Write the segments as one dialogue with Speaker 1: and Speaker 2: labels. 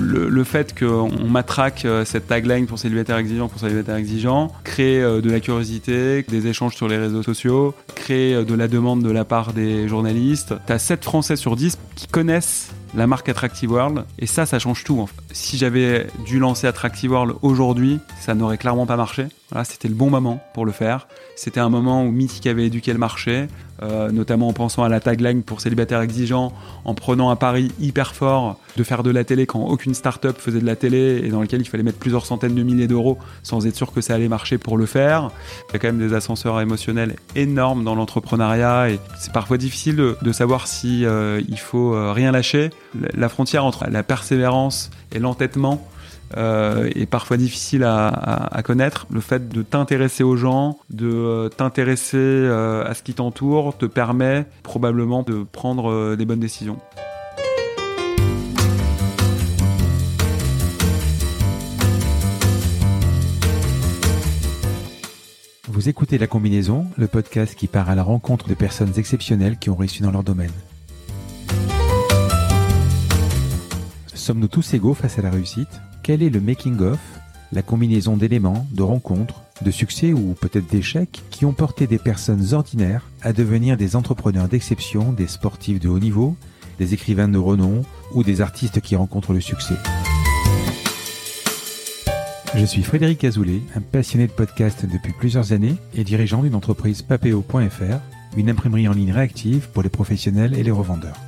Speaker 1: le, fait qu'on matraque euh, cette tagline pour célibataire exigeant, pour célibataire exigeant, crée euh, de la curiosité, des échanges sur les réseaux sociaux, crée euh, de la demande de la part des journalistes. T'as 7 Français sur 10 qui connaissent la marque Attractive World. Et ça, ça change tout. Si j'avais dû lancer Attractive World aujourd'hui, ça n'aurait clairement pas marché. Voilà, c'était le bon moment pour le faire. C'était un moment où Mythic avait éduqué le marché, euh, notamment en pensant à la tagline pour célibataires exigeants, en prenant un pari hyper fort de faire de la télé quand aucune start-up faisait de la télé et dans lequel il fallait mettre plusieurs centaines de milliers d'euros sans être sûr que ça allait marcher pour le faire. Il y a quand même des ascenseurs émotionnels énormes dans l'entrepreneuriat et c'est parfois difficile de, savoir si euh, il faut euh, rien lâcher. La frontière entre la persévérance et l'entêtement euh, est parfois difficile à, connaître. Le fait de t'intéresser aux gens, de euh, t'intéresser euh, à ce qui t'entoure, te permet probablement de prendre des bonnes décisions.
Speaker 2: Vous écoutez La Combinaison, le podcast qui part à la rencontre de personnes exceptionnelles qui ont réussi dans leur domaine. Sommes-nous tous égaux face à la réussite? Quel est le making-of, la combinaison d'éléments, de rencontres, de succès ou peut-être d'échecs qui ont porté des personnes ordinaires à devenir des entrepreneurs d'exception, des sportifs de haut niveau, des écrivains de renom ou des artistes qui rencontrent le succès? Je suis Frédéric Azoulay, un passionné de podcast depuis plusieurs années et dirigeant d'une entreprise papeo.fr, une imprimerie en ligne réactive pour les professionnels et les revendeurs.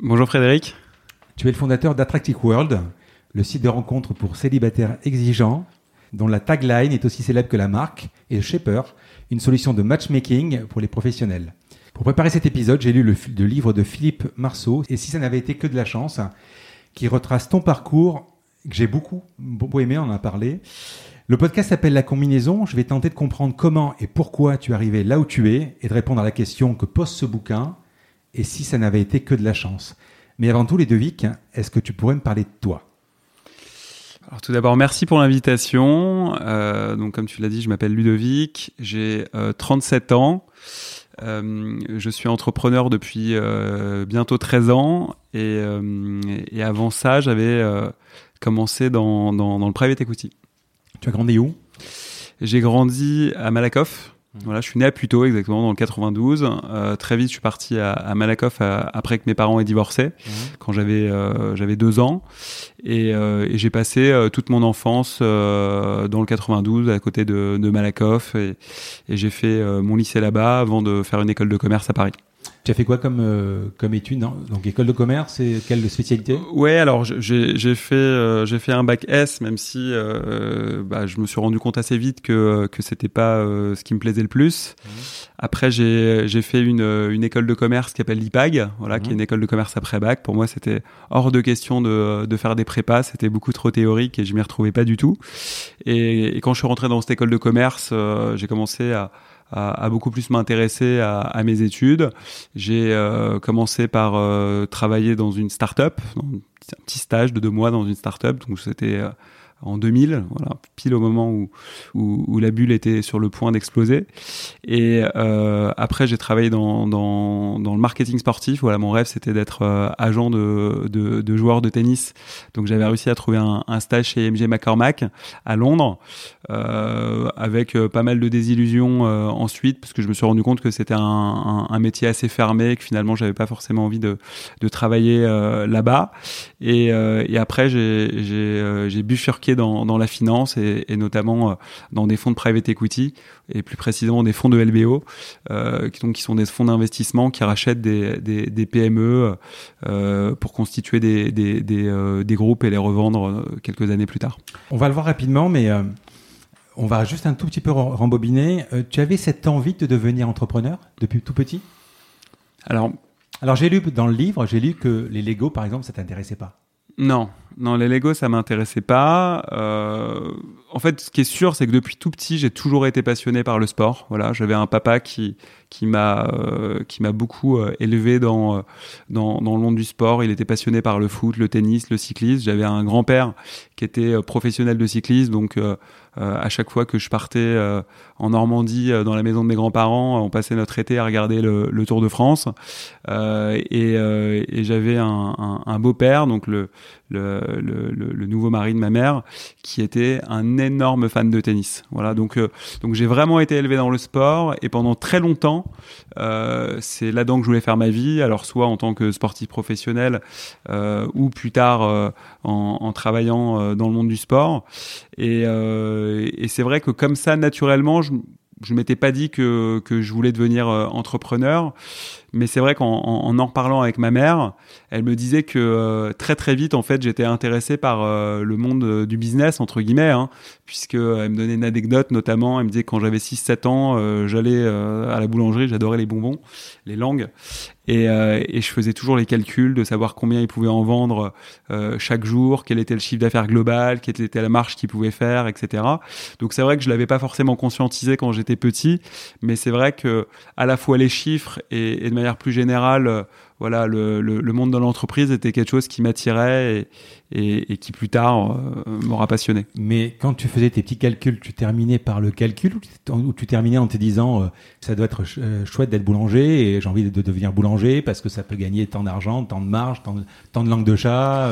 Speaker 1: Bonjour Frédéric.
Speaker 2: Tu es le fondateur d'Attractive World, le site de rencontre pour célibataires exigeants, dont la tagline est aussi célèbre que la marque, et Shaper, une solution de matchmaking pour les professionnels. Pour préparer cet épisode, j'ai lu le, livre de Philippe Marceau, et si ça n'avait été que de la chance, qui retrace ton parcours, que j'ai beaucoup, beaucoup aimé, on en a parlé. Le podcast s'appelle La combinaison. Je vais tenter de comprendre comment et pourquoi tu es arrivé là où tu es et de répondre à la question que pose ce bouquin et si ça n'avait été que de la chance. Mais avant tout, Ludovic, est-ce que tu pourrais me parler de toi?
Speaker 1: Alors tout d'abord, merci pour l'invitation. Euh, donc comme tu l'as dit, je m'appelle Ludovic, j'ai 37 euh, ans. Euh, je suis entrepreneur depuis bientôt 13 ans et, avant ça, j'avais commencé dans, dans, le private equity.
Speaker 2: Tu as grandi où?
Speaker 1: J'ai grandi à Malakoff, voilà, je suis né à Puteaux exactement dans le 92. Euh, très vite, je suis parti à, à Malakoff après que mes parents aient divorcé, mmh. quand j'avais euh, j'avais deux ans, et, euh, et j'ai passé euh, toute mon enfance euh, dans le 92 à côté de, de Malakoff, et, et j'ai fait mon lycée là-bas avant de faire une école de commerce à Paris.
Speaker 2: Tu as fait quoi comme, euh, comme étude Donc école de commerce et quelle spécialité?
Speaker 1: Ouais, alors j'ai fait euh, j'ai fait un bac S, même si euh, bah, je me suis rendu compte assez vite que que c'était pas ce qui me plaisait le plus. Mmh. Après j'ai j'ai fait une une école de commerce qui s'appelle l'IPAG, voilà, qui est mmh. une école de commerce après bac. Pour moi, c'était hors de question de de faire des prépas, c'était beaucoup trop théorique et je m'y retrouvais pas du tout. Et, et, quand je suis rentré dans cette école de commerce, j'ai commencé à à, beaucoup plus m'intéresser à, mes études. J'ai euh, commencé par euh, travailler dans une start-up, un petit stage de deux mois dans une start-up. Donc c'était euh, en 2000, voilà, pile au moment où, où, la bulle était sur le point d'exploser. Et euh, après, j'ai travaillé dans, dans, le marketing sportif. Voilà, mon rêve, c'était d'être euh, agent de, de, de de tennis. Donc, j'avais réussi à trouver un, stage chez MG McCormack à Londres, euh, avec pas mal de désillusions ensuite, parce que je me suis rendu compte que c'était un, un, un, métier assez fermé, que finalement, j'avais pas forcément envie de, de travailler là-bas. Et, et après, j'ai bifurqué dans, dans la finance et, et, notamment euh, dans des fonds de private equity et plus précisément des fonds de LBO, euh, qui, donc, qui sont des fonds d'investissement qui rachètent des, des, des PME euh, pour constituer des, des, des, des, groupes et les revendre quelques années plus tard.
Speaker 2: On va le voir rapidement, mais on va juste un tout petit peu rembobiner. tu avais cette envie de devenir entrepreneur depuis tout petit?
Speaker 1: Alors,
Speaker 2: alors j'ai lu dans le livre, j'ai lu que les Lego, par exemple, ça t'intéressait pas.
Speaker 1: Non, Non, les Lego, ça m'intéressait pas. Euh, en fait, ce qui est sûr, c'est que depuis tout petit, j'ai toujours été passionné par le sport. Voilà, j'avais un papa qui qui m'a euh, qui m'a beaucoup euh, élevé dans, dans dans le monde du sport. Il était passionné par le foot, le tennis, le cyclisme. J'avais un grand-père qui était professionnel de cyclisme, donc à chaque fois que je partais en Normandie, dans la maison de mes grands-parents, on passait notre été à regarder le, Tour de France. et, j'avais un, un, un beau-père, donc le le, le, nouveau mari de ma mère, qui était un énorme fan de tennis. Voilà, donc donc j'ai vraiment été élevé dans le sport et pendant très longtemps euh, c'est là-dedans que je voulais faire ma vie, alors soit en tant que sportif professionnel euh, ou plus tard euh, en, travaillant dans le monde du sport. Et, et c'est vrai que comme ça, naturellement, je je m'étais pas dit que, que je voulais devenir entrepreneur. Mais c'est vrai qu'en en, en, reparlant avec ma mère, elle me disait que euh, très très vite, en fait, j'étais intéressé par euh, le monde euh, du business, entre guillemets, hein, puisque elle me donnait une anecdote notamment. Elle me disait que quand j'avais 6-7 ans, j'allais à la boulangerie, j'adorais les bonbons, les langues. Et, et, je faisais toujours les calculs de savoir combien ils pouvaient en vendre chaque jour, quel était le chiffre d'affaires global, quelle était la marge qu'ils pouvaient faire, etc. Donc c'est vrai que je l'avais pas forcément conscientisé quand j'étais petit, mais c'est vrai que à la fois les chiffres et, de plus générale, euh, voilà, le, le, monde de l'entreprise était quelque chose qui m'attirait et, et, qui plus tard euh, m'aura passionné.
Speaker 2: Mais quand tu faisais tes petits calculs, tu terminais par le calcul ou tu terminais en te disant euh, ça doit être chouette d'être boulanger et j'ai envie de, devenir boulanger parce que ça peut gagner tant d'argent, tant de marge, tant de, tant de langue de chat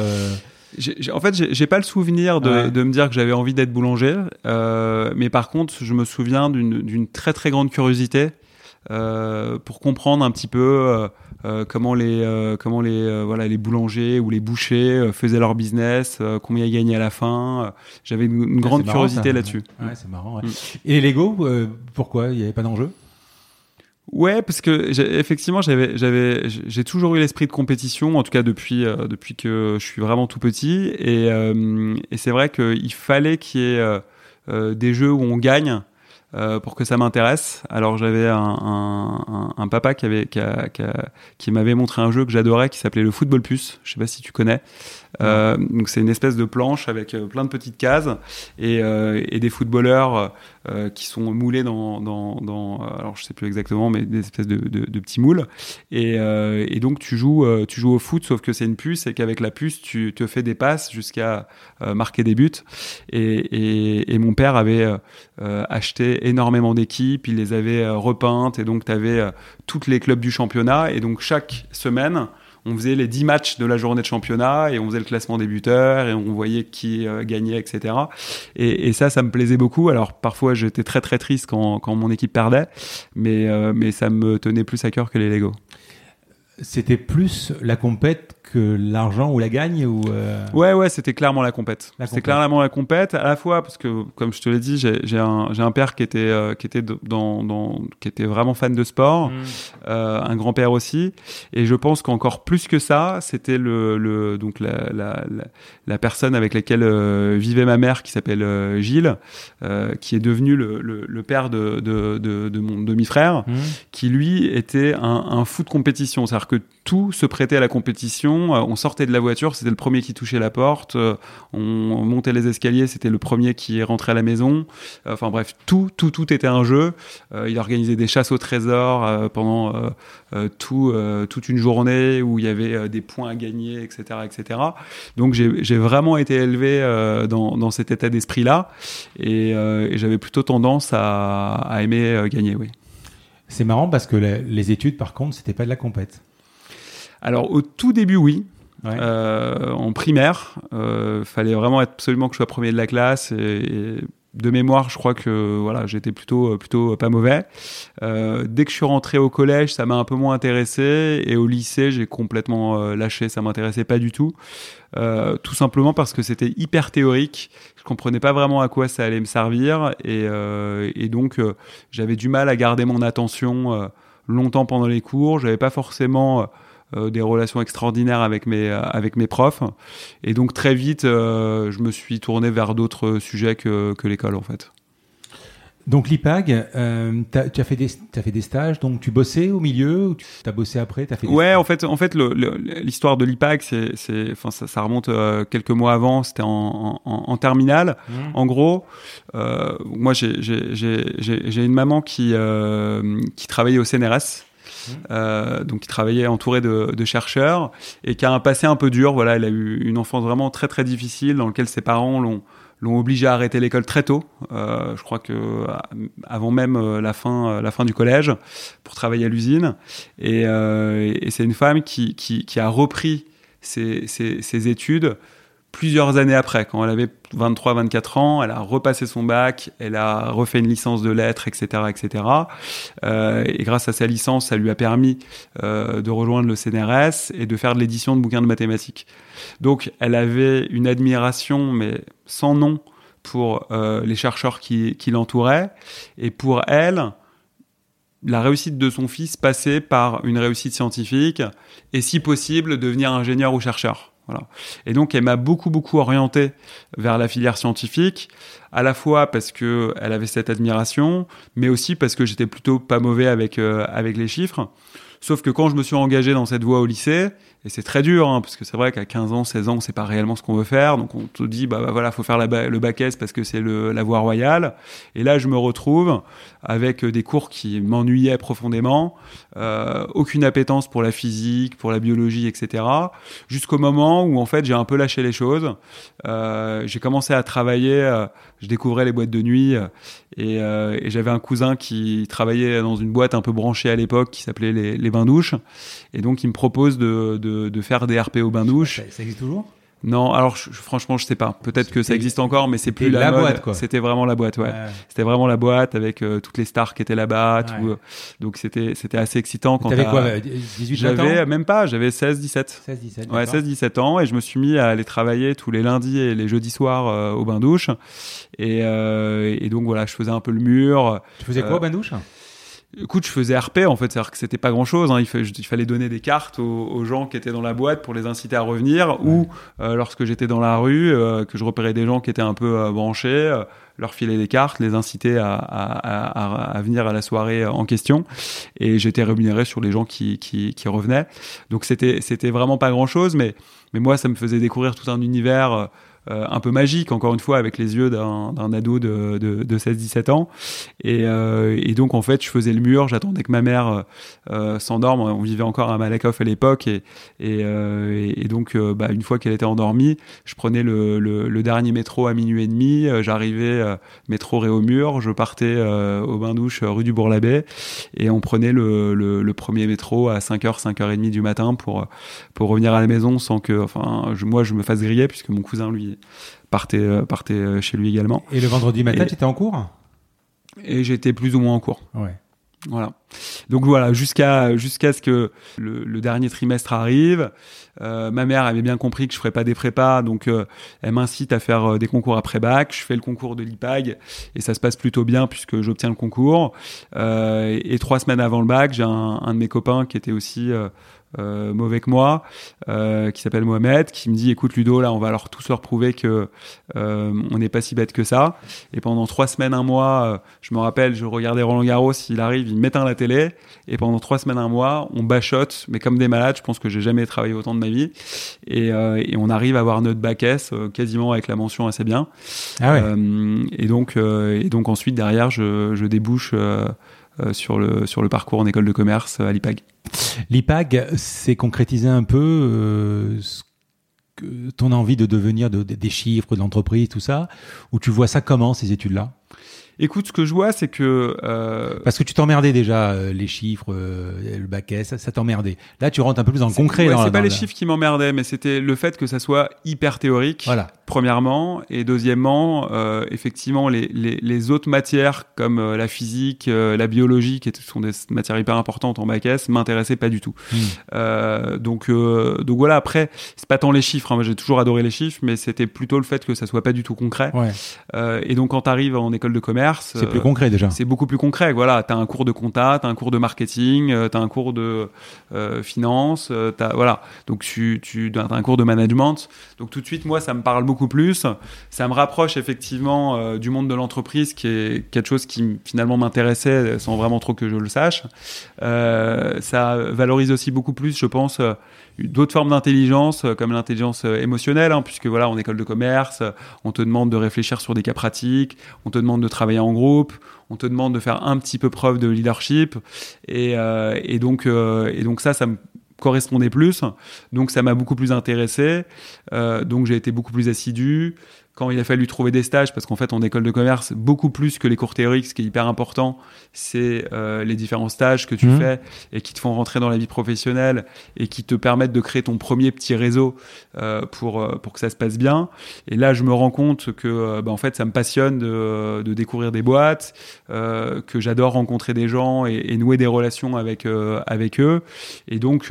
Speaker 1: en fait, j'ai pas le souvenir de, de, me dire que j'avais envie d'être boulanger, euh, mais par contre, je me souviens d'une très très grande curiosité euh, pour comprendre un petit peu euh, euh, comment les comment les voilà les boulangers ou les bouchers faisaient leur business, combien ils gagnaient à la fin. J'avais une, grande curiosité là-dessus.
Speaker 2: Ouais, c'est marrant. Ouais. Mm. Et les Lego, pourquoi? Il n'y avait pas d'enjeu?
Speaker 1: Ouais, parce que effectivement, j'avais, j'avais, j'ai toujours eu l'esprit de compétition, en tout cas depuis depuis que je suis vraiment tout petit, et, et c'est vrai qu'il fallait qu'il y ait des jeux où on gagne euh, pour que ça m'intéresse. Alors j'avais un, un, un, papa qui avait qui, qui, qui m'avait montré un jeu que j'adorais qui s'appelait le football plus. Je sais pas si tu connais. Euh, donc c'est une espèce de planche avec euh, plein de petites cases et, euh, et des footballeurs euh, qui sont moulés dans, dans, dans, alors je sais plus exactement, mais des espèces de, de, de petits moules. Et, et, donc tu joues, tu joues au foot, sauf que c'est une puce et qu'avec la puce tu te fais des passes jusqu'à marquer des buts. Et, et, mon père avait acheté énormément d'équipes, il les avait repeintes et donc tu avais toutes les clubs du championnat et donc chaque semaine on faisait les 10 matchs de la journée de championnat et on faisait le classement des buteurs et on voyait qui euh, gagnait, etc. Et, ça, ça me plaisait beaucoup. Alors parfois, j'étais très très triste quand, mon équipe perdait, mais, euh, mais ça me tenait plus à cœur que les Lego.
Speaker 2: C'était plus la compète que l'argent ou la gagne ou euh,
Speaker 1: Ouais, ouais, c'était clairement la compète. C'était clairement la compète, à la fois parce que, comme je te l'ai dit, j'ai un, un père qui était, euh, qui, était dans, dans, qui était vraiment fan de sport, mm. euh, un grand-père aussi, et je pense qu'encore plus que ça, c'était le, le, donc la, la, la, personne avec laquelle euh, vivait ma mère, qui s'appelle Gilles, qui est devenu le, le, le père de, de, de, de mon demi-frère, mm. qui lui était un, un fou de compétition, c'est-à-dire que tout se prêtait à la compétition. Euh, on sortait de la voiture, c'était le premier qui touchait la porte. Euh, on montait les escaliers, c'était le premier qui rentrait à la maison. Euh, enfin bref, tout, tout, tout était un jeu. il organisait des chasses au trésor pendant tout, toute une journée où il y avait des points à gagner, etc., etc. Donc j'ai vraiment été élevé dans, cet état d'esprit-là et, et j'avais plutôt tendance à, à aimer gagner, oui.
Speaker 2: C'est marrant parce que les, études, par contre, c'était pas de la compète.
Speaker 1: Alors au tout début, oui. Euh, en primaire, euh, fallait vraiment absolument que je sois premier de la classe et, de mémoire, je crois que voilà, j'étais plutôt plutôt pas mauvais. Euh, dès que je suis rentré au collège, ça m'a un peu moins intéressé et au lycée, j'ai complètement euh, lâché, ça m'intéressait pas du tout. Euh, tout simplement parce que c'était hyper théorique. Je comprenais pas vraiment à quoi ça allait me servir et, euh, et donc j'avais du mal à garder mon attention longtemps pendant les cours. J'avais pas forcément euh, des relations extraordinaires avec mes euh, avec mes profs et donc très vite euh, je me suis tourné vers d'autres sujets que, que l'école en fait.
Speaker 2: Donc l'IPAG, euh, tu as fait des, t'as fait des stages, donc tu bossais au milieu ou tu as bossé après, t'as fait des
Speaker 1: Ouais, en fait, en fait, l'histoire de l'IPAC, c'est, enfin, ça, ça remonte euh, quelques mois avant. C'était en, en, en terminale.
Speaker 2: Mmh.
Speaker 1: En gros, euh, moi, j'ai, une maman qui, euh, qui travaillait au CNRS. Euh, donc qui travaillait entourée de, chercheurs et qui a un passé un peu dur. Voilà, elle a eu une enfance vraiment très très difficile dans lequel ses parents l'ont l'ont obligé à arrêter l'école très tôt. Euh, je crois que avant même euh, la fin la fin du collège pour travailler à l'usine. Et, c'est une femme qui, qui, a repris ses, ses études plusieurs années après, quand elle avait 23-24 ans, elle a repassé son bac, elle a refait une licence de lettres, etc., etc. Euh, et grâce à sa licence, ça lui a permis euh, de rejoindre le CNRS et de faire de l'édition de bouquins de mathématiques. Donc, elle avait une admiration, mais sans nom, pour euh, les chercheurs qui, qui l'entouraient. Et pour elle, la réussite de son fils passait par une réussite scientifique et, si possible, devenir ingénieur ou chercheur. Et donc, elle m'a beaucoup, beaucoup orienté vers la filière scientifique, à la fois parce que elle avait cette admiration, mais aussi parce que j'étais plutôt pas mauvais avec, euh, avec les chiffres. Sauf que quand je me suis engagé dans cette voie au lycée, et c'est très dur, hein, parce que c'est vrai qu'à 15 ans, 16 ans, c'est pas réellement ce qu'on veut faire. Donc on te dit, bah, bah voilà, faut faire le bac S parce que c'est la voie royale. Et là, je me retrouve avec des cours qui m'ennuyaient profondément, euh, aucune appétence pour la physique, pour la biologie, etc. Jusqu'au moment où en fait j'ai un peu lâché les choses. Euh, j'ai commencé à travailler, euh, je découvrais les boîtes de nuit euh, et, euh, et j'avais un cousin qui travaillait dans une boîte un peu branchée à l'époque qui s'appelait les, les bains douches. Et donc il me propose de, de, de faire des RP au bain douche.
Speaker 2: Ça, ça existe toujours?
Speaker 1: Non, alors je- franchement je sais pas. Peut-être que ça existe encore, mais c'est plus la,
Speaker 2: la
Speaker 1: mode.
Speaker 2: boîte, quoi.
Speaker 1: C'était vraiment la boîte, ouais. C'était vraiment la boîte avec euh, toutes les stars qui étaient là-bas.
Speaker 2: Ouais.
Speaker 1: euh, donc c'était c'était assez excitant quand
Speaker 2: T'avais quoi, 18 20 ans?
Speaker 1: J'avais même pas, j'avais 16 17.
Speaker 2: 16, 17.
Speaker 1: Ouais, 16 17 ans et je me suis mis à aller travailler tous les lundis et les jeudis soirs euh, au bain douche et, euh, et donc voilà, je faisais un peu le mur.
Speaker 2: Tu faisais quoi, au bain douche?
Speaker 1: Écoute, je faisais RP en fait, c'est-à-dire que c'était pas grand-chose. Hein. Il, fa- il fallait donner des cartes aux, aux gens qui étaient dans la boîte pour les inciter à revenir, ou euh, lorsque j'étais dans la rue, euh, que je repérais des gens qui étaient un peu euh, branchés, leur filer des cartes, les inciter à, à, à, à venir à la soirée en question. Et j'étais rémunéré sur les gens qui, qui, qui revenaient. Donc c'était c'était vraiment pas grand-chose, mais mais moi ça me faisait découvrir tout un univers. Euh, un peu magique, encore une fois, avec les yeux d'un ado de, de, de 16-17 ans. Et, euh, et donc, en fait, je faisais le mur, j'attendais que ma mère euh, euh, s'endorme. On vivait encore à Malakoff à l'époque. Et, et, euh, et- donc, euh, bah, une fois qu'elle était endormie, je prenais le, le, le dernier métro à minuit et demi. J'arrivais, métro Réaumur, je partais au bain-douche rue du Bourg-l'Abbé. Et on prenait le, le, le premier métro à 5h, 5h30 du matin pour, pour revenir à la maison sans que, enfin, je, moi, je me fasse griller, puisque mon cousin, lui, partait, euh, partait euh, chez lui également.
Speaker 2: Et le vendredi matin, tu étais en cours
Speaker 1: Et j'étais plus ou moins en cours.
Speaker 2: Ouais.
Speaker 1: Voilà. Donc voilà, jusqu'à jusqu'à ce que le, le dernier trimestre arrive. Euh, ma mère avait bien compris que je ferais pas des prépas, donc euh, elle m'incite à faire euh, des concours après bac. Je fais le concours de l'IPAG et ça se passe plutôt bien puisque j'obtiens le concours. Et, et trois semaines avant le bac, j'ai un, un de mes copains qui était aussi euh, mauvais que moi, euh, qui s'appelle Mohamed, qui me dit écoute Ludo, là on va leur tous leur prouver que euh, on n'est pas si bête que ça. Et pendant trois semaines, un mois, je me rappelle, je regardais Roland Garros, il arrive, il m'éteint la télé, et pendant trois semaines, un mois, on bachote, mais comme des malades. Je pense que j'ai jamais travaillé autant de ma vie, et, et on arrive à avoir notre bac S quasiment avec la mention assez bien.
Speaker 2: Ah ouais.
Speaker 1: Et donc, et donc ensuite derrière, je, je débouche. Euh, sur le sur le parcours en école de commerce euh, à l'IPAG.
Speaker 2: L'IPAG, c'est concrétiser un peu euh, ce que- ton envie de devenir de- de- des chiffres, de l'entreprise, tout ça, ou tu vois ça comment, ces études-là?
Speaker 1: Écoute, ce que je vois, c'est que euh,
Speaker 2: Parce que tu t'emmerdais déjà, euh, les chiffres, euh, le S, ça, ça t'emmerdait. Là, tu rentres un peu plus dans le concret.
Speaker 1: ouais, c'est pas les
Speaker 2: la-
Speaker 1: chiffres qui m'emmerdaient, mais c'était le fait que ça soit hyper théorique.
Speaker 2: Voilà.
Speaker 1: Premièrement, et deuxièmement, effectivement, les, les, les autres matières comme la physique, la biologie, qui sont des matières hyper importantes en bac S, m'intéressaient pas du tout.
Speaker 2: Hmm.
Speaker 1: Donc, donc voilà. Après, c'est pas tant les chiffres. hein, moi, j'ai toujours adoré les chiffres, mais c'était plutôt le fait que ça soit pas du tout concret.
Speaker 2: Ouais.
Speaker 1: Et donc, quand tu arrives en école de commerce commerce.
Speaker 2: C'est plus concret déjà.
Speaker 1: C'est beaucoup plus concret. Voilà, t'as un cours de compta, t'as un cours de marketing, t'as un cours de finance, t'as voilà. Donc tu tu as un cours de management. Donc tout de suite, moi, ça me parle beaucoup plus. Ça me rapproche effectivement du monde de l'entreprise, qui est quelque chose qui finalement m'intéressait sans vraiment trop que je le sache. ça valorise aussi beaucoup plus, je pense d'autres formes d'intelligence euh, comme l'intelligence euh, émotionnelle hein, puisque voilà en école de commerce euh, on te demande de réfléchir sur des cas pratiques on te demande de travailler en groupe on te demande de faire un petit peu preuve de leadership. Et, donc ça ça me correspondait plus. Donc ça m'a beaucoup plus intéressé. Donc j'ai été beaucoup plus assidu quand il a fallu trouver des stages, parce qu'en fait, en école de commerce, beaucoup plus que les cours théoriques, ce qui est hyper important, c'est euh, les différents stages que tu mmh. fais et qui te font rentrer dans la vie professionnelle et qui te permettent de créer ton premier petit réseau euh, pour, euh, pour que ça se passe bien. Et là, je me rends compte que, bah, en fait, ça me passionne de, de découvrir des boîtes, que j'adore rencontrer des gens et, et, nouer des relations avec, avec eux. Et donc,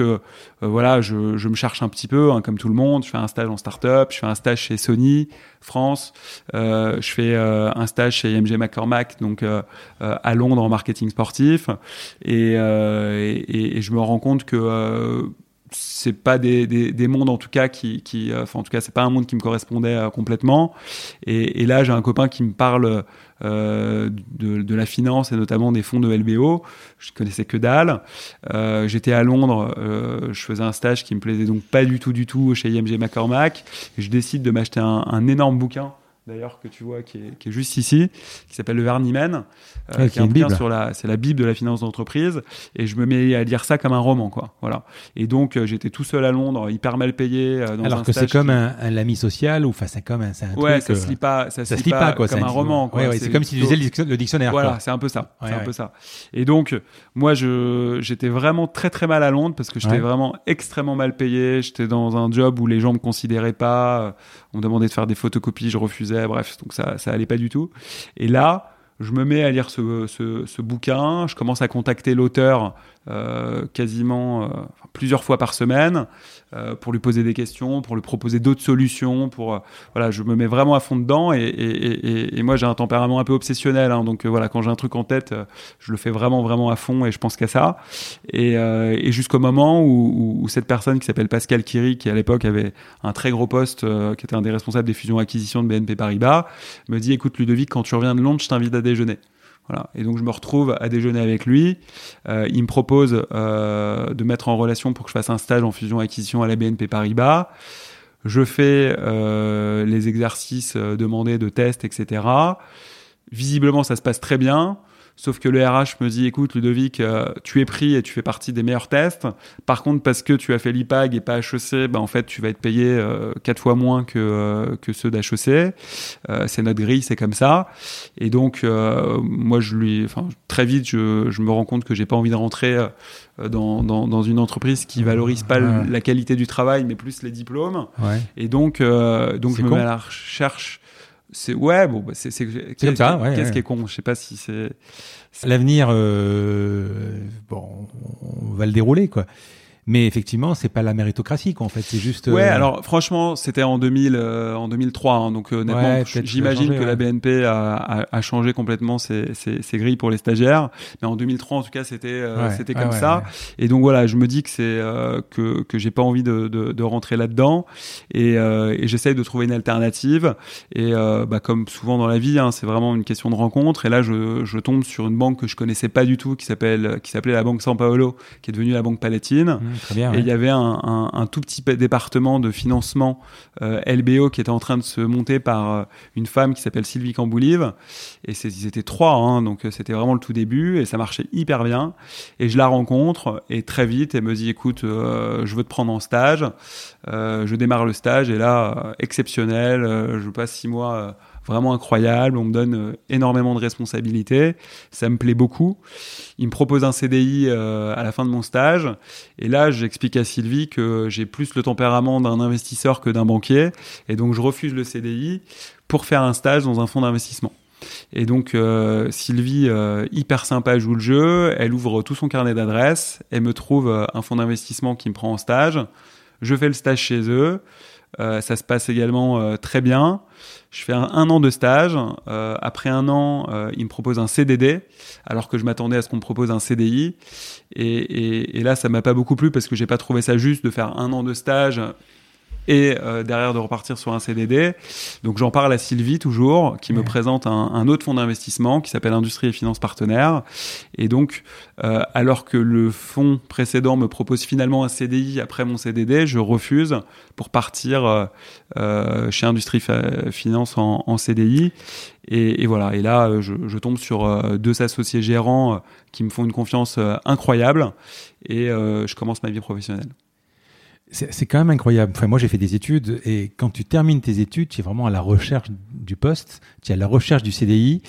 Speaker 1: voilà, je, je, me cherche un petit peu, hein, comme tout le monde. Je fais un stage en start-up, je fais un stage chez Sony. France. Euh, je fais euh, un stage chez IMG McCormack, donc euh, à Londres en marketing sportif, et, et, je me rends compte que c'est pas des, des, des, mondes en tout cas qui, qui enfin en tout cas c'est pas un monde qui me correspondait complètement et, là j'ai un copain qui me parle euh, de, la finance et notamment des fonds de LBO. Je connaissais que dalle. Euh, J'étais à Londres, euh, je faisais un stage qui me plaisait donc pas du tout du tout chez IMG McCormack. Et je décide de m'acheter un, énorme bouquin d'ailleurs que tu vois qui est, juste ici, qui s'appelle le Vernimen, euh, qui est un bouquin sur la, c'est la bible de la finance d'entreprise, et je me mets à lire ça comme un roman, quoi. Voilà. Et donc euh, j'étais tout seul à Londres, hyper mal payé. Euh, dans
Speaker 2: Alors que c'est comme un, un lami social ou enfin c'est comme un, un
Speaker 1: ouais, ça se lit pas, ça, se lit pas, quoi, comme un, roman.
Speaker 2: Quoi. Ouais, ouais, c'est comme si tu lisais le dictionnaire.
Speaker 1: Voilà, c'est un peu ça, c'est un peu ça. Et donc moi je j'étais vraiment très très mal à Londres parce que j'étais vraiment extrêmement mal payé. J'étais dans un job où les gens me considéraient pas. On me demandait de faire des photocopies, je refusais. Bref, donc ça ça allait pas du tout. Et là, je me mets à lire ce, bouquin, je commence à contacter l'auteur euh, quasiment euh, plusieurs fois par semaine euh, pour lui poser des questions, pour lui proposer d'autres solutions. Pour voilà, je me mets vraiment à fond dedans et, et, moi j'ai un tempérament un peu obsessionnel, hein, donc voilà, quand j'ai un truc en tête, je le fais vraiment vraiment à fond et je pense qu'à ça. Et, jusqu'au moment où, où, cette personne qui s'appelle Pascal Kiri, qui à l'époque avait un très gros poste, qui était un des responsables des fusions-acquisitions de BNP Paribas, me dit écoute Ludovic, quand tu reviens de Londres, je t'invite à déjeuner. Voilà. Et donc je me retrouve à déjeuner avec lui. Euh, il me propose euh, de mettre en relation pour que je fasse un stage en fusion-acquisition à la BNP Paribas. Je fais euh, les exercices euh, demandés de tests, etc. Visiblement, ça se passe très bien. Sauf que le RH me dit, écoute, Ludovic, euh, tu es pris et tu fais partie des meilleurs tests. Par contre, parce que tu as fait l'IPAG et pas HEC, ben, en fait, tu vas être payé euh, quatre fois moins que, euh, que ceux d'HEC. c'est notre grille, c'est comme ça. Et donc, moi, je lui, enfin, très vite, je, je me rends compte que j'ai pas envie de rentrer dans, dans, dans, une entreprise qui valorise pas la qualité du travail, mais plus les diplômes.
Speaker 2: Ouais.
Speaker 1: Et donc, donc je me mets à la recherche c'est ouais bon bah, c'est c'est
Speaker 2: ouais,
Speaker 1: qu'est-ce qui est con? Je sais pas si c'est
Speaker 2: l'avenir euh, bon on va le dérouler quoi mais effectivement, c'est pas la méritocratie, quoi, en fait. C'est juste.
Speaker 1: Ouais, euh, alors franchement, c'était en 2000, euh, en 2003. Hein, donc euh, honnêtement, j'imagine que la BNP a, a, a, changé complètement ses, ses, ses, grilles pour les stagiaires. Mais en 2003, en tout cas, c'était c'était comme ça. Et donc voilà, je me dis que c'est que que j'ai pas envie de, de, de rentrer là-dedans. Et, et j'essaye de trouver une alternative. Et bah, comme souvent dans la vie, hein, c'est vraiment une question de rencontre. Et là, je, je tombe sur une banque que je connaissais pas du tout, qui s'appelle qui s'appelait la Banque San Paolo, qui est devenue la Banque Palatine. Mmh et il y avait un, un, tout petit département de financement euh, LBO qui était en train de se monter par euh, une femme qui s'appelle Sylvie Camboulive. Et ils étaient trois, hein, donc euh, c'était vraiment le tout début et ça marchait hyper bien. Et je la rencontre et très vite, elle me dit écoute, je veux te prendre en stage. je démarre le stage et là, exceptionnel, je passe six mois vraiment incroyable. On me donne euh, énormément de responsabilités. Ça me plaît beaucoup. Il me propose un CDI euh, à la fin de mon stage. Et là, j'explique à Sylvie que j'ai plus le tempérament d'un investisseur que d'un banquier. Et donc, je refuse le CDI pour faire un stage dans un fonds d'investissement. Et donc euh, Sylvie, hyper sympa, joue le jeu. Elle ouvre tout son carnet d'adresses. Elle me trouve un fonds d'investissement qui me prend en stage. Je fais le stage chez eux. Ça se passe également très bien. Je fais un, an de stage. après un an, il me propose un CDD, alors que je m'attendais à ce qu'on me propose un CDI. Et, et, et là, ça m'a pas beaucoup plu parce que j'ai pas trouvé ça juste de faire un an de stage et euh, derrière de repartir sur un CDD. Donc j'en parle à Sylvie toujours, qui me présente un, un, autre fonds d'investissement qui s'appelle Industrie et Finances Partenaires. Et donc, euh, alors que le fonds précédent me propose finalement un CDI après mon CDD, je refuse pour partir euh, chez Industrie Finance en, en CDI. Et, et, voilà. Et là, je, je tombe sur deux associés gérants qui me font une confiance incroyable et je commence ma vie professionnelle
Speaker 2: c'est quand même incroyable. Enfin, moi, j'ai fait des études et quand tu termines tes études, tu es vraiment à la recherche du poste, tu es à la recherche du CDI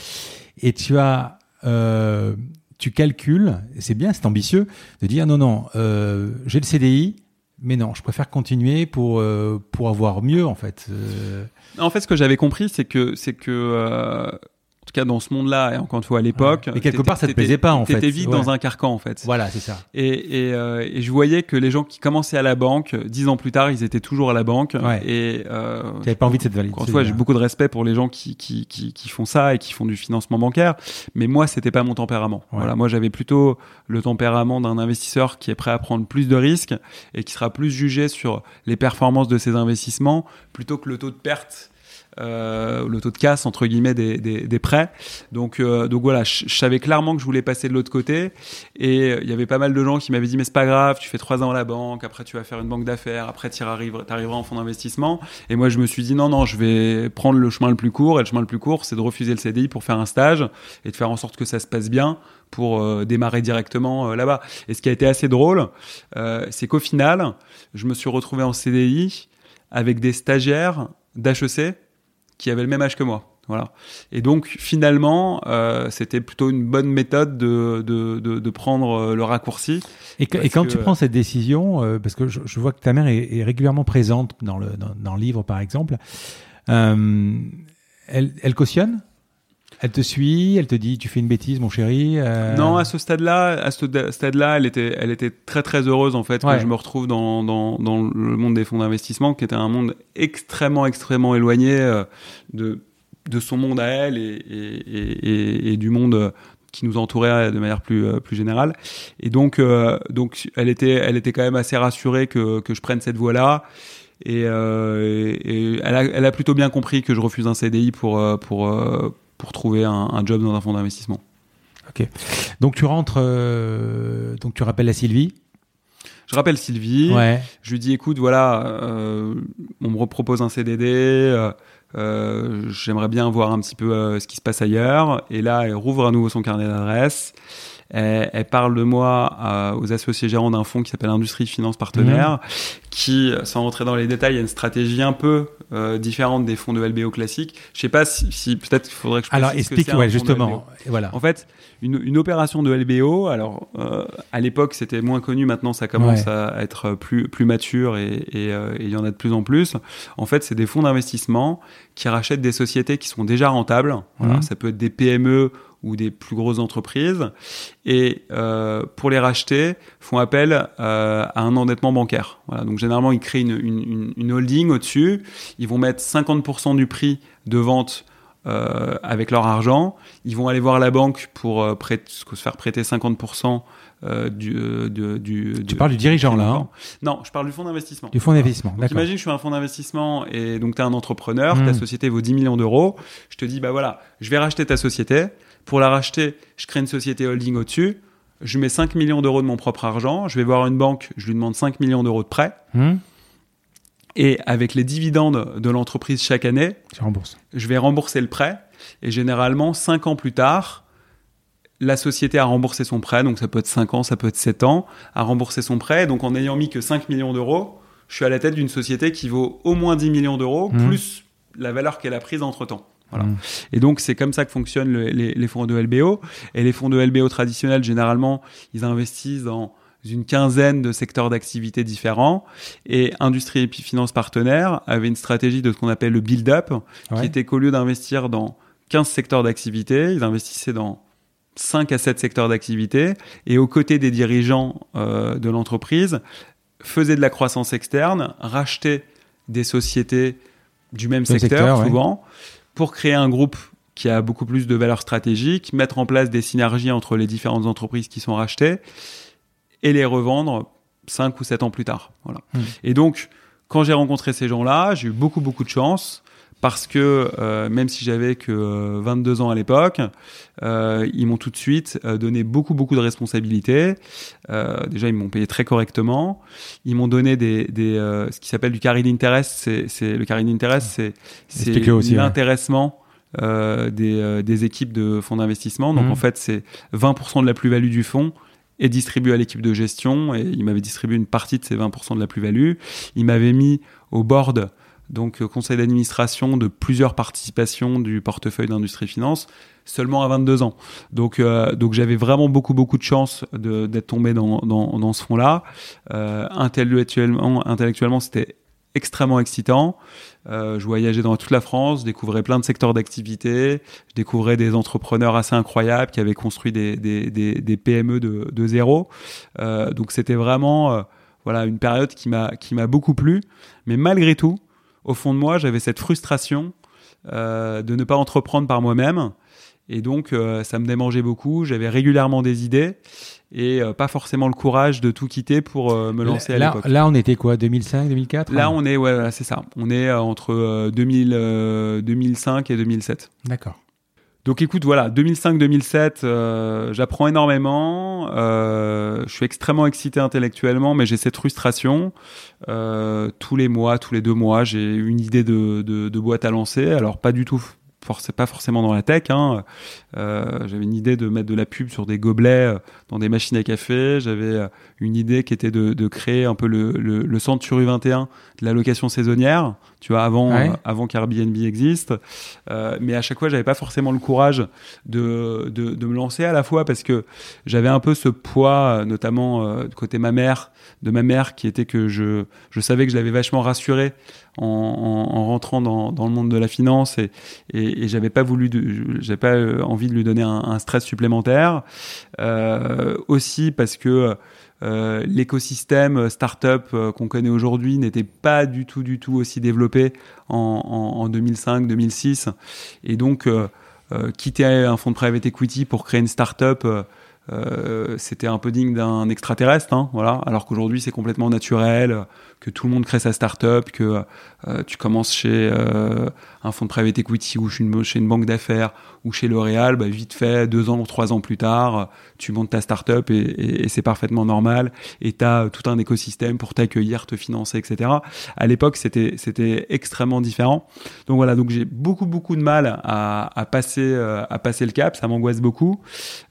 Speaker 2: et tu as, euh, tu calcules, c'est bien, c'est ambitieux, de dire non, non, euh, j'ai le CDI, mais non, je préfère continuer pour euh, pour avoir mieux en fait. Euh.
Speaker 1: En fait, ce que j'avais compris, c'est que c'est que euh, en tout cas dans ce monde-là, et encore une fois à l'époque.
Speaker 2: Mais quelque part, ça te plaisait pas en fait.
Speaker 1: T'étais vite dans un carcan en fait.
Speaker 2: Voilà, c'est ça.
Speaker 1: Et, et, euh, et, je voyais que les gens qui commençaient à la banque, dix ans plus tard, ils étaient toujours à la banque.
Speaker 2: Ouais.
Speaker 1: Et euh,
Speaker 2: t'avais pas envie de cette valide.
Speaker 1: Encore une fois, j'ai beaucoup de respect pour les gens qui, qui, qui, qui, font ça et qui font du financement bancaire. Mais moi, c'était pas mon tempérament. Voilà, moi j'avais plutôt le tempérament d'un investisseur qui est prêt à prendre plus de risques et qui sera plus jugé sur les performances de ses investissements plutôt que le taux de perte euh, le taux de casse entre guillemets des, des, des prêts. Donc, euh, donc voilà, je, savais clairement que je voulais passer de l'autre côté. Et il y avait pas mal de gens qui m'avaient dit mais c'est pas grave, tu fais trois ans à la banque, après tu vas faire une banque d'affaires, après tu arriveras, arriveras en fonds d'investissement. Et moi je me suis dit non non, je vais prendre le chemin le plus court. Et le chemin le plus court, c'est de refuser le CDI pour faire un stage et de faire en sorte que ça se passe bien pour euh, démarrer directement euh, là-bas. Et ce qui a été assez drôle, euh, c'est qu'au final, je me suis retrouvé en CDI avec des stagiaires d'HEC qui avaient le même âge que moi. Voilà. Et donc finalement, euh, c'était plutôt une bonne méthode de, de, de, de prendre euh, le raccourci.
Speaker 2: Et, et quand tu prends cette décision, euh, parce que je, je, vois que ta mère est, est régulièrement présente dans le, dans, dans, le livre, par exemple, euh, elle, elle cautionne? Elle te suit, elle te dit tu fais une bêtise mon chéri. Euh...
Speaker 1: Non, à ce stade-là, à ce stade-là, elle était, elle était très très heureuse en fait ouais. que je me retrouve dans, dans, dans le monde des fonds d'investissement, qui était un monde extrêmement extrêmement éloigné euh, de de son monde à elle et, et, et, et du monde qui nous entourait de manière plus euh, plus générale. Et donc euh, donc elle était elle était quand même assez rassurée que que je prenne cette voie-là. Et, euh, et, elle, a, elle a plutôt bien compris que je refuse un CDI pour euh, pour pour trouver un, un job dans un fonds d'investissement.
Speaker 2: Ok. Donc tu rentres, euh, donc tu rappelles à Sylvie?
Speaker 1: Je rappelle Sylvie.
Speaker 2: Ouais.
Speaker 1: Je lui dis écoute voilà, euh, on me repropose un CDD. Euh, J'aimerais bien voir un petit peu ce qui se passe ailleurs. Et là, elle rouvre à nouveau son carnet d'adresses. Elle, elle, parle de moi euh, aux associés gérants d'un fonds qui s'appelle Industrie Finance Partenaire, mmh. qui, sans rentrer dans les détails, a une stratégie un peu euh, différente des fonds de LBO classiques. Je sais pas si, si peut-être qu'il faudrait que je
Speaker 2: alors explique
Speaker 1: que
Speaker 2: ouais justement voilà
Speaker 1: en fait une, une opération de LBO alors euh, à l'époque c'était moins connu maintenant ça commence ouais. à être plus plus mature et et euh, il y en a de plus en plus en fait c'est des fonds d'investissement qui rachètent des sociétés qui sont déjà rentables voilà mmh. ça peut être des PME ou des plus grosses entreprises et euh, pour les racheter font appel euh, à un endettement bancaire. Voilà, donc généralement ils créent une, une, une holding au-dessus, ils vont mettre 50% du prix de vente euh, avec leur argent, ils vont aller voir la banque pour prêter, se faire prêter 50% euh, du,
Speaker 2: Tu parles du dirigeant là hein?
Speaker 1: Non, je parle du fonds d'investissement.
Speaker 2: Du fonds d'investissement,
Speaker 1: d'accord. Imagine, je suis un fonds d'investissement et donc tu es un entrepreneur, mmh. ta société vaut 10 millions d'euros. Je te dis, bah voilà, je vais racheter ta société. Pour la racheter, je crée une société holding au-dessus. Je mets 5 millions d'euros de mon propre argent. Je vais voir une banque, je lui demande 5 millions d'euros de prêt.
Speaker 2: Mmh.
Speaker 1: Et avec les dividendes de l'entreprise chaque année, je vais rembourser le prêt. Et généralement, 5 ans plus tard, la société a remboursé son prêt. Donc ça peut être 5 ans, ça peut être 7 ans, a remboursé son prêt. Donc en n'ayant mis que 5 millions d'euros, je suis à la tête d'une société qui vaut au moins 10 millions d'euros, mmh. plus la valeur qu'elle a prise entre-temps. Voilà. Mmh. Et donc c'est comme ça que fonctionnent le, les, les, fonds de LBO. Et les fonds de LBO traditionnels, généralement, ils investissent dans une quinzaine de secteurs d'activité différents. Et Industrie et Finance Partenaires avait une stratégie de ce qu'on appelle le build-up, ouais. qui était qu'au lieu d'investir dans 15 secteurs d'activité, ils investissaient dans 5 à 7 secteurs d'activité et aux côtés des dirigeants euh, de l'entreprise faisaient de la croissance externe, rachetaient des sociétés du même secteur, souvent, pour créer un groupe qui a beaucoup plus de valeur stratégique, mettre en place des synergies entre les différentes entreprises qui sont rachetées et les revendre 5 ou 7 ans plus tard. Voilà. Hmm. Et donc, quand j'ai rencontré ces gens-là, j'ai eu beaucoup, beaucoup de chance parce que euh, même si j'avais que 22 euh, ans à l'époque, euh, ils m'ont tout de suite donné beaucoup beaucoup de responsabilités. déjà, ils m'ont payé très correctement. Ils m'ont donné des, des ce qui s'appelle du carry d'interest. C'est le carry d'interest, c'est c'est l'intéressement. des, des équipes de fonds d'investissement. Donc mmh. en fait, c'est 20% de la plus-value du fonds est distribué à l'équipe de gestion et il m'avait distribué une partie de ces 20% de la plus-value. Il m'avait mis au board donc euh, conseil d'administration de plusieurs participations du portefeuille d'industrie finance seulement à 22 ans. Donc euh, donc j'avais vraiment beaucoup beaucoup de chance d'être tombé dans, dans, ce fonds-là. Euh, intellectuellement intellectuellement c'était extrêmement excitant. Je voyageais dans toute la France, je découvrais plein de secteurs d'activité, je découvrais des entrepreneurs assez incroyables qui avaient construit des, des, des, des PME de, de zéro. Donc c'était vraiment voilà une période qui m'a qui m'a beaucoup plu. Mais malgré tout, au fond de moi, j'avais cette frustration euh, de ne pas entreprendre par moi-même. Et donc, euh, ça me démangeait beaucoup. J'avais régulièrement des idées et euh, pas forcément le courage de tout quitter pour me lancer à l'époque.
Speaker 2: Là, on était quoi 2005, 2004
Speaker 1: Là, on est, ouais, c'est ça. On est entre 2000, 2005 et 2007.
Speaker 2: D'accord.
Speaker 1: Donc écoute, voilà, 2005-2007, euh, j'apprends énormément, euh, je suis extrêmement excité intellectuellement, mais j'ai cette frustration. Euh, tous les mois, tous les deux mois, j'ai une idée de, boîte à lancer. Alors pas du tout pas forcément dans la tech. Hein. Euh, j'avais une idée de mettre de la pub sur des gobelets dans des machines à café. J'avais une idée qui était de, de créer un peu le, le, le centre sur U21 de la location saisonnière, tu vois, avant, avant qu'Airbnb existe. mais à chaque fois, j'avais pas forcément le courage de, de, de, me lancer à la fois parce que j'avais un peu ce poids, notamment de côté ma mère, de ma mère, qui était que je, je savais que je l'avais vachement rassuré en, en, rentrant dans, dans, le monde de la finance et, et, et j'avais pas voulu, j'avais pas euh, envie de lui donner un, un stress supplémentaire. Euh, aussi parce que euh, l'écosystème startup euh, qu'on connaît aujourd'hui n'était pas du tout, du tout aussi développé en, en, en 2005-2006 et donc euh, quitter un fonds de private equity pour créer une startup. Euh, c'était un peu digne d'un extraterrestre, hein, voilà. Alors qu'aujourd'hui, c'est complètement naturel que tout le monde crée sa start-up, que euh, tu commences chez euh, un fonds de private equity ou chez une banque d'affaires ou chez L'Oréal, bah, vite fait, deux ans ou trois ans plus tard, tu montes ta start-up et, et, et c'est parfaitement normal. Et tu as tout un écosystème pour t'accueillir, te financer, etc. À l'époque, c'était c'était extrêmement différent. Donc voilà, donc j'ai beaucoup beaucoup de mal à, à passer euh, à passer le cap, ça m'angoisse beaucoup.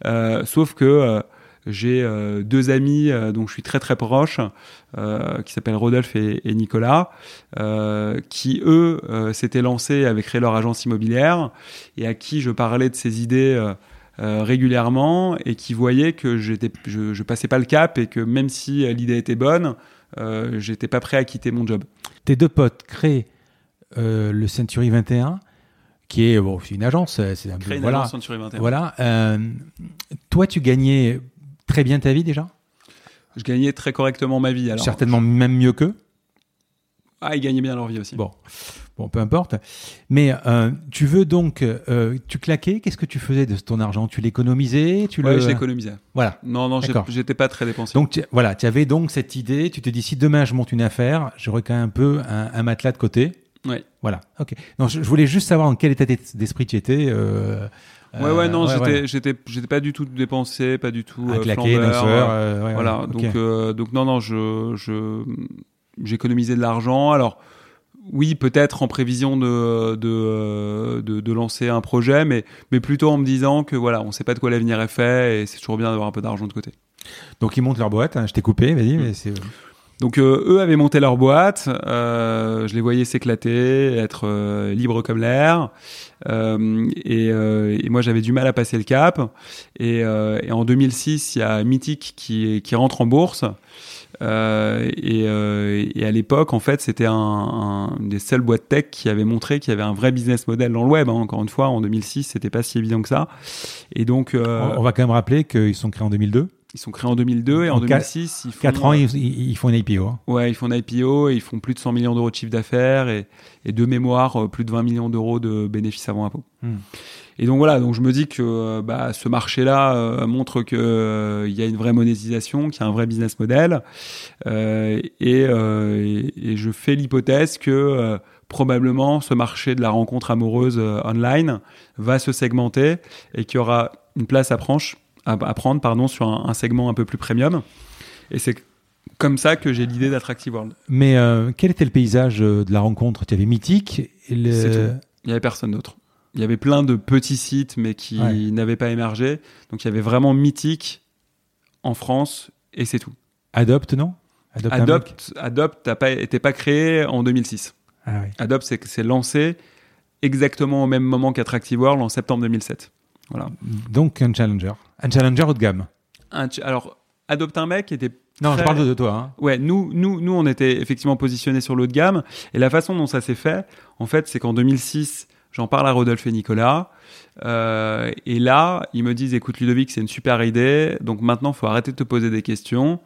Speaker 1: Euh, sauf que j'ai euh, deux amis euh, dont je suis très très proche, euh, qui s'appellent Rodolphe et, et Nicolas, qui eux s'étaient lancés avec créé leur agence immobilière et à qui je parlais de ces idées régulièrement et qui voyaient que j'étais, je, je passais pas le cap et que même si l'idée était bonne, j'étais pas prêt à quitter mon job.
Speaker 2: Tes deux potes créent le Century 21 qui est bon, une agence, c'est un
Speaker 1: voilà, agence Century 21.
Speaker 2: Voilà. Euh, toi, tu gagnais très bien ta vie déjà?
Speaker 1: Je gagnais très correctement ma vie. Alors.
Speaker 2: Certainement même mieux qu'eux
Speaker 1: Ah, ils gagnaient bien leur vie aussi.
Speaker 2: Bon, bon peu importe. Mais euh, tu veux donc, euh, tu claquais, qu'est-ce que tu faisais de ton argent? Tu l'économisais? Tu
Speaker 1: Ouais, le... je l'économisais.
Speaker 2: Voilà.
Speaker 1: Non, non, j'étais pas très dépensé.
Speaker 2: Donc tu, voilà, tu avais donc cette idée, tu te dis si demain je monte une affaire, j'aurai quand même un peu un, un matelas de côté.
Speaker 1: Oui.
Speaker 2: Voilà, ok. Non, je, je, voulais juste savoir en quel état d'esprit tu étais. Euh,
Speaker 1: Ouais, ouais, non, j'étais, j'étais, j'étais pas du tout dépensé, pas du tout
Speaker 2: euh, claquer, flambeur,
Speaker 1: euh, voilà. Donc, okay. euh, donc non, non, je, je, j'économisais de l'argent. Alors, oui, peut-être en prévision de, de, de, de, lancer un projet, mais, mais plutôt en me disant que voilà, on sait pas de quoi l'avenir est fait et c'est toujours bien d'avoir un peu d'argent de côté.
Speaker 2: Donc ils montent leur boîte. Hein, je t'ai coupé, vas-y, mmh. mais c'est.
Speaker 1: Donc euh, eux avaient monté leur boîte, euh, je les voyais s'éclater, être euh, libres comme l'air, euh, et, euh, et, moi j'avais du mal à passer le cap. Et, et en 2006, il y a Mythic qui, qui rentre en bourse. Et, et, à l'époque, en fait, c'était un, un, des seules boîtes tech qui avait montré qu'il y avait un vrai business model dans le web. Hein. Encore une fois, en 2006, c'était pas si évident que ça. Et donc,
Speaker 2: on, on va quand même rappeler qu'ils sont créés en 2002.
Speaker 1: Ils sont créés en 2002 et en,
Speaker 2: En
Speaker 1: 2006, ils font,
Speaker 2: 4 ans, ils, ils- font une IPO.
Speaker 1: Ouais, ils font un IPO et ils font plus de 100 millions d'euros de chiffre d'affaires et, et de mémoire, euh, plus de 20 millions d'euros de bénéfices avant impôt.
Speaker 2: Hmm.
Speaker 1: Et donc voilà, donc je me dis que euh, bah, ce marché-là euh, montre que euh, il y a une vraie monétisation, qu'il y a un vrai business model, euh, et, euh, et, et je fais l'hypothèse que euh, probablement ce marché de la rencontre amoureuse euh, online va se segmenter et qu'il y aura une place à, pranche- à, à prendre pardon, sur un, un segment un peu plus premium. Et c'est comme ça que j'ai l'idée d'Attractive World.
Speaker 2: Mais euh, quel était le paysage euh, de la rencontre? Tu avais Mythique. et le-
Speaker 1: C'est tout. Il n'y avait personne d'autre. Il y avait plein de petits sites, mais qui
Speaker 2: Ouais.
Speaker 1: n'avaient pas émergé. Donc il y avait vraiment Mythique en France, et c'est tout.
Speaker 2: Adopt, non? Adopt.
Speaker 1: Adopt, Adopt n'a pas été pas créé en 2006.
Speaker 2: Ah oui.
Speaker 1: Adopt c'est c'est lancé exactement au même moment qu'Attractive World en septembre 2007. Voilà.
Speaker 2: Donc un challenger. Un challenger haut de gamme.
Speaker 1: Un ch- alors Adopt un mec était
Speaker 2: Non, je parle de, de toi. Hein.
Speaker 1: Ouais, nous, nous, nous, on était effectivement positionnés sur l'eau de gamme. Et la façon dont ça s'est fait, en fait, c'est qu'en 2006, j'en parle à Rodolphe et Nicolas. Euh, et là, ils me disent, écoute, Ludovic, c'est une super idée. Donc maintenant, faut arrêter de te poser des questions.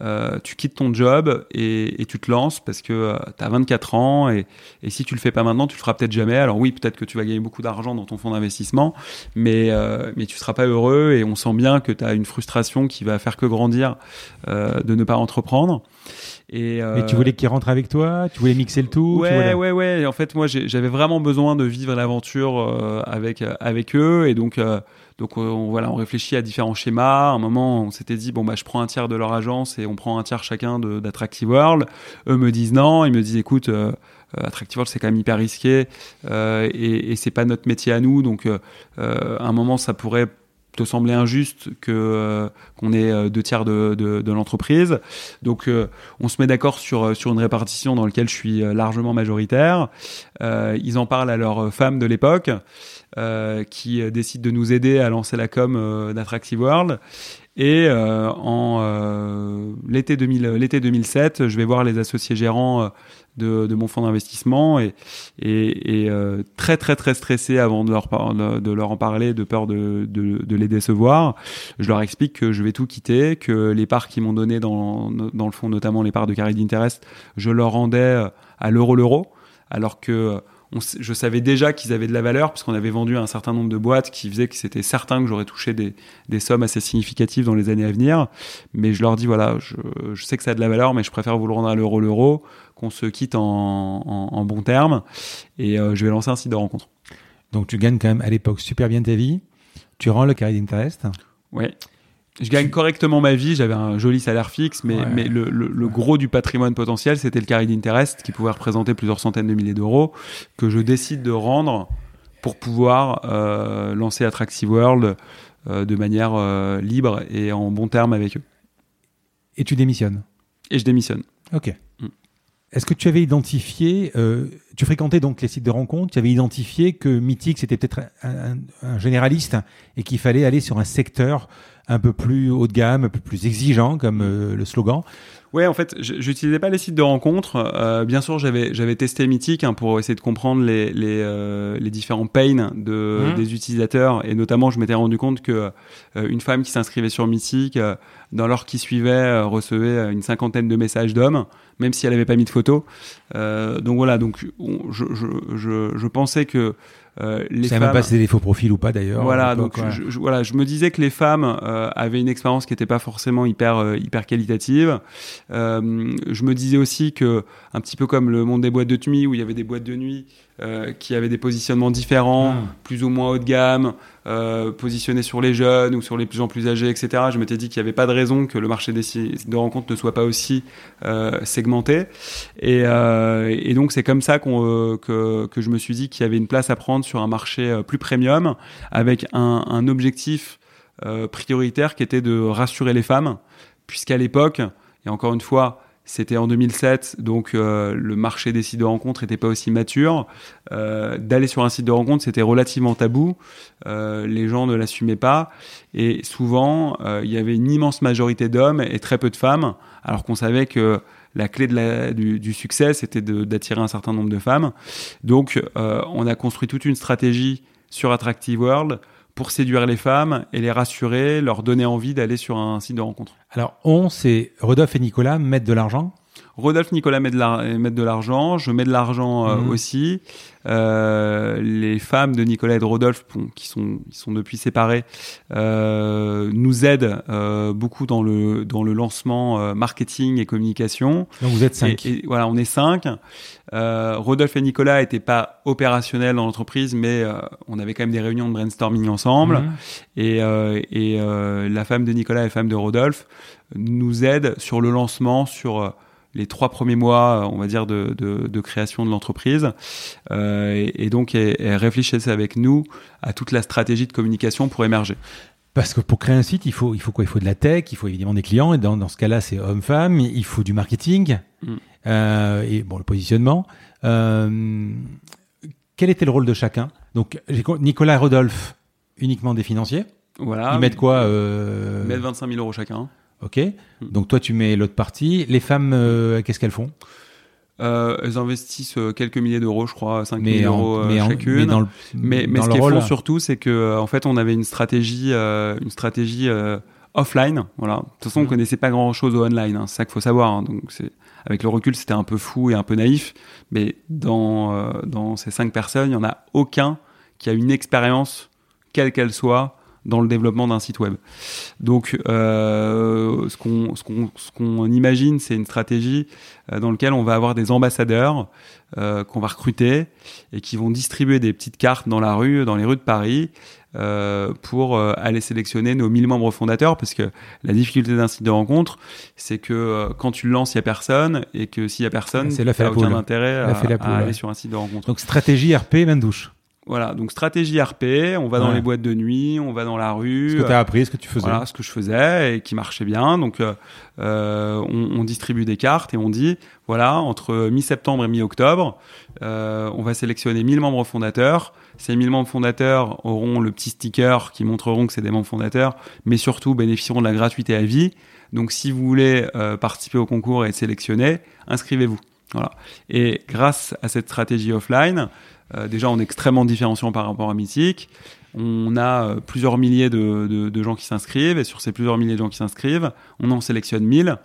Speaker 1: Euh, tu quittes ton job et, et tu te lances parce que tu as 24 ans et, et si tu le fais pas maintenant, tu le feras peut-être jamais. Alors oui, peut-être que tu vas gagner beaucoup d'argent dans ton fonds d'investissement, mais, euh, mais tu seras pas heureux et on sent bien que tu as une frustration qui va faire que grandir euh, de ne pas entreprendre. Et, euh,
Speaker 2: Mais tu voulais qu'ils rentrent avec toi Tu voulais mixer le tout tu
Speaker 1: Ouais,
Speaker 2: voulais-
Speaker 1: ouais, ouais. En fait, moi, j'avais vraiment besoin de vivre l'aventure euh, avec avec eux, et donc euh, donc euh, on, voilà, on réfléchit à différents schémas. À un moment, on s'était dit bon bah je prends un tiers de leur agence et on prend un tiers chacun d'Attractive World. Eux me disent non, ils me disent écoute. euh, euh, Attractive World, c'est quand même hyper risqué euh, et, et c'est pas notre métier à nous. Donc, euh, euh, à un moment, ça pourrait te sembler injuste que euh, qu'on ait deux tiers de, de, de l'entreprise. Donc, on se met d'accord sur sur une répartition dans laquelle je suis largement majoritaire. Ils en parlent à leur femme de l'époque, qui euh, décide de nous aider à lancer la com euh, d'Attractive World. Et euh, en euh, l'été 2000 l'été 2007, je vais voir les associés gérants euh, de, mon fonds d'investissement et, euh, très très très stressé avant de leur, en parler, de peur de, les décevoir. Je leur explique que je vais tout quitter, que les parts qu'ils m'ont données dans, le fonds, notamment les parts de carré d'intérêt, je leur rendais euh, à l'euro l'euro, alors que euh, on je savais déjà qu'ils avaient de la valeur puisqu'on avait vendu un certain nombre de boîtes qui faisaient que c'était certain que j'aurais touché des, des sommes assez significatives dans les années à venir. Mais je leur dis voilà, je, je sais que ça a de la valeur, mais je préfère vous le rendre à l'euro l'euro, qu'on se quitte en, en, en bons termes. Et euh, je vais lancer un site de rencontre.
Speaker 2: Donc tu gagnes quand même à l'époque super bien ta vie. Tu rends le carré d'intérêt.
Speaker 1: Ouais. Je gagne correctement ma vie, j'avais un joli salaire fixe, mais,
Speaker 2: Ouais.
Speaker 1: mais le, le- le gros du patrimoine potentiel, c'était le carré d'intérêt qui pouvait représenter plusieurs centaines de milliers d'euros, que je décide de rendre pour pouvoir euh, lancer Attractive World euh, de manière euh, libre et en bon terme avec eux.
Speaker 2: Et tu démissionnes?
Speaker 1: Et je démissionne.
Speaker 2: Ok.
Speaker 1: Mm.
Speaker 2: Est-ce que tu avais identifié, euh, tu fréquentais donc les sites de rencontres, tu avais identifié que Mythique c'était peut-être un, un- un généraliste et qu'il fallait aller sur un secteur un peu plus haut de gamme, un peu plus exigeant comme euh, le slogan.
Speaker 1: Ouais, en fait, j'utilisais pas les sites de rencontres. Euh, bien sûr, j'avais j'avais testé Mythic hein, pour essayer de comprendre les les, euh, les différents pains de
Speaker 2: Mhm.
Speaker 1: des utilisateurs et notamment, je m'étais rendu compte que euh, une femme qui s'inscrivait sur Mythic dans l'heure qui suivait recevait une cinquantaine de messages d'hommes, même si elle avait pas mis de photo. Donc voilà, donc on- je, je, je, je pensais que euh, les femmes
Speaker 2: même pas si c'était des faux profils ou pas d'ailleurs.
Speaker 1: voilà, donc je, je- voilà, je me disais que les femmes euh, avaient une expérience qui n'était pas forcément hyper euh, hyper qualitative. Euh, je me disais aussi que un petit peu comme le monde des boîtes de nuit où il y avait des boîtes de nuit euh, qui avaient des positionnements différents,
Speaker 2: Ah.
Speaker 1: plus ou moins haut de gamme, euh, positionnés sur les jeunes ou sur les gens plus âgés, etc. Je m'étais dit qu'il n'y avait pas de raison que le marché des de rencontres ne soit pas aussi euh, segmenté. Et, euh, et donc c'est comme ça que, que je me suis dit qu'il y avait une place à prendre sur un marché plus premium, avec un, un objectif euh, prioritaire qui était de rassurer les femmes, puisqu'à l'époque, et encore une fois, c'était en 2007, donc euh, le marché des sites de rencontres n'était pas aussi mature. Euh, D'aller sur un site de rencontre, c'était relativement tabou. Euh, les gens ne l'assumaient pas. Et souvent, il y avait une immense majorité d'hommes et très peu de femmes, alors qu'on savait que la clé du, succès, c'était d'attirer un certain nombre de femmes. Donc, on a construit toute une stratégie sur Attractive World pour séduire les femmes et les rassurer, leur donner envie d'aller sur un site de rencontre.
Speaker 2: Alors, on, c'est Rodolphe et Nicolas mettent de l'argent
Speaker 1: Rodolphe Nicolas met de l'argent, je mets de l'argent euh, mhm. aussi. Euh, les femmes de Nicolas et de Rodolphe, qui sont, ils sont depuis séparés, euh, nous aident beaucoup dans le dans le lancement marketing et communication.
Speaker 2: Donc vous êtes cinq.
Speaker 1: Et, voilà, on est cinq. Rodolphe et Nicolas n'étaient pas opérationnels dans l'entreprise, mais on avait quand même des réunions de brainstorming ensemble. Mhm. Et, et la femme de Nicolas et la femme de Rodolphe nous aident sur le lancement, sur les trois premiers mois, on va dire, de, de, création de l'entreprise. Euh, et, donc, elle, réfléchissait avec nous à toute la stratégie de communication pour émerger.
Speaker 2: Parce que pour créer un site, il faut, il faut quoi? Il faut de la tech, il faut évidemment des clients, et dans, dans ce cas-là, c'est homme-femme, il faut du marketing, mm. euh, et bon, le positionnement. Euh, quel était le rôle de chacun? Donc, Nicolas et Rodolphe, uniquement des financiers.
Speaker 1: Voilà.
Speaker 2: Ils mettent quoi
Speaker 1: euh... Ils mettent 25 000 euros chacun.
Speaker 2: Ok. Donc toi, tu mets l'autre partie. Les femmes, euh, qu'est-ce qu'elles font?
Speaker 1: Euh, elles investissent euh, quelques milliers d'euros, je crois, 5 000 euros mais chacune. mais, dans le, mais, mais ce qu'elles font surtout, c'est que en fait, on avait une stratégie, une stratégie offline. Voilà. De toute façon, on hmm. connaissait pas grand-chose au online. Hein. C'est ça qu'il faut savoir. Hein. Donc, c'est avec le recul, c'était un peu fou et un peu naïf. Mais dans dans ces cinq personnes, il y en a aucun qui a une expérience, quelle qu'elle soit, dans le développement d'un site web. Donc, euh, ce qu'on ce qu'on ce qu'on imagine, c'est une stratégie euh, dans laquelle on va avoir des ambassadeurs euh, qu'on va recruter et qui vont distribuer des petites cartes dans la rue, dans les rues de Paris, euh, pour euh, aller sélectionner nos 1000 membres fondateurs. Parce que la difficulté d'un site de rencontre c'est que euh, quand tu le lances il y a personne et que s'il y a personne
Speaker 2: c'est a
Speaker 1: aucun intérêt à, à, aller sur un site de rencontre.
Speaker 2: Donc stratégie RP main douche
Speaker 1: voilà, donc stratégie RP, on va dans les boîtes de nuit, on va dans la rue.
Speaker 2: Ce que tu as appris, ce que tu faisais.
Speaker 1: Voilà, ce que je faisais et qui marchait bien. Donc, euh, euh, on, on, distribue des cartes et on dit, voilà, entre mi-septembre et mi-octobre, euh, on va sélectionner 1000 membres fondateurs. Ces 1000 membres fondateurs auront le petit sticker qui montreront que c'est des membres fondateurs, mais surtout bénéficieront de la gratuité à vie. Donc, si vous voulez euh, participer au concours et être sélectionné, inscrivez-vous. Voilà. Et grâce à cette stratégie offline, euh, déjà, on est extrêmement différenciant par rapport à Mythique. On a euh, plusieurs milliers de, de, gens qui s'inscrivent et sur ces plusieurs milliers de gens qui s'inscrivent, on en sélectionne 1000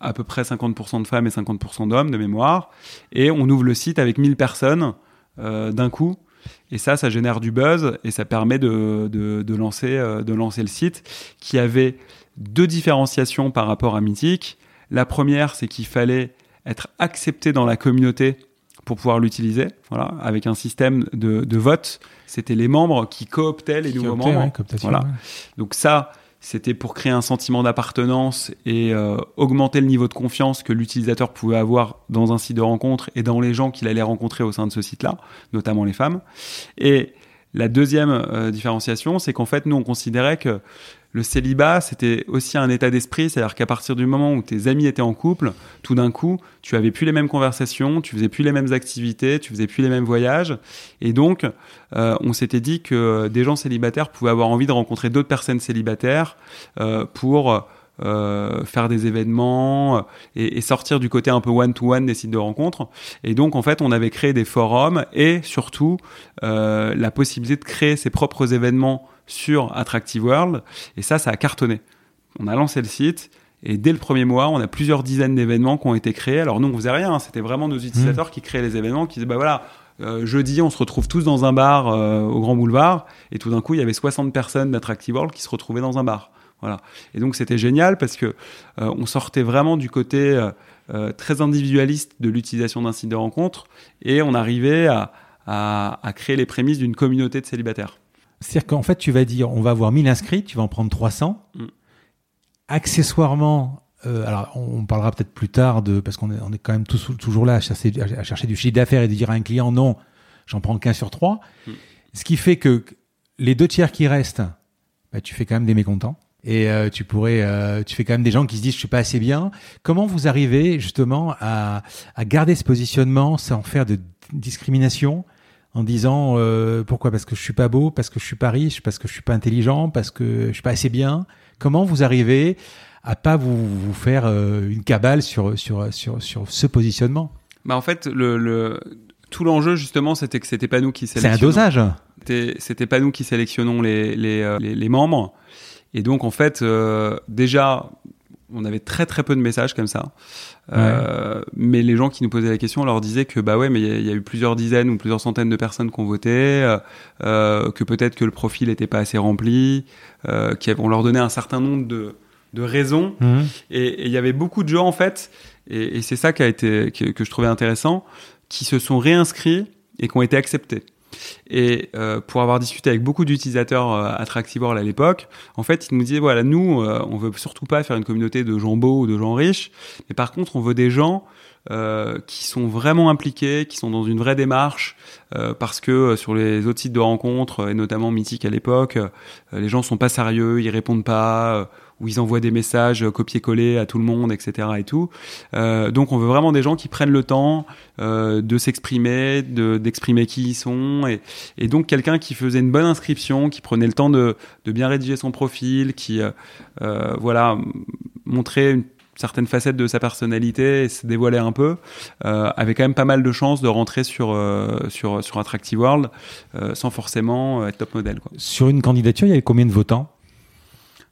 Speaker 1: à peu près 50% de femmes et 50% d'hommes de mémoire, et on ouvre le site avec 1000 personnes euh, d'un coup. Et ça, ça génère du buzz et ça permet de, de, de lancer, de lancer le site qui avait deux différenciations par rapport à Mythique. La première, c'est qu'il fallait être accepté dans la communauté pour pouvoir l'utiliser, voilà, avec un système de, de vote. C'était les membres qui cooptaient les nouveaux membres. voilà. Donc ça, c'était pour créer un sentiment d'appartenance et euh, augmenter le niveau de confiance que l'utilisateur pouvait avoir dans un site de rencontre et dans les gens qu'il allait rencontrer au sein de ce site-là, notamment les femmes. Et la deuxième euh, différenciation, c'est qu'en fait, nous, on considérait que le célibat, c'était aussi un état d'esprit, c'est-à-dire qu'à partir du moment où tes amis étaient en couple, tout d'un coup, tu avais plus les mêmes conversations, tu faisais plus les mêmes activités, tu faisais plus les mêmes voyages, et donc euh, on s'était dit que des gens célibataires pouvaient avoir envie de rencontrer d'autres personnes célibataires euh, pour euh, faire des événements et, sortir du côté un peu one-to-one des sites de rencontres. Et donc, en fait, on avait créé des forums et surtout la possibilité de créer ses propres événements sur Attractive World. Et ça, ça a cartonné. On a lancé le site. Et dès le premier mois, on a plusieurs dizaines d'événements qui ont été créés. Alors nous, on faisait rien. Hein. C'était vraiment nos utilisateurs mmh. qui créaient les événements, qui disaient, bah voilà, euh, jeudi, on se retrouve tous dans un bar euh, au Grand Boulevard. Et tout d'un coup, il y avait 60 personnes d'Attractive World qui se retrouvaient dans un bar. Voilà. Et donc, c'était génial parce que euh, on sortait vraiment du côté très individualiste de l'utilisation d'un site de rencontre et on arrivait à, à, à créer les prémices d'une communauté de célibataires.
Speaker 2: C'est-à-dire qu'en fait, tu vas dire, on va avoir 1000 inscrits, tu vas en prendre 300. Mm. Accessoirement, euh, alors on parlera peut-être plus tard de, parce qu'on est, on est quand même tous, toujours là à chercher, à chercher du chiffre d'affaires et de dire à un client non, j'en prends qu'un sur trois. Mm. Ce qui fait que les deux tiers qui restent, bah, tu fais quand même des mécontents. Et euh, tu pourrais, euh, tu fais quand même des gens qui se disent je suis pas assez bien. Comment vous arrivez justement à, à garder ce positionnement sans faire de discrimination en disant euh, pourquoi? Parce que je suis pas beau, parce que je suis pas riche, parce que je suis pas intelligent, parce que je suis pas assez bien. Comment vous arrivez à pas vous, vous faire euh, une cabale sur sur sur sur ce positionnement?
Speaker 1: Bah en fait le, le tout l'enjeu justement c'était que c'était pas nous qui
Speaker 2: C'est un dosage.
Speaker 1: C'était pas nous qui sélectionnons les, les, les, membres. Et donc, en fait, déjà, on avait très très peu de messages comme ça. Euh, mais les gens qui nous posaient la question, on leur disait que bah ouais, mais il y, a eu plusieurs dizaines ou plusieurs centaines de personnes qui ont voté, euh, euh que peut-être que le profil n'était pas assez rempli, euh, qu'on leur donnait un certain nombre de, de raisons. Mhm. Et il y avait beaucoup de gens en fait, et, et c'est ça qui a été que, que je trouvais intéressant, qui se sont réinscrits et qui ont été acceptés. Et euh, pour avoir discuté avec beaucoup d'utilisateurs euh, à l'époque, en fait, ils nous disaient voilà, nous, euh, on veut surtout pas faire une communauté de gens beaux ou de gens riches, mais par contre, on veut des gens qui sont vraiment impliqués, qui sont dans une vraie démarche, parce que sur les autres sites de rencontres, et notamment Mythique à l'époque, les gens sont pas sérieux, ils répondent pas, ou ils envoient des messages copier-coller à tout le monde, etc. et tout. donc on veut vraiment des gens qui prennent le temps de s'exprimer, de d'exprimer qui ils sont, et, donc quelqu'un qui faisait une bonne inscription, qui prenait le temps de, bien rédiger son profil, qui voilà montrait une certaines facettes de sa personnalité et se dévoiler un peu, euh, avait quand même pas mal de chances de rentrer sur, euh, sur, sur Attractive World euh, sans forcément être top modèle.
Speaker 2: Sur une candidature, il y avait combien de votants?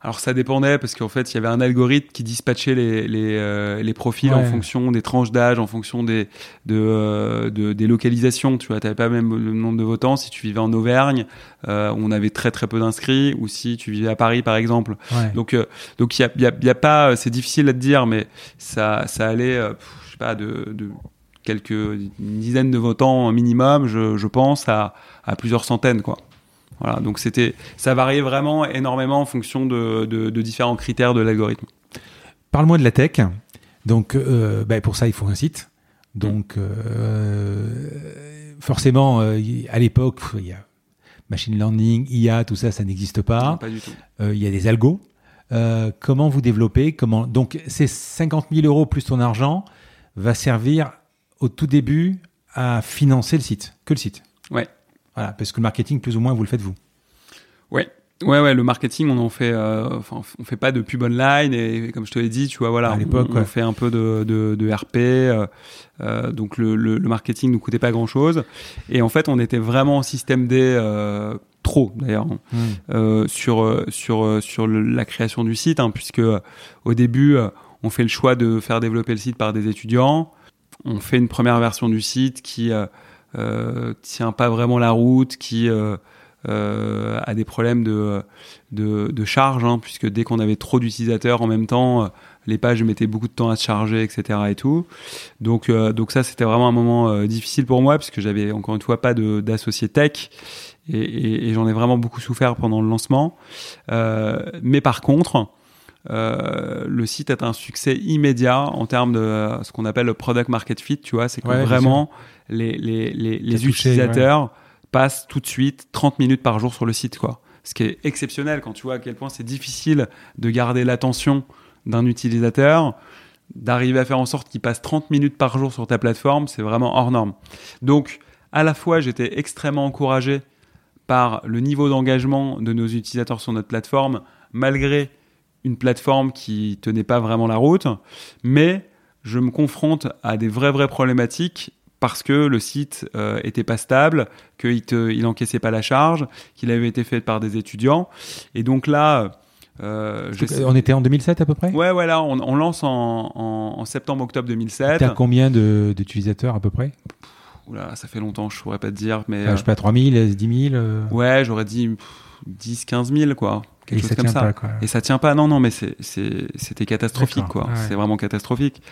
Speaker 1: Alors ça dépendait parce qu'en fait il y avait un algorithme qui dispatchait les, les, euh, les profils en fonction des tranches d'âge, en fonction des, de, euh, de, des localisations. Tu vois, t'avais pas même le nombre de votants si tu vivais en Auvergne, euh, on avait très très peu d'inscrits, ou si tu vivais à Paris par exemple. Donc euh, donc il y a, y, a, y a, pas, c'est difficile à te dire, mais ça ça allait, je sais pas de, de quelques une dizaine de votants minimum, je, je pense à, à plusieurs centaines quoi. Voilà, donc c'était, ça variait vraiment énormément en fonction de, de, différents critères de l'algorithme.
Speaker 2: Parle-moi de la tech. Donc, euh, bah, pour ça, il faut un site. Donc, euh, forcément, euh, à l'époque, il y a machine learning, IA, tout ça, ça n'existe pas.
Speaker 1: pas du tout.
Speaker 2: il y a des algos. comment vous développez Comment Donc, ces 50 000 euros plus ton argent va servir au tout début à financer le site, que le site.
Speaker 1: Ouais.
Speaker 2: Voilà, parce que le marketing, plus ou moins, vous le faites vous.
Speaker 1: Ouais. Ouais, ouais, le marketing, on en fait, euh, enfin, on fait pas de pub online et comme je te l'ai dit, tu vois, voilà, à l'époque, on, fait un peu de, de, de RP, euh, euh, donc le, le, le, marketing nous coûtait pas grand chose et en fait, on était vraiment en système D trop d'ailleurs hein. hmm. sur sur sur la création du site, hein, puisque au début, on fait le choix de faire développer le site par des étudiants, on fait une première version du site qui tient pas vraiment la route, qui euh, euh, a des problèmes de, de, de charge, hein, puisque dès qu'on avait trop d'utilisateurs en même temps, les pages mettaient beaucoup de temps à se charger, etc. et tout. Donc, donc ça, c'était vraiment un moment difficile pour moi, puisque j'avais encore une fois pas d'associé tech. Et, et, et j'en ai vraiment beaucoup souffert pendant le lancement. Euh, mais par contre, euh, le site est un succès immédiat en termes de ce qu'on appelle le product market fit. Tu vois, c'est que vraiment les, les, les, les utilisateurs passent tout de suite 30 minutes par jour sur le site, quoi. Ce qui est exceptionnel quand tu vois à quel point c'est difficile de garder l'attention d'un utilisateur, d'arriver à faire en sorte qu'il passe 30 minutes par jour sur ta plateforme, c'est vraiment hors norme. Donc, à la fois, j'étais extrêmement encouragé par le niveau d'engagement de nos utilisateurs sur notre plateforme, malgré une plateforme qui tenait pas vraiment la route, mais je me confronte à des vraies vraies problématiques parce que le site euh, était pas stable, qu'il il encaissait pas la charge, qu'il avait été fait par des étudiants. Et donc là,
Speaker 2: euh, on était en 2007 à peu près?
Speaker 1: Ouais, voilà, on, on lance en, en, septembre-octobre 2007.
Speaker 2: T'as combien d'utilisateurs à peu près?
Speaker 1: Oula, ça fait longtemps, je pourrais pas te dire, mais...
Speaker 2: je sais pas, 3000, 10 000
Speaker 1: Ouais, j'aurais dit 10, 15 000, quoi quelque chose comme ça. Et ça tient pas. Non, non, mais c'était catastrophique, quoi. C'est vraiment catastrophique.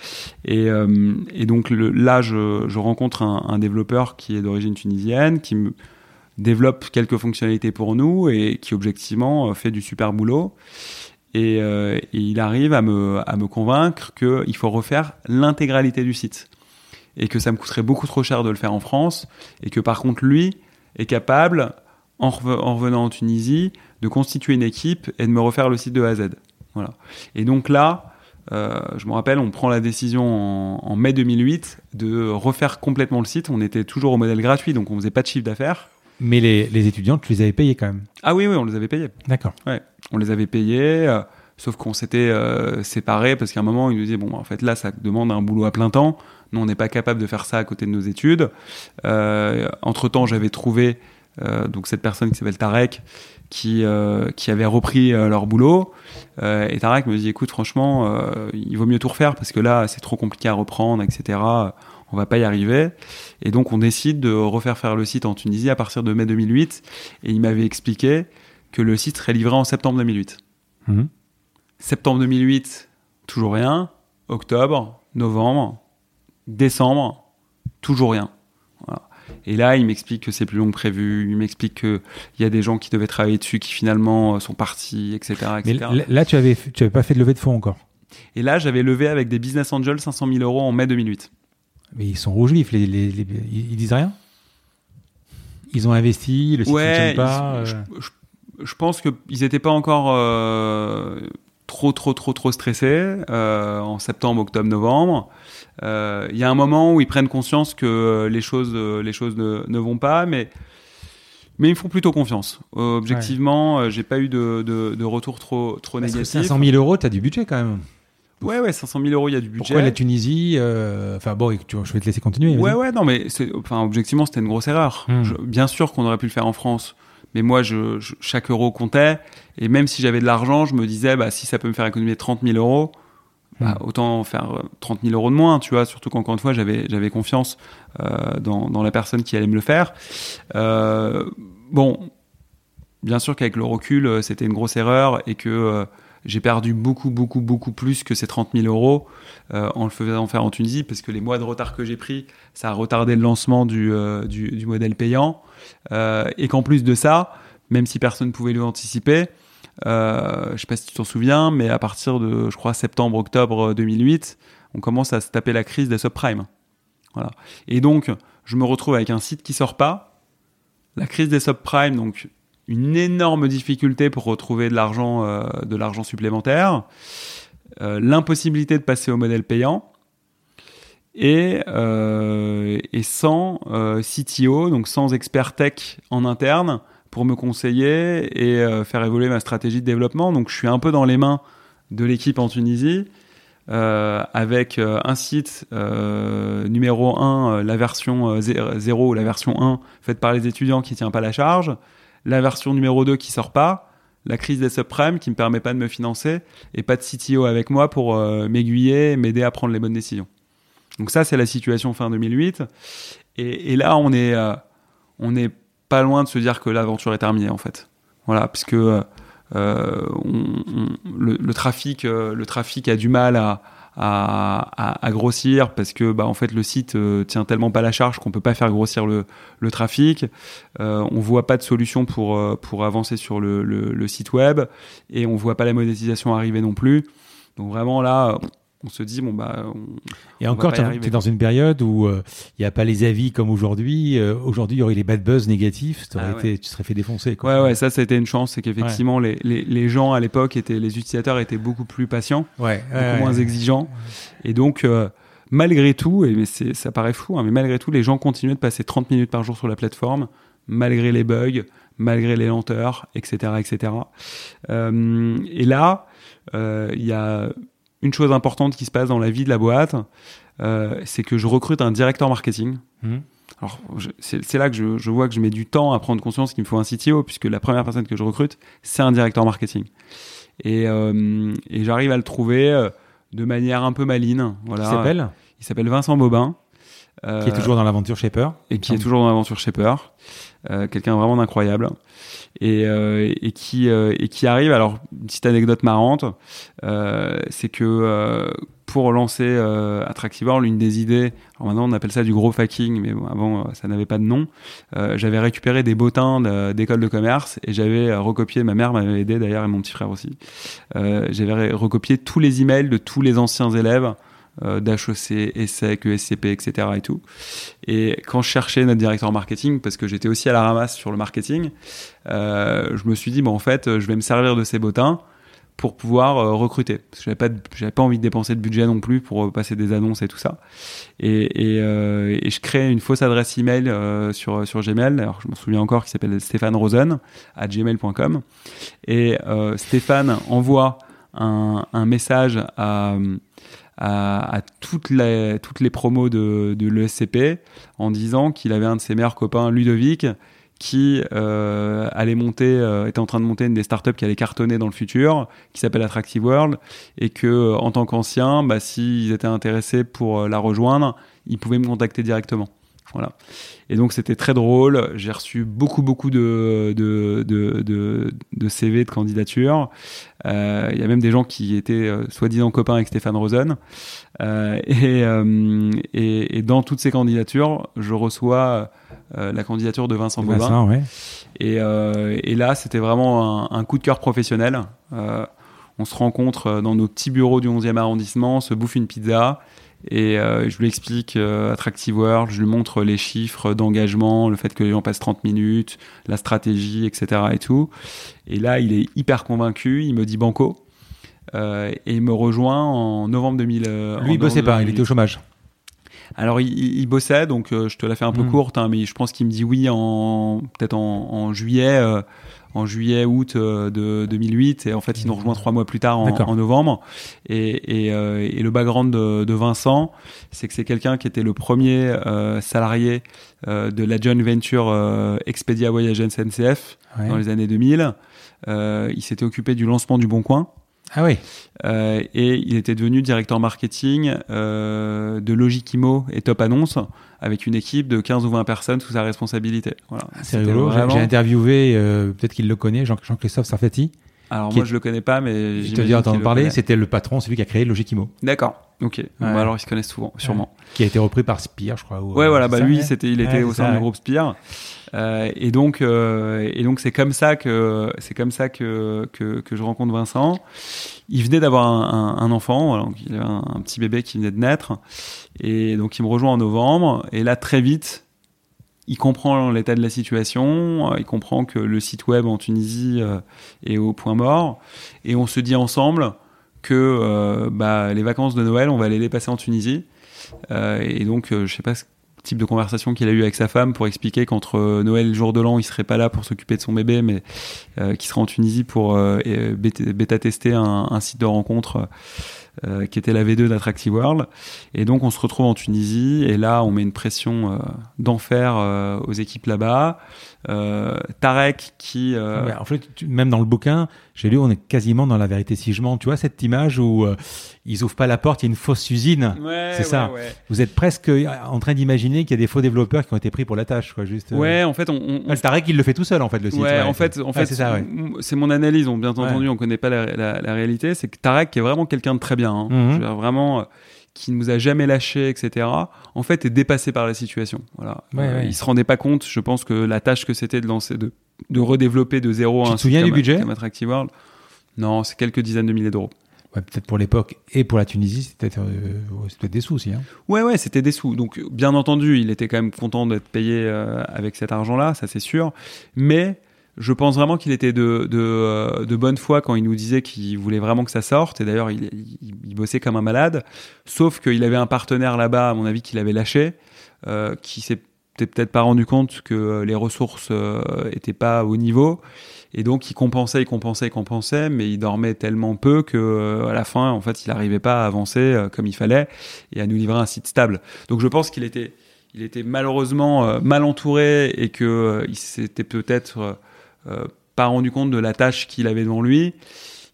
Speaker 1: Et, euh, et donc le, là, je, je rencontre un, un, développeur qui est d'origine tunisienne, qui me développe quelques fonctionnalités pour nous et qui objectivement euh, fait du super boulot. Et, euh, et il arrive à me, à me convaincre qu'il faut refaire l'intégralité du site et que ça me coûterait beaucoup trop cher de le faire en France et que par contre lui est capable en, revenant en Tunisie de constituer une équipe et de me refaire le site de A à Z. Voilà. Et donc là, euh, je me rappelle, on prend la décision en, mai 2008 de refaire complètement le site. On était toujours au modèle gratuit, donc on faisait pas de chiffre d'affaires.
Speaker 2: Mais les, les, étudiants, tu les avais payés quand même
Speaker 1: Ah oui, oui, on les avait payés.
Speaker 2: D'accord.
Speaker 1: Ouais, on les avait payés, euh, sauf qu'on s'était euh, séparés parce qu'à un moment, ils nous disaient, bon, en fait, là, ça demande un boulot à plein temps. Nous, on n'est pas capable de faire ça à côté de nos études. Entre-temps, j'avais trouvé donc cette personne qui s'appelle Tarek, qui, qui avait repris leur boulot. et Tarek me dit, écoute, franchement, il vaut mieux tout refaire parce que là, c'est trop compliqué à reprendre, etc. On va pas y arriver. Et donc, on décide de refaire faire le site en Tunisie à partir de mai 2008. Et il m'avait expliqué que le site serait livré en septembre 2008. Mhm. Septembre 2008, toujours rien. Octobre, novembre, décembre, toujours rien. Et là, il m'explique que c'est plus long que prévu. Il m'explique qu'il y a des gens qui devaient travailler dessus qui finalement euh, sont partis, etc.
Speaker 2: Mais là, tu avais, tu avais pas fait de levée de fonds encore.
Speaker 1: Et là, j'avais levé avec des business angels 500 000 euros en mai 2008.
Speaker 2: Mais ils sont rouges vifs, les, les, ils disent rien? Ils ont investi, le site ne fonctionne pas
Speaker 1: euh. je, pense qu'ils n'étaient pas encore euh, trop, trop, trop, trop stressés euh, en septembre, octobre, novembre. Il y a un moment où ils prennent conscience que les choses, les choses ne, ne vont pas, mais mais ils me font plutôt confiance. objectivement, j'ai pas eu de, de, de, retour trop, trop négatif.
Speaker 2: 500 000 euros, tu as du budget quand même.
Speaker 1: Ouais, ouais, 500 000 euros, il y a du budget.
Speaker 2: Pourquoi la Tunisie euh, Enfin bon, je vais te laisser continuer.
Speaker 1: Ouais, ouais, non, mais enfin, objectivement, c'était une grosse erreur. Hmm. bien sûr qu'on aurait pu le faire en France, mais moi, je, chaque euro comptait. Et même si j'avais de l'argent, je me disais, bah, si ça peut me faire économiser 30 000 euros, bah, hmm. autant faire 30 euh, 000 euros de moins, tu vois. Surtout qu'encore une fois, j'avais, j'avais confiance euh, dans, dans, la personne qui allait me le faire. Euh, bon, bien sûr qu'avec le recul, c'était une grosse erreur et que j'ai perdu beaucoup, beaucoup, beaucoup plus que ces 30 000 euros euh, en le faisant faire en Tunisie, parce que les mois de retard que j'ai pris, ça a retardé le lancement du, euh, du, modèle payant. Euh, et qu'en plus de ça, même si personne ne pouvait l'anticiper, je ne sais pas si tu t'en souviens, mais à partir de, je crois, septembre-octobre 2008, on commence à se taper la crise des subprimes. Et donc, je me retrouve avec un site qui sort pas. La crise des subprimes, donc une énorme difficulté pour retrouver de l'argent, euh, de l'argent supplémentaire, euh, l'impossibilité de passer au modèle payant euh, et sans CTO, donc sans expert tech en interne pour me conseiller et faire évoluer ma stratégie de développement. Donc je suis un peu dans les mains de l'équipe en Tunisie. avec un site numéro 1, la version 0 ou la version 1 faite par les étudiants qui tient pas la charge, la version numéro 2 qui sort pas, la crise des subprimes qui me permet pas de me financer et pas de CTO avec moi pour euh, m'aiguiller, m'aider à prendre les bonnes décisions. Donc ça, c'est la situation fin 2008. Et, là, on est, euh, on est pas loin de se dire que l'aventure est terminée en fait. Voilà, puisque euh, le, trafic, le trafic a du mal à, à, grossir parce que bah, en fait le site euh, tient tellement pas la charge qu'on peut pas faire grossir le, trafic. Euh, on voit pas de solution pour, euh, pour avancer sur le, le, site web et on voit pas la monétisation arriver non plus. Donc vraiment là, on se dit bon bah
Speaker 2: et encore tu es dans une période où il euh, n'y a pas les avis comme aujourd'hui euh, aujourd'hui il y aurait les bad buzz négatifs ah été, tu serais fait défoncer
Speaker 1: quoi. ouais ouais ça ça a été une chance c'est qu'effectivement les, les, les, gens à l'époque étaient les utilisateurs étaient beaucoup plus patients
Speaker 2: ouais,
Speaker 1: beaucoup moins exigeants. Et donc euh, malgré tout et mais c'est ça paraît fou hein, mais malgré tout les gens continuaient de passer 30 minutes par jour sur la plateforme malgré les bugs malgré les lenteurs etc etc et là il y a une chose importante qui se passe dans la vie de la boîte, euh, c'est que je recrute un directeur marketing. Mmh. Alors, c'est là que je, je, vois que je mets du temps à prendre conscience qu'il me faut un CTO, puisque la première personne que je recrute, c'est un directeur marketing. Et, euh, et j'arrive à le trouver euh, de manière un peu maline. Voilà.
Speaker 2: Il s'appelle?
Speaker 1: Il s'appelle Vincent Bobin.
Speaker 2: qui est toujours dans l'aventure Shaper.
Speaker 1: Et qui est toujours dans l'aventure Shaper. Quelqu'un vraiment d'incroyable et, euh, et qui euh, et qui arrive. Alors une petite anecdote marrante, euh, c'est que pour lancer euh, Attractivore, l'une des idées, alors maintenant on appelle ça du gros hacking, mais bon, avant ça n'avait pas de nom. Euh, j'avais récupéré des bottins d'école de, commerce et j'avais recopié, ma mère m'avait aidé d'ailleurs et mon petit frère aussi. Euh, j'avais recopié tous les emails de tous les anciens élèves euh, d'HEC, ESSEC, ESCP, etc. et tout. Et quand je cherchais notre directeur marketing, parce que j'étais aussi à la ramasse sur le marketing, euh, je me suis dit, bon, en fait, je vais me servir de ces bottins pour pouvoir euh, recruter. Parce que j'avais pas, pas envie de dépenser de budget non plus pour passer des annonces et tout ça. Et, je crée une fausse adresse email sur, sur Gmail. Alors, je me souviens encore qui s'appelle Stéphane Rosen à gmail.com. Et Stéphane envoie un message à, à, toutes, les, toutes les promos de, de l'ESCP en disant qu'il avait un de ses meilleurs copains, Ludovic, qui euh, allait monter, euh, était en train de monter une des startups qui allait cartonner dans le futur, qui s'appelle Attractive World, et que euh, en tant qu'ancien, bah, s'ils étaient intéressés pour la rejoindre, ils pouvaient me contacter directement. Voilà. Et donc c'était très drôle. J'ai reçu beaucoup beaucoup de de, de, de, de CV de candidatures. Euh, il y a même des gens qui étaient euh, soi-disant copains avec Stéphane Rosen. Euh, et, et, et, dans toutes ces candidatures, je reçois la candidature de Vincent Bobin.
Speaker 2: Ouais.
Speaker 1: Et, et là, c'était vraiment un, un, coup de cœur professionnel. on se rencontre dans nos petits bureaux du 11e arrondissement, se bouffe une pizza et euh, je lui explique euh, Attractive World, je lui montre les chiffres d'engagement, le fait que les gens passent 30 minutes, la stratégie, etc. et tout. Et là, il est hyper convaincu, il me dit banco. Euh, et il me rejoint en novembre 2000.
Speaker 2: Lui, il bossait pas, il était au chômage.
Speaker 1: Alors, il, il bossait, donc je te la fais un peu hmm. courte, hein, mais je pense qu'il me dit oui en peut-être en, en, juillet en juillet, août euh, de 2008, et en fait, il nous rejoint trois mois plus tard en, novembre. Et, et, euh, et, le background de, de Vincent, c'est que c'est quelqu'un qui était le premier euh, salarié de la joint venture Expedia Voyage SNCF dans les années 2000. il s'était occupé du lancement du Bon Coin.
Speaker 2: Ah oui.
Speaker 1: Euh, et il était devenu directeur marketing euh, de Logikimo et Top Annonce avec une équipe de 15 ou 20 personnes sous sa responsabilité. Voilà.
Speaker 2: Ah, c'est rigolo. J'ai interviewé, euh, peut-être qu'il le connaît, Jean-Christophe Sarfati.
Speaker 1: Alors moi je le connais pas, mais
Speaker 2: je te dis entendre parler. C'était le patron, celui qui a créé Logikimo.
Speaker 1: D'accord. Ok. Bon, bah, alors ils se connaissent souvent, sûrement.
Speaker 2: Qui a été repris par Spire, je crois.
Speaker 1: ouais, voilà. Bah lui, c'était, il était au sein du groupe Spire. Euh, et donc, euh, et donc c'est comme ça que c'est comme ça que, que, que je rencontre Vincent. Il venait d'avoir un, un, enfant, alors il avait un, un, petit bébé qui venait de naître, et donc il me rejoint en novembre. Et là, très vite, il comprend l'état de la situation, il comprend que le site web en Tunisie euh, est au point mort, et on se dit ensemble que euh, bah, les vacances de Noël, on va aller les passer en Tunisie. Et donc, je sais pas type de conversation qu'il a eu avec sa femme pour expliquer qu'entre euh, Noël et le jour de l'an, il serait pas là pour s'occuper de son bébé, mais euh, qu'il serait en Tunisie pour euh, bêta-tester un, site de rencontre euh, qui était la V2 d'Attractive World. Et donc on se retrouve en Tunisie et là on met une pression d'enfer aux équipes là-bas. Tarek qui...
Speaker 2: en fait, même dans le bouquin, j'ai lu, on est quasiment dans la vérité si je mens. Tu vois cette image où ils ouvrent pas la porte, il y a une fausse usine. c'est ça. Vous êtes presque en train d'imaginer qu'il y a des faux développeurs qui ont été pris pour la tâche, quoi. Juste.
Speaker 1: Euh. Ouais, en fait, on. on...
Speaker 2: Ah, Tarek, il le fait tout seul, en fait, le site.
Speaker 1: Ouais, en fait, en fait, c'est ça. C'est mon analyse. On bien entendu, on connaît pas la, la, la réalité. C'est que Tarek est vraiment quelqu'un de très bien. Hein. Mhm. Je veux dire, vraiment. Qui ne nous a jamais lâché, etc. En fait, est dépassé par la situation. Voilà. Euh, il se rendait pas compte. Je pense que la tâche que c'était de lancer, de, de redévéloper de zéro
Speaker 2: tu un. Te souviens du budget
Speaker 1: Attractive World? Non, c'est quelques dizaines de milliers d'euros.
Speaker 2: Ouais, peut-être pour l'époque et pour la Tunisie, c'était euh, des sous aussi. Hein.
Speaker 1: Ouais, ouais, c'était des sous. Donc, bien entendu, il était quand même content d'être payé euh, avec cet argent-là, ça c'est sûr. Mais je pense vraiment qu'il était de, euh, de, bonne foi quand il nous disait qu'il voulait vraiment que ça sorte. Et d'ailleurs, il, il, bossait comme un malade. Sauf qu'il avait un partenaire là-bas, à mon avis, qu'il avait lâché, euh, qui s'était peut-être pas rendu compte que les ressources étaient pas au niveau et donc il compensait, il compensait, il compensait, mais il dormait tellement peu que euh, à la fin, en fait, il n'arrivait pas à avancer euh, comme il fallait et à nous livrer un site stable. Donc je pense qu'il était, il était malheureusement euh, mal entouré et que il s'était peut-être pas rendu compte de la tâche qu'il avait devant lui.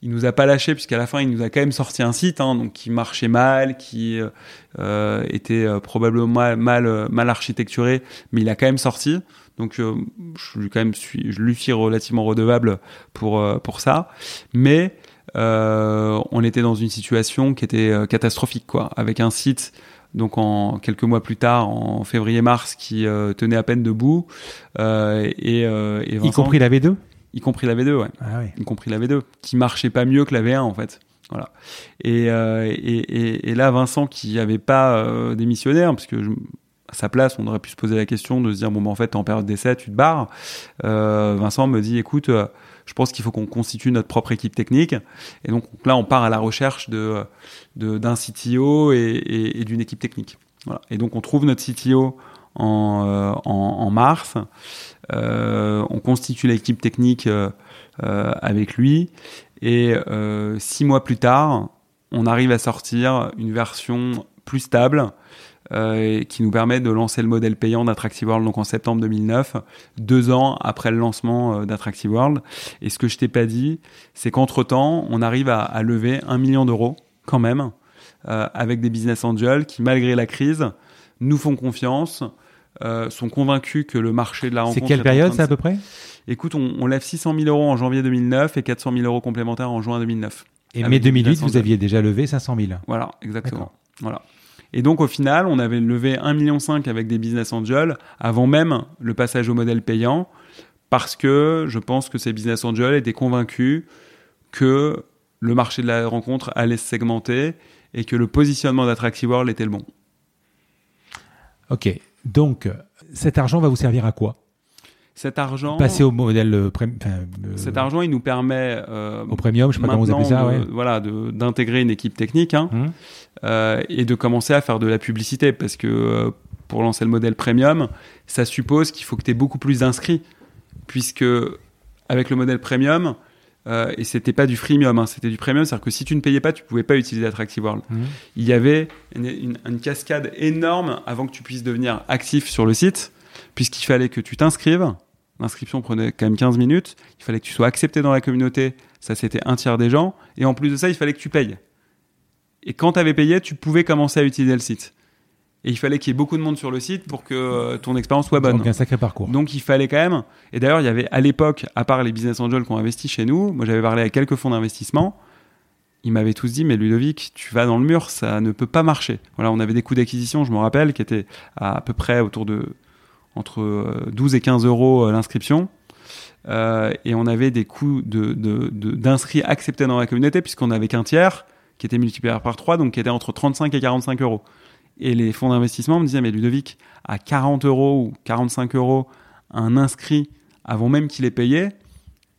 Speaker 1: Il nous a pas lâché puisqu'à la fin il nous a quand même sorti un site hein, donc qui marchait mal, qui était probablement mal, mal, architecturé, mais il a quand même sorti. Donc euh, je lui quand même suis, je lui suis relativement redevable pour euh, pour ça, mais euh, on était dans une situation qui était catastrophique quoi, avec un site donc en quelques mois plus tard, en février-mars, qui tenait à peine debout. Euh, et, et
Speaker 2: y compris la V2
Speaker 1: Y compris la V2, ouais.
Speaker 2: Ah, oui.
Speaker 1: Y compris la V2, qui marchait pas mieux que la V1 en fait. Voilà. Et, et, et, là, Vincent, qui avait pas démissionné, hein, parce que je, à sa place, on aurait pu se poser la question de se dire bon ben en fait en période d'essai tu te barres. Euh, Vincent me dit écoute, euh, je pense qu'il faut qu'on constitue notre propre équipe technique et donc là on part à la recherche de d'un CTO et, d'une équipe technique. Voilà. Et donc on trouve notre CTO en, euh, en, mars. Euh, on constitue l'équipe technique euh, avec lui et six mois plus tard, on arrive à sortir une version plus stable euh, qui nous permet de lancer le modèle payant d'Attractive World donc en septembre 2009, deux ans après le lancement euh, d'Attractive World. Et ce que je t'ai pas dit, c'est qu'entre temps, on arrive à, à lever un million d'euros quand même euh, avec des business angels qui, malgré la crise, nous font confiance, euh, sont convaincus que le marché de la rencontre.
Speaker 2: C'est quelle période, ça, à peu près?
Speaker 1: Écoute, on, on lève 600 000 euros en janvier 2009 et 400 000 euros complémentaires en juin 2009.
Speaker 2: Et mai
Speaker 1: des
Speaker 2: 2008,
Speaker 1: business
Speaker 2: vous aviez déjà levé 500 000.
Speaker 1: Voilà, exactement. Voilà. Et donc au final, on avait levé 1,5 million avec des business angels avant même le passage au modèle payant, parce que je pense que ces business angels étaient convaincus que le marché de la rencontre allait se segmenter et que le positionnement d'Attractive World était le bon.
Speaker 2: Ok. Donc, cet argent va vous servir à quoi?
Speaker 1: Cet argent,
Speaker 2: Passer au modèle euh, euh,
Speaker 1: cet argent, il nous permet euh,
Speaker 2: au premium, je sais pas comment vous appelez ça. Ouais.
Speaker 1: de- voilà, d'intégrer une équipe technique. hein,
Speaker 2: Hum.
Speaker 1: euh, et de commencer à faire de la publicité parce que pour lancer le modèle premium, ça suppose qu'il faut que tu aies beaucoup plus d'inscrits puisque avec le modèle premium euh, et c'était pas du freemium, hein, c'était du premium, c'est-à-dire que si tu ne payais pas, tu pouvais pas utiliser Attractive World.
Speaker 2: Hum.
Speaker 1: Il y avait une, une- une cascade énorme avant que tu puisses devenir actif sur le site, puisqu'il fallait que tu t'inscrives. L'inscription prenait quand même 15 minutes. Il fallait que tu sois accepté dans la communauté. Ça, c'était un tiers des gens. Et en plus de ça, il fallait que tu payes. Et quand tu avais payé, tu pouvais commencer à utiliser le site. Et il fallait qu'il y ait beaucoup de monde sur le site pour que euh, ton expérience soit bonne.
Speaker 2: Donc, un sacré parcours.
Speaker 1: Donc il fallait quand même. Et d'ailleurs, il y avait à l'époque, à part les business angels qui ont investi chez nous, moi j'avais parlé à quelques fonds d'investissement. Ils m'avaient tous dit, mais Ludovic, tu vas dans le mur, ça ne peut pas marcher. Voilà, on avait des coûts d'acquisition, je me rappelle, qui étaient à, à peu près autour de entre euh, 12 et 15 euros euh, l'inscription. Euh, et on avait des coûts de, de- de- d'inscrits acceptés dans la communauté, puisqu'on n'avait qu'un tiers, qui était multiplié par 3, donc qui était entre 35 et 45 euros. Et les fonds d'investissement me disaient, mais Ludovic, à 40 euros ou 45 euros, un inscrit avant même qu'il ait payé,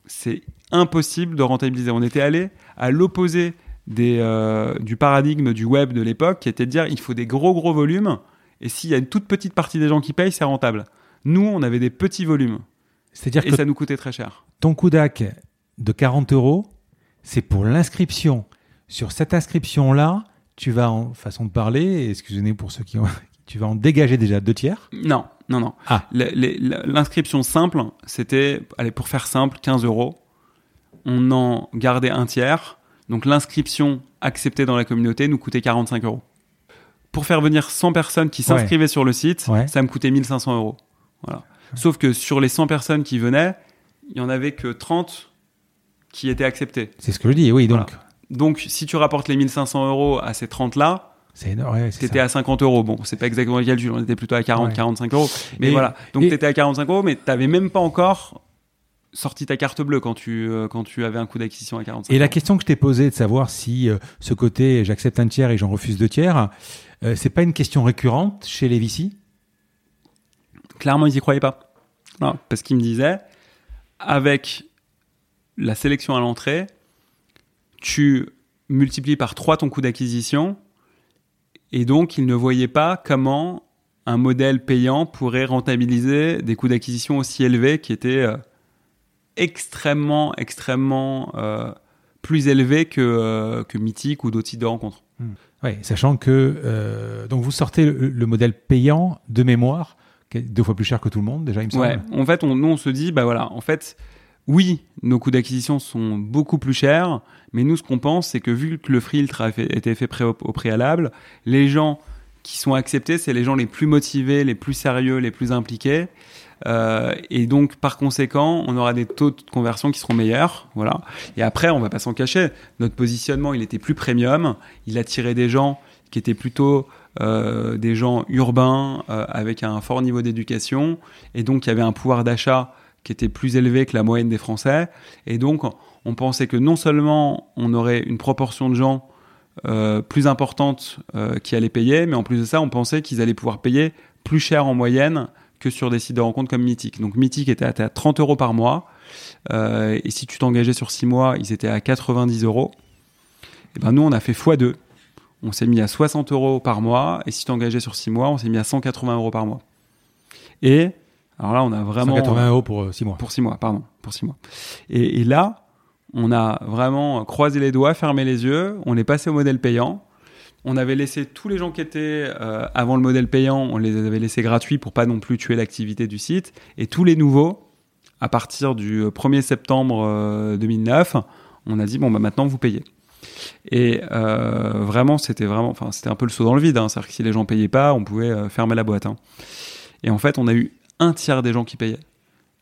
Speaker 1: c'est impossible de rentabiliser. On était allé à l'opposé euh, du paradigme du web de l'époque, qui était de dire il faut des gros gros volumes, et s'il y a une toute petite partie des gens qui payent, c'est rentable. Nous, on avait des petits volumes,
Speaker 2: C'est-à-dire
Speaker 1: et
Speaker 2: que
Speaker 1: ça nous coûtait très cher.
Speaker 2: ton coup d'ac de 40 euros, c'est pour l'inscription. Sur cette inscription-là, tu vas en façon de parler, excusez-moi pour ceux qui ont, tu vas en dégager déjà deux tiers.
Speaker 1: Non, non, non.
Speaker 2: Ah.
Speaker 1: L'inscription simple, c'était, allez, pour faire simple, 15 euros. On en gardait un tiers. Donc l'inscription acceptée dans la communauté nous coûtait 45 euros. Pour faire venir 100 personnes qui s'inscrivaient sur le site,
Speaker 2: Ouais.
Speaker 1: ça me coûtait 1500 euros. Voilà. Sauf que sur les 100 personnes qui venaient, il y en avait que 30 qui étaient acceptées.
Speaker 2: C'est ce que je dis, oui, donc
Speaker 1: Donc si tu rapportes les 1500 euros à ces 30-là,
Speaker 2: c'est énorme. ouais,
Speaker 1: T'étais à 50 euros. Bon, c'est pas exactement le calcul, on était plutôt à 40,
Speaker 2: Ouais.
Speaker 1: 45 euros. Mais
Speaker 2: Et-
Speaker 1: voilà. Donc
Speaker 2: et-
Speaker 1: t'étais à 45 euros, mais t'avais même pas encore sorti ta carte bleue quand tu, euh, quand tu avais un coût d'acquisition à 45
Speaker 2: Et la
Speaker 1: euros.
Speaker 2: question que je t'ai posée de savoir si euh, ce côté j'accepte un tiers et j'en refuse deux tiers, euh, c'est pas une question récurrente chez les VC
Speaker 1: Clairement, ils y croyaient pas. Non, parce qu'ils me disaient, avec la sélection à l'entrée, tu multiplies par 3 ton coût d'acquisition, et donc ils ne voyaient pas comment un modèle payant pourrait rentabiliser des coûts d'acquisition aussi élevés qui étaient euh, extrêmement, extrêmement euh, plus élevés que, euh, que Mythique ou d'autres sites de rencontres.
Speaker 2: Ouais, sachant que euh, donc vous sortez le, le modèle payant de mémoire, qui est deux fois plus cher que tout le monde déjà, il me semble.
Speaker 1: Ouais, en fait, on, nous, on se dit, bah voilà, en fait, oui, nos coûts d'acquisition sont beaucoup plus chers, mais nous, ce qu'on pense, c'est que vu que le filtre a fait- été fait pré- au, au préalable, les gens qui sont acceptés, c'est les gens les plus motivés, les plus sérieux, les plus impliqués. Euh, et donc, par conséquent, on aura des taux de conversion qui seront meilleurs. Voilà. Et après, on va pas s'en cacher. Notre positionnement, il était plus premium. Il attirait des gens qui étaient plutôt euh, des gens urbains euh, avec un fort niveau d'éducation. Et donc, il y avait un pouvoir d'achat qui était plus élevé que la moyenne des Français. Et donc, on pensait que non seulement on aurait une proportion de gens plus importante qui allaient payer, mais en plus de ça, on pensait qu'ils allaient pouvoir payer plus cher en moyenne que sur des sites de rencontres comme Mythique. Donc Mythique était à 30 euros par mois, euh, et si tu t'engageais sur 6 mois, ils étaient à 90 euros. Et ben nous, on a fait x2. On s'est mis à 60 euros par mois, et si tu t'engageais sur 6 mois, on s'est mis à 180 euros par mois. Et alors là, on a vraiment
Speaker 2: 180 euros pour 6 mois.
Speaker 1: pour six mois, pardon, pour six mois. Et, et là, on a vraiment croisé les doigts, fermé les yeux, on est passé au modèle payant. On avait laissé tous les gens qui étaient euh, avant le modèle payant, on les avait laissés gratuits pour pas non plus tuer l'activité du site. Et tous les nouveaux, à partir du 1er septembre 2009, on a dit bon bah maintenant vous payez. Et vraiment c'était vraiment, enfin c'était un peu le saut dans le vide. Hein. C'est-à-dire que si les gens payaient pas, on pouvait fermer la boîte. Hein. Et en fait, on a eu un tiers des gens qui payaient.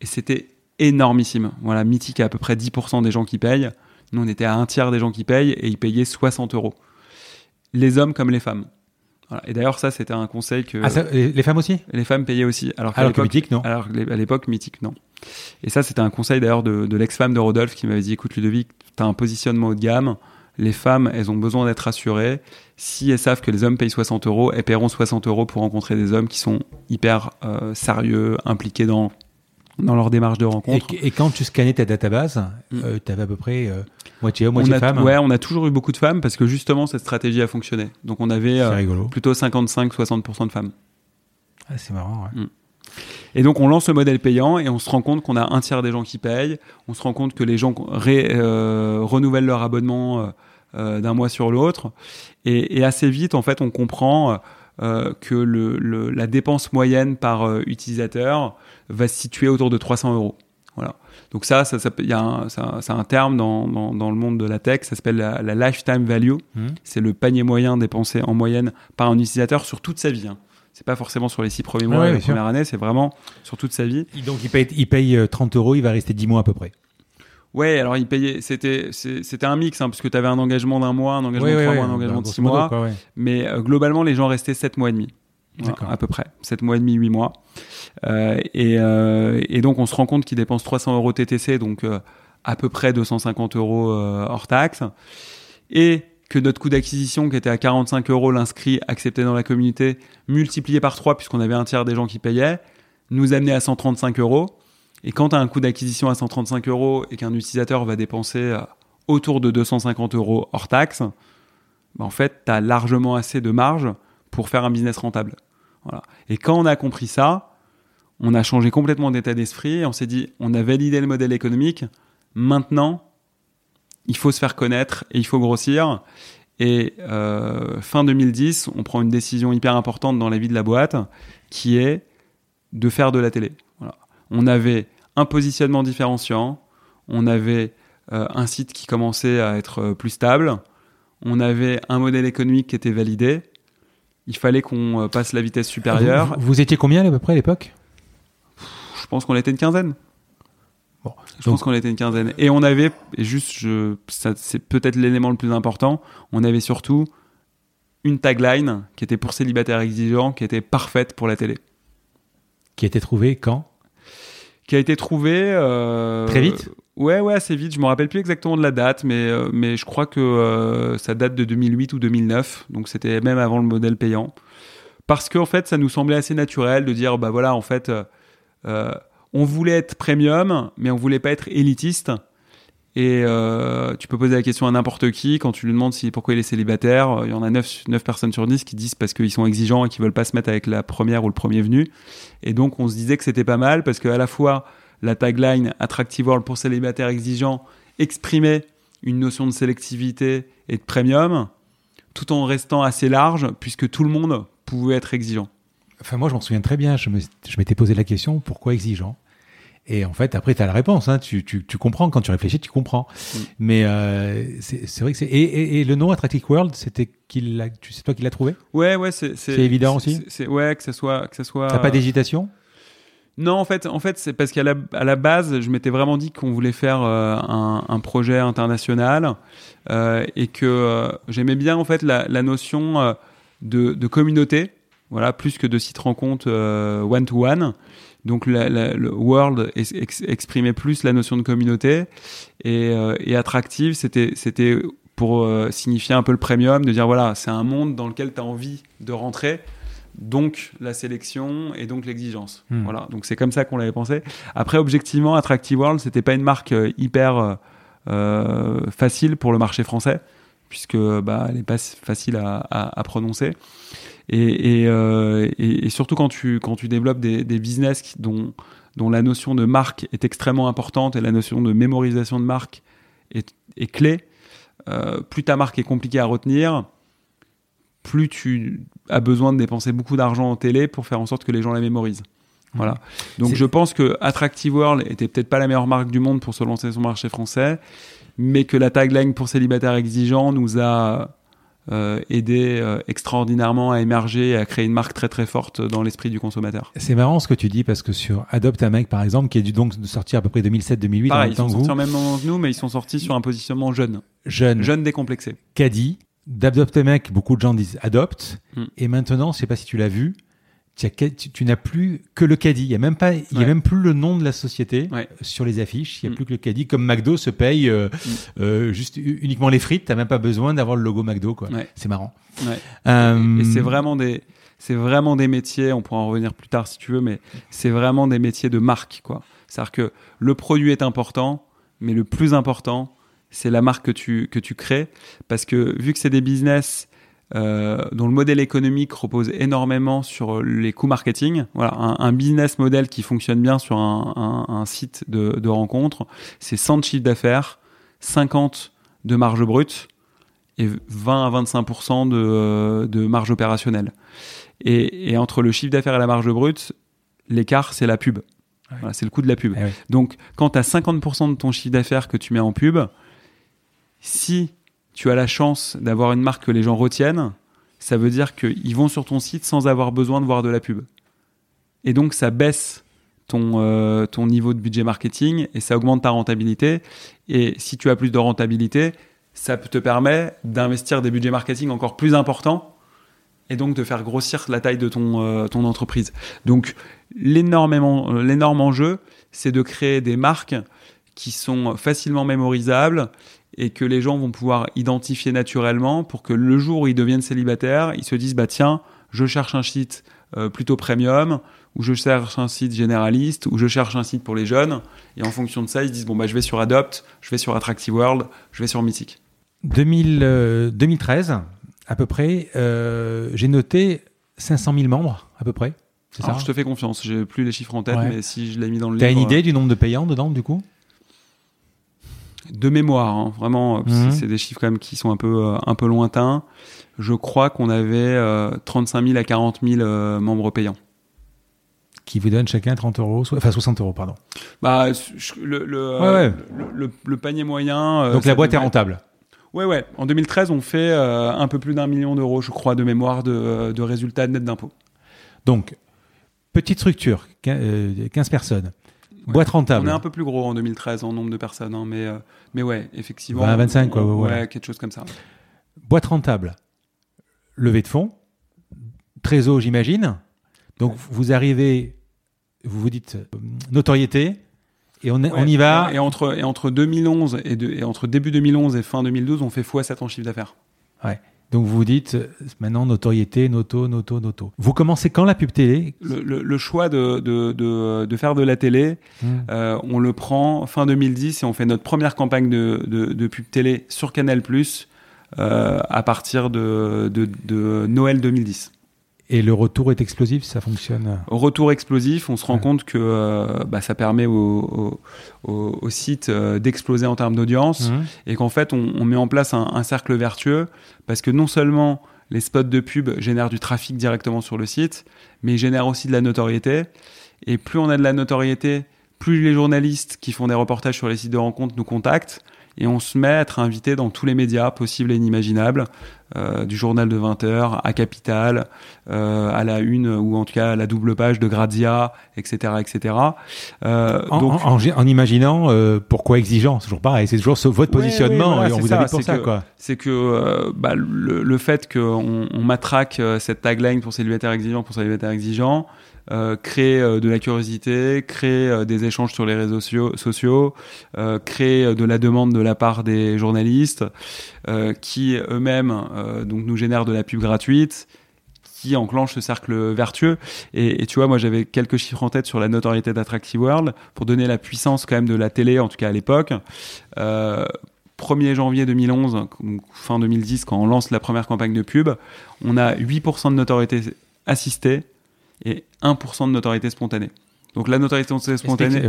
Speaker 1: Et c'était énormissime. Voilà, Mythique a à peu près 10% des gens qui payent. Nous, on était à un tiers des gens qui payent et ils payaient 60 euros. Les hommes comme les femmes. Et d'ailleurs, ça, c'était un conseil que.
Speaker 2: Ah, les femmes aussi?
Speaker 1: Les femmes payaient aussi.
Speaker 2: Alors, alors que Mythique, non
Speaker 1: Alors, à l'époque, Mythique, non. Et ça, c'était un conseil d'ailleurs de, de l'ex-femme de Rodolphe qui m'avait dit écoute, Ludovic, tu as un positionnement haut de gamme. Les femmes, elles ont besoin d'être rassurées. Si elles savent que les hommes payent 60 euros, elles paieront 60 euros pour rencontrer des hommes qui sont hyper euh, sérieux, impliqués dans dans leur démarche de rencontre.
Speaker 2: Et, quand tu scannais ta database, mm. euh, tu avais à peu près euh, moitié hommes, moitié femmes
Speaker 1: Ouais, on a toujours eu beaucoup de femmes parce que justement cette stratégie a fonctionné. Donc on avait euh, plutôt 55-60% de femmes.
Speaker 2: Ah, c'est marrant, ouais. Mm.
Speaker 1: Et donc on lance le modèle payant et on se rend compte qu'on a un tiers des gens qui payent. On se rend compte que les gens renouvellent leur abonnement d'un mois sur l'autre. Et, et, assez vite, en fait, on comprend que le, le, la dépense moyenne par utilisateur va se situer autour de 300 euros. Voilà. Donc ça, ça, ça, y a un, ça, un terme dans, dans, dans, le monde de la tech, ça s'appelle la, lifetime value. Mmh. C'est le panier moyen dépensé en moyenne par un utilisateur sur toute sa vie. Hein. C'est pas forcément sur les six premiers mois, la première année, c'est vraiment sur toute sa vie.
Speaker 2: Donc il paye, il paye 30 euh, euros, il va rester 10 mois à peu près.
Speaker 1: Ouais, alors il payait, c'était, c'était un mix, hein, parce que tu avais un engagement d'un mois, un engagement de trois mois, un engagement de six mois. mais euh, globalement, les gens restaient 7 mois et demi. À peu près. 7 mois et demi, 8 mois. Euh, euh, et, donc on se rend compte qu'il dépense 300 euros TTC, donc euh, à peu près 250 euros hors taxe, et que notre coût d'acquisition qui était à 45 euros l'inscrit accepté dans la communauté, multiplié par 3 puisqu'on avait un tiers des gens qui payaient, nous amenait à 135 euros. Et quand tu as un coût d'acquisition à 135 euros et qu'un utilisateur va dépenser autour de 250 euros hors taxe, bah, en fait, tu as largement assez de marge pour faire un business rentable. Voilà. Et quand on a compris ça, on a changé complètement d'état d'esprit. On s'est dit, on a validé le modèle économique. Maintenant, il faut se faire connaître et il faut grossir. Et euh, fin 2010, on prend une décision hyper importante dans la vie de la boîte, qui est de faire de la télé. On avait un positionnement différenciant, on avait euh, un site qui commençait à être euh, plus stable, on avait un modèle économique qui était validé. Il fallait qu'on passe la vitesse supérieure.
Speaker 2: Vous, vous étiez combien à peu près à l'époque?
Speaker 1: Je pense qu'on était une quinzaine. Bon, je pense qu'on était une quinzaine. Et on avait, et juste, je, c'est peut-être l'élément le plus important, on avait surtout une tagline qui était pour célibataires exigeants, qui était parfaite pour la télé.
Speaker 2: Qui a été trouvée quand?
Speaker 1: Qui a été trouvée. Euh,
Speaker 2: Très vite?
Speaker 1: Ouais, ouais, assez vite. Je me rappelle plus exactement de la date, mais, euh, mais je crois que euh, ça date de 2008 ou 2009. Donc c'était même avant le modèle payant. Parce qu'en fait, ça nous semblait assez naturel de dire, bah voilà, en fait euh, on voulait être premium, mais on voulait pas être élitiste. Et tu peux poser la question à n'importe qui quand tu lui demandes si, pourquoi il est célibataire. Il y en a 9, 9 personnes sur 10 qui disent parce qu'ils sont exigeants et qu'ils veulent pas se mettre avec la première ou le premier venu. Et donc on se disait que c'était pas mal parce qu'à la fois la tagline Attractive World pour célibataires exigeants exprimait une notion de sélectivité et de premium tout en restant assez large puisque tout le monde pouvait être exigeant.
Speaker 2: Enfin, moi, je m'en souviens très bien. Je m'étais posé la question pourquoi exigeant? Et en fait, après, tu as la réponse. Hein. Tu, tu, tu, comprends. Quand tu réfléchis, tu comprends. Mais euh, c'est vrai que c'est. Et, et, le nom Attractive World, c'était qu'il toi qui l'as trouvé?
Speaker 1: Ouais, ouais, c'est.
Speaker 2: Évident aussi?
Speaker 1: Ouais, que ce soit. Que ça soit
Speaker 2: T'as pas d'hésitation?
Speaker 1: Non, en fait, en fait, c'est parce qu'à la, base, je m'étais vraiment dit qu'on voulait faire euh, un, projet international euh, et que euh, j'aimais bien en fait la, notion de, communauté voilà, plus que de sites rencontres euh, one-to-one. Donc le World exprimait plus la notion de communauté et, attractive, c'était c'était pour signifier un peu le premium, de dire voilà, c'est un monde dans lequel tu as envie de rentrer, donc la sélection et donc l'exigence. Hmm. Voilà, donc c'est comme ça qu'on l'avait pensé. Après, objectivement, Attractive World, c'était pas une marque hyper facile pour le marché français, puisque bah, elle est pas facile à, à, à prononcer. Euh, et, et, surtout quand tu, quand tu développes des, des business dont, dont la notion de marque est extrêmement importante et la notion de mémorisation de marque est, est clé, euh, plus ta marque est compliquée à retenir, plus tu as besoin de dépenser beaucoup d'argent en télé pour faire en sorte que les gens la mémorisent. Voilà. Donc je pense que Attractive World était peut-être pas la meilleure marque du monde pour se lancer sur le marché français, mais que la tagline pour célibataires exigeants nous a euh, aidé euh, extraordinairement à émerger et à créer une marque très très forte dans l'esprit du consommateur.
Speaker 2: C'est marrant ce que tu dis parce que sur Adopt mec par exemple qui est dû donc sortir à peu près 2007-2008 en
Speaker 1: Pareil,
Speaker 2: même
Speaker 1: ils sont sortis en même moment que nous, mais ils sont sortis sur un positionnement jeune,
Speaker 2: jeune,
Speaker 1: jeune décomplexé.
Speaker 2: caddie, d'Adopt un mec, beaucoup de gens disent Adopt
Speaker 1: Mm.
Speaker 2: et maintenant, je sais pas si tu l'as vu, tu, tu- tu n'as plus que le caddie, il y a même pas il y a même plus le nom de la société
Speaker 1: Ouais.
Speaker 2: sur les affiches, il y a
Speaker 1: Mm.
Speaker 2: plus que le caddie comme McDo se paye euh, euh, juste uniquement les frites, t'as même pas besoin d'avoir le logo McDo quoi.
Speaker 1: Ouais.
Speaker 2: C'est marrant. Euh,
Speaker 1: Et c'est vraiment des, c'est vraiment des métiers. On pourra en revenir plus tard si tu veux, mais c'est vraiment des métiers de marque, quoi. C'est-à-dire que le produit est important, mais le plus important, c'est la marque que tu que tu crées, parce que vu que c'est des business euh, dont le modèle économique repose énormément sur les coûts marketing. Voilà, un, un business model qui fonctionne bien sur un, un- un site de, de rencontre, c'est 100 de chiffre d'affaires, 50 de marge brute et 20 à 25 de, euh, de marge opérationnelle. Et, et entre le chiffre d'affaires et la marge brute, l'écart, c'est la pub. Voilà, c'est le coût de la pub.
Speaker 2: oui.
Speaker 1: Donc, quand tu as 50% de ton chiffre d'affaires que tu mets en pub, si tu as la chance d'avoir une marque que les gens retiennent, ça veut dire qu'ils vont sur ton site sans avoir besoin de voir de la pub. Et donc, ça baisse ton, euh, ton niveau de budget marketing et ça augmente ta rentabilité. Et si tu as plus de rentabilité, ça te permet d'investir des budgets marketing encore plus importants et donc de faire grossir la taille de ton, euh, entreprise. Donc, euh, l'énorme enjeu, c'est de créer des marques qui sont facilement mémorisables et que les gens vont pouvoir identifier naturellement pour que le jour où ils deviennent célibataires, ils se disent bah tiens, je cherche un site euh, plutôt premium ou je cherche un site généraliste ou je cherche un site pour les jeunes et en fonction de ça, ils se disent bon bah je vais sur Adopt, je vais sur Attractive World, je vais sur Mythic.
Speaker 2: 2000, euh, 2013, à peu près, euh, j'ai noté 500 000 membres, à peu près. C'est ça
Speaker 1: Alors je te fais confiance, j'ai plus les chiffres en tête
Speaker 2: Ouais.
Speaker 1: mais si je l'ai mis dans le
Speaker 2: T'as
Speaker 1: livre
Speaker 2: une idée du nombre de payants dedans, du coup?
Speaker 1: De mémoire, hein, vraiment, que
Speaker 2: Mhm.
Speaker 1: c'est des chiffres quand même qui sont un peu, euh, un peu lointains. Je crois qu'on avait euh, 35 000 à 40 000 euh, membres payants.
Speaker 2: Qui vous donne chacun 30 euros, so- enfin 60 euros, pardon.
Speaker 1: Bah, le, le,
Speaker 2: Ouais, ouais.
Speaker 1: le, panier moyen. euh,
Speaker 2: Donc la boîte est rentable.
Speaker 1: Ouais, ouais. En 2013, on fait euh, un peu plus d'un million d'euros, je crois, de mémoire de, de résultats net d'impôts.
Speaker 2: Donc, petite structure, quin- euh, 15 personnes.
Speaker 1: Ouais.
Speaker 2: Boîte
Speaker 1: On
Speaker 2: rentable.
Speaker 1: est un peu plus gros en 2013 en nombre de personnes, hein, mais, euh, mais ouais, effectivement.
Speaker 2: 20, 25, quoi,
Speaker 1: on-
Speaker 2: ouais,
Speaker 1: Ouais, quelque chose comme ça.
Speaker 2: Boîte rentable. Levée de fonds. Trésor, j'imagine. Donc, vous arrivez, vous vous dites euh, notoriété, et on, est- on
Speaker 1: Ouais.
Speaker 2: y va.
Speaker 1: Et entre, et entre 2011 et, de- et entre début 2011 et fin 2012, on fait x7 en chiffre d'affaires.
Speaker 2: Donc, vous vous dites maintenant notoriété, noto, noto, noto. Vous commencez quand la pub télé
Speaker 1: Le, le- le choix de, de, de, de faire de la télé,
Speaker 2: Hmm.
Speaker 1: euh, on le prend fin 2010 et on fait notre première campagne de, de, de pub télé sur Canal euh, à partir de, de, de Noël 2010.
Speaker 2: Et le retour est explosif, ça fonctionne.
Speaker 1: Retour explosif, on se rend
Speaker 2: Ouais.
Speaker 1: compte que euh, bah, ça permet au, au, au- au site euh, d'exploser en termes d'audience
Speaker 2: Mhm.
Speaker 1: et qu'en fait on, on met en place un, un cercle vertueux parce que non seulement les spots de pub génèrent du trafic directement sur le site, mais ils génèrent aussi de la notoriété. Et plus on a de la notoriété, plus les journalistes qui font des reportages sur les sites de rencontres nous contactent. Et on se met à être invité dans tous les médias possibles et inimaginables, euh, du journal de 20 heures à Capital, euh, à la une ou en tout cas à la double page de Grazia, etc., etc. Euh,
Speaker 2: En,
Speaker 1: donc
Speaker 2: en- en- en imaginant pourquoi exigeant, c'est toujours pareil, c'est toujours votre positionnement
Speaker 1: ouais, voilà,
Speaker 2: et on vous invite pour ça,
Speaker 1: c'est que bah, le, le fait qu'on on matraque cette tagline pour célibataire exigeant pour célibataire exigeant euh, crée euh, de la curiosité, crée euh, des échanges sur les réseaux sociaux, sociaux crée euh, de la demande de la part des journalistes qui eux-mêmes donc nous génèrent de la pub gratuite qui enclenche ce cercle vertueux. Et, et tu vois, moi j'avais quelques chiffres en tête sur la notoriété d'Attractive World pour donner la puissance quand même de la télé, en tout cas à l'époque. Euh, 1er janvier 2011, donc fin 2010, quand on lance la première campagne de pub, on a 8% de notoriété assistée et 1% de notoriété spontanée. Donc la notoriété spontanée,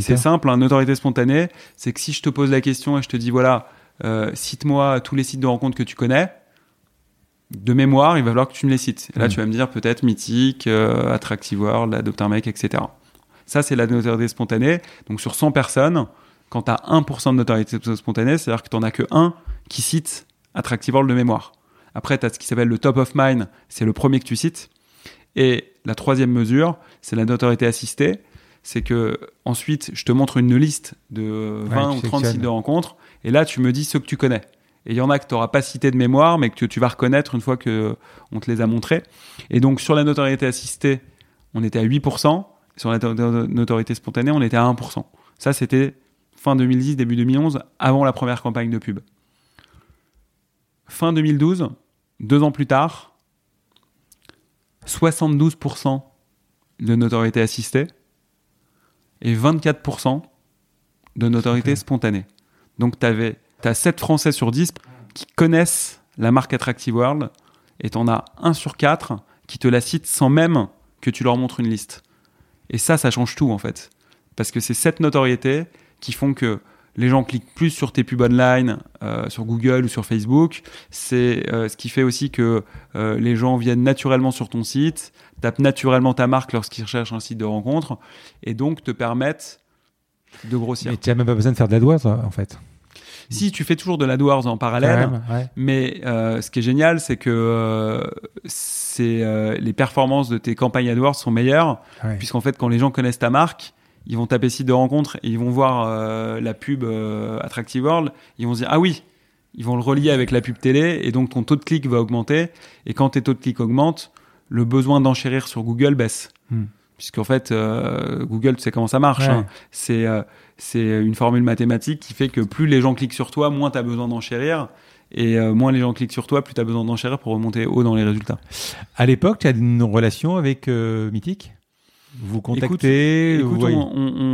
Speaker 1: c'est simple, hein, notoriété spontanée, c'est que si je te pose la question et je te dis voilà, euh, cite-moi tous les sites de rencontres que tu connais, de mémoire, il va falloir que tu me les cites. Et là,
Speaker 2: Mm.
Speaker 1: tu vas me dire peut-être Mythique, euh, Attractive World, Adopt un mec, etc. Ça, c'est la notoriété spontanée. Donc, sur 100 personnes, quand tu as 1% de notoriété spontanée, c'est-à-dire que tu n'en as que un qui cite Attractive World de mémoire. Après, tu as ce qui s'appelle le top of mind, c'est le premier que tu cites. Et la troisième mesure, c'est la notoriété assistée. C'est que ensuite, je te montre une liste de 20
Speaker 2: tu
Speaker 1: ou 30
Speaker 2: sélectionnes.
Speaker 1: sites de rencontres. Et là, tu me dis ceux que tu connais. Et il y en a que tu n'auras pas cité de mémoire, mais que tu vas reconnaître une fois que on te les a montrés. Et donc, sur la notoriété assistée, on était à 8%. Sur la no- no- notoriété spontanée, on était à 1%. Ça, c'était fin 2010, début 2011, avant la première campagne de pub. Fin 2012, deux ans plus tard, 72% de notoriété assistée et 24% de notoriété spontanée. Donc, tu as 7 Français sur 10 qui connaissent la marque Attractive World et tu en as 1 sur 4 qui te la citent sans même que tu leur montres une liste. Et ça, ça change tout en fait. Parce que c'est cette notoriété qui font que les gens cliquent plus sur tes pubs online, euh, sur Google ou sur Facebook. C'est euh, ce qui fait aussi que euh, les gens viennent naturellement sur ton site, tapent naturellement ta marque lorsqu'ils recherchent un site de rencontre, et donc te permettent de grossir.
Speaker 2: Mais tu n'as même pas besoin de faire de la doigt, en fait.
Speaker 1: Si tu fais toujours de l'AdWords en parallèle,
Speaker 2: Quand même, ouais.
Speaker 1: mais euh, ce qui est génial, c'est que c'est les performances de tes campagnes AdWords sont meilleures,
Speaker 2: Ouais.
Speaker 1: puisqu'en fait, quand les gens connaissent ta marque, ils vont taper site de rencontre et ils vont voir euh, la pub euh, Attractive World, ils vont se dire ah oui, ils vont le relier avec la pub télé et donc ton taux de clic va augmenter. Et quand tes taux de clic augmentent, le besoin d'enchérir sur Google baisse.
Speaker 2: Hmm.
Speaker 1: Puisqu'en fait, euh, Google, tu sais comment ça marche.
Speaker 2: Ouais.
Speaker 1: hein. C'est c'est une formule mathématique qui fait que plus les gens cliquent sur toi, moins tu as besoin d'enchérir. Et euh, moins les gens cliquent sur toi, plus tu as besoin d'enchérir pour remonter haut dans les résultats.
Speaker 2: À l'époque, tu as une relation avec euh, Mythique? Vous contactez vous
Speaker 1: Écoute, on,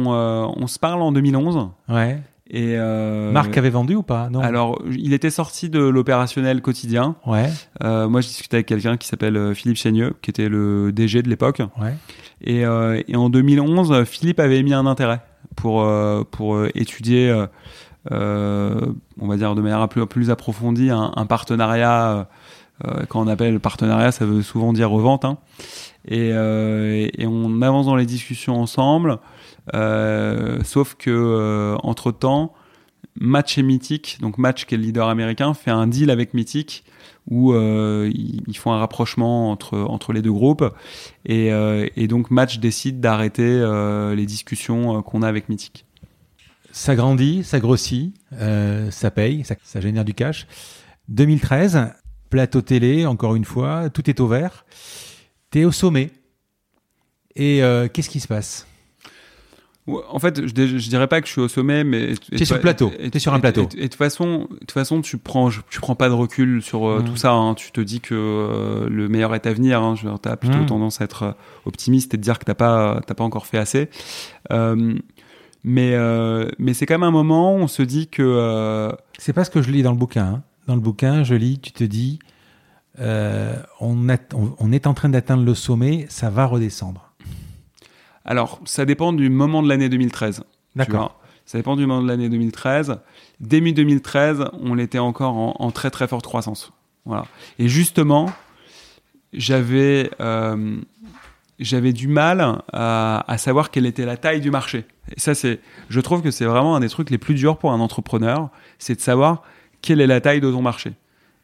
Speaker 1: on- euh, on se parle en 2011.
Speaker 2: Ouais.
Speaker 1: Et euh,
Speaker 2: Marc avait vendu ou pas? Non.
Speaker 1: Alors, il était sorti de l'opérationnel quotidien.
Speaker 2: Ouais,
Speaker 1: Euh, moi, je discutais avec quelqu'un qui s'appelle Philippe Chaigneux, qui était le DG de l'époque.
Speaker 2: ouais.
Speaker 1: Et, et en 2011, euh, Philippe avait émis un intérêt pour, pour étudier, on va dire de manière peu plus approfondie, un, un partenariat. quand on appelle partenariat, ça veut souvent dire revente. hein. Et, euh, et, on avance dans les discussions ensemble. Euh, sauf que entre temps, Match et Mythic, donc Match qui est le leader américain, fait un deal avec Mythic où euh, ils, font un rapprochement entre, entre les deux groupes. Et, euh, donc Match décide d'arrêter euh, les discussions euh, qu'on a avec Mythic.
Speaker 2: Ça grandit, ça grossit, euh, ça paye, ça, ça génère du cash. 2013, plateau télé, encore une fois, tout est au vert. T'es au sommet. Et euh, qu'est-ce qui se passe?
Speaker 1: En fait, je, je dirais pas que je suis au sommet, mais
Speaker 2: T'es sur le plateau. T'es sur un plateau.
Speaker 1: Et, de toute façon, de toute façon, tu prends, je- tu prends pas de recul sur euh,
Speaker 2: Mhm.
Speaker 1: tout ça. hein. Tu te dis que euh, le meilleur est à venir. Hein. Je as plutôt
Speaker 2: Mhm.
Speaker 1: tendance à être optimiste et de dire que t'as pas, t'as pas encore fait assez. Euh, mais mais c'est quand même un moment où on se dit que
Speaker 2: C'est pas ce que je lis dans le bouquin. hein. Dans le bouquin, je lis, tu te dis, euh, on, a- on- on est en train d'atteindre le sommet, ça va redescendre.
Speaker 1: alors ça dépend du moment de l'année 2013. tu
Speaker 2: D'accord.
Speaker 1: Ça dépend du moment de l'année 2013. Début 2013, on était encore en, en très très forte croissance. Voilà. Et justement, j'avais euh, j'avais du mal à, à savoir quelle était la taille du marché. Et ça, c'est, je trouve que c'est vraiment un des trucs les plus durs pour un entrepreneur, c'est de savoir quelle est la taille de ton marché.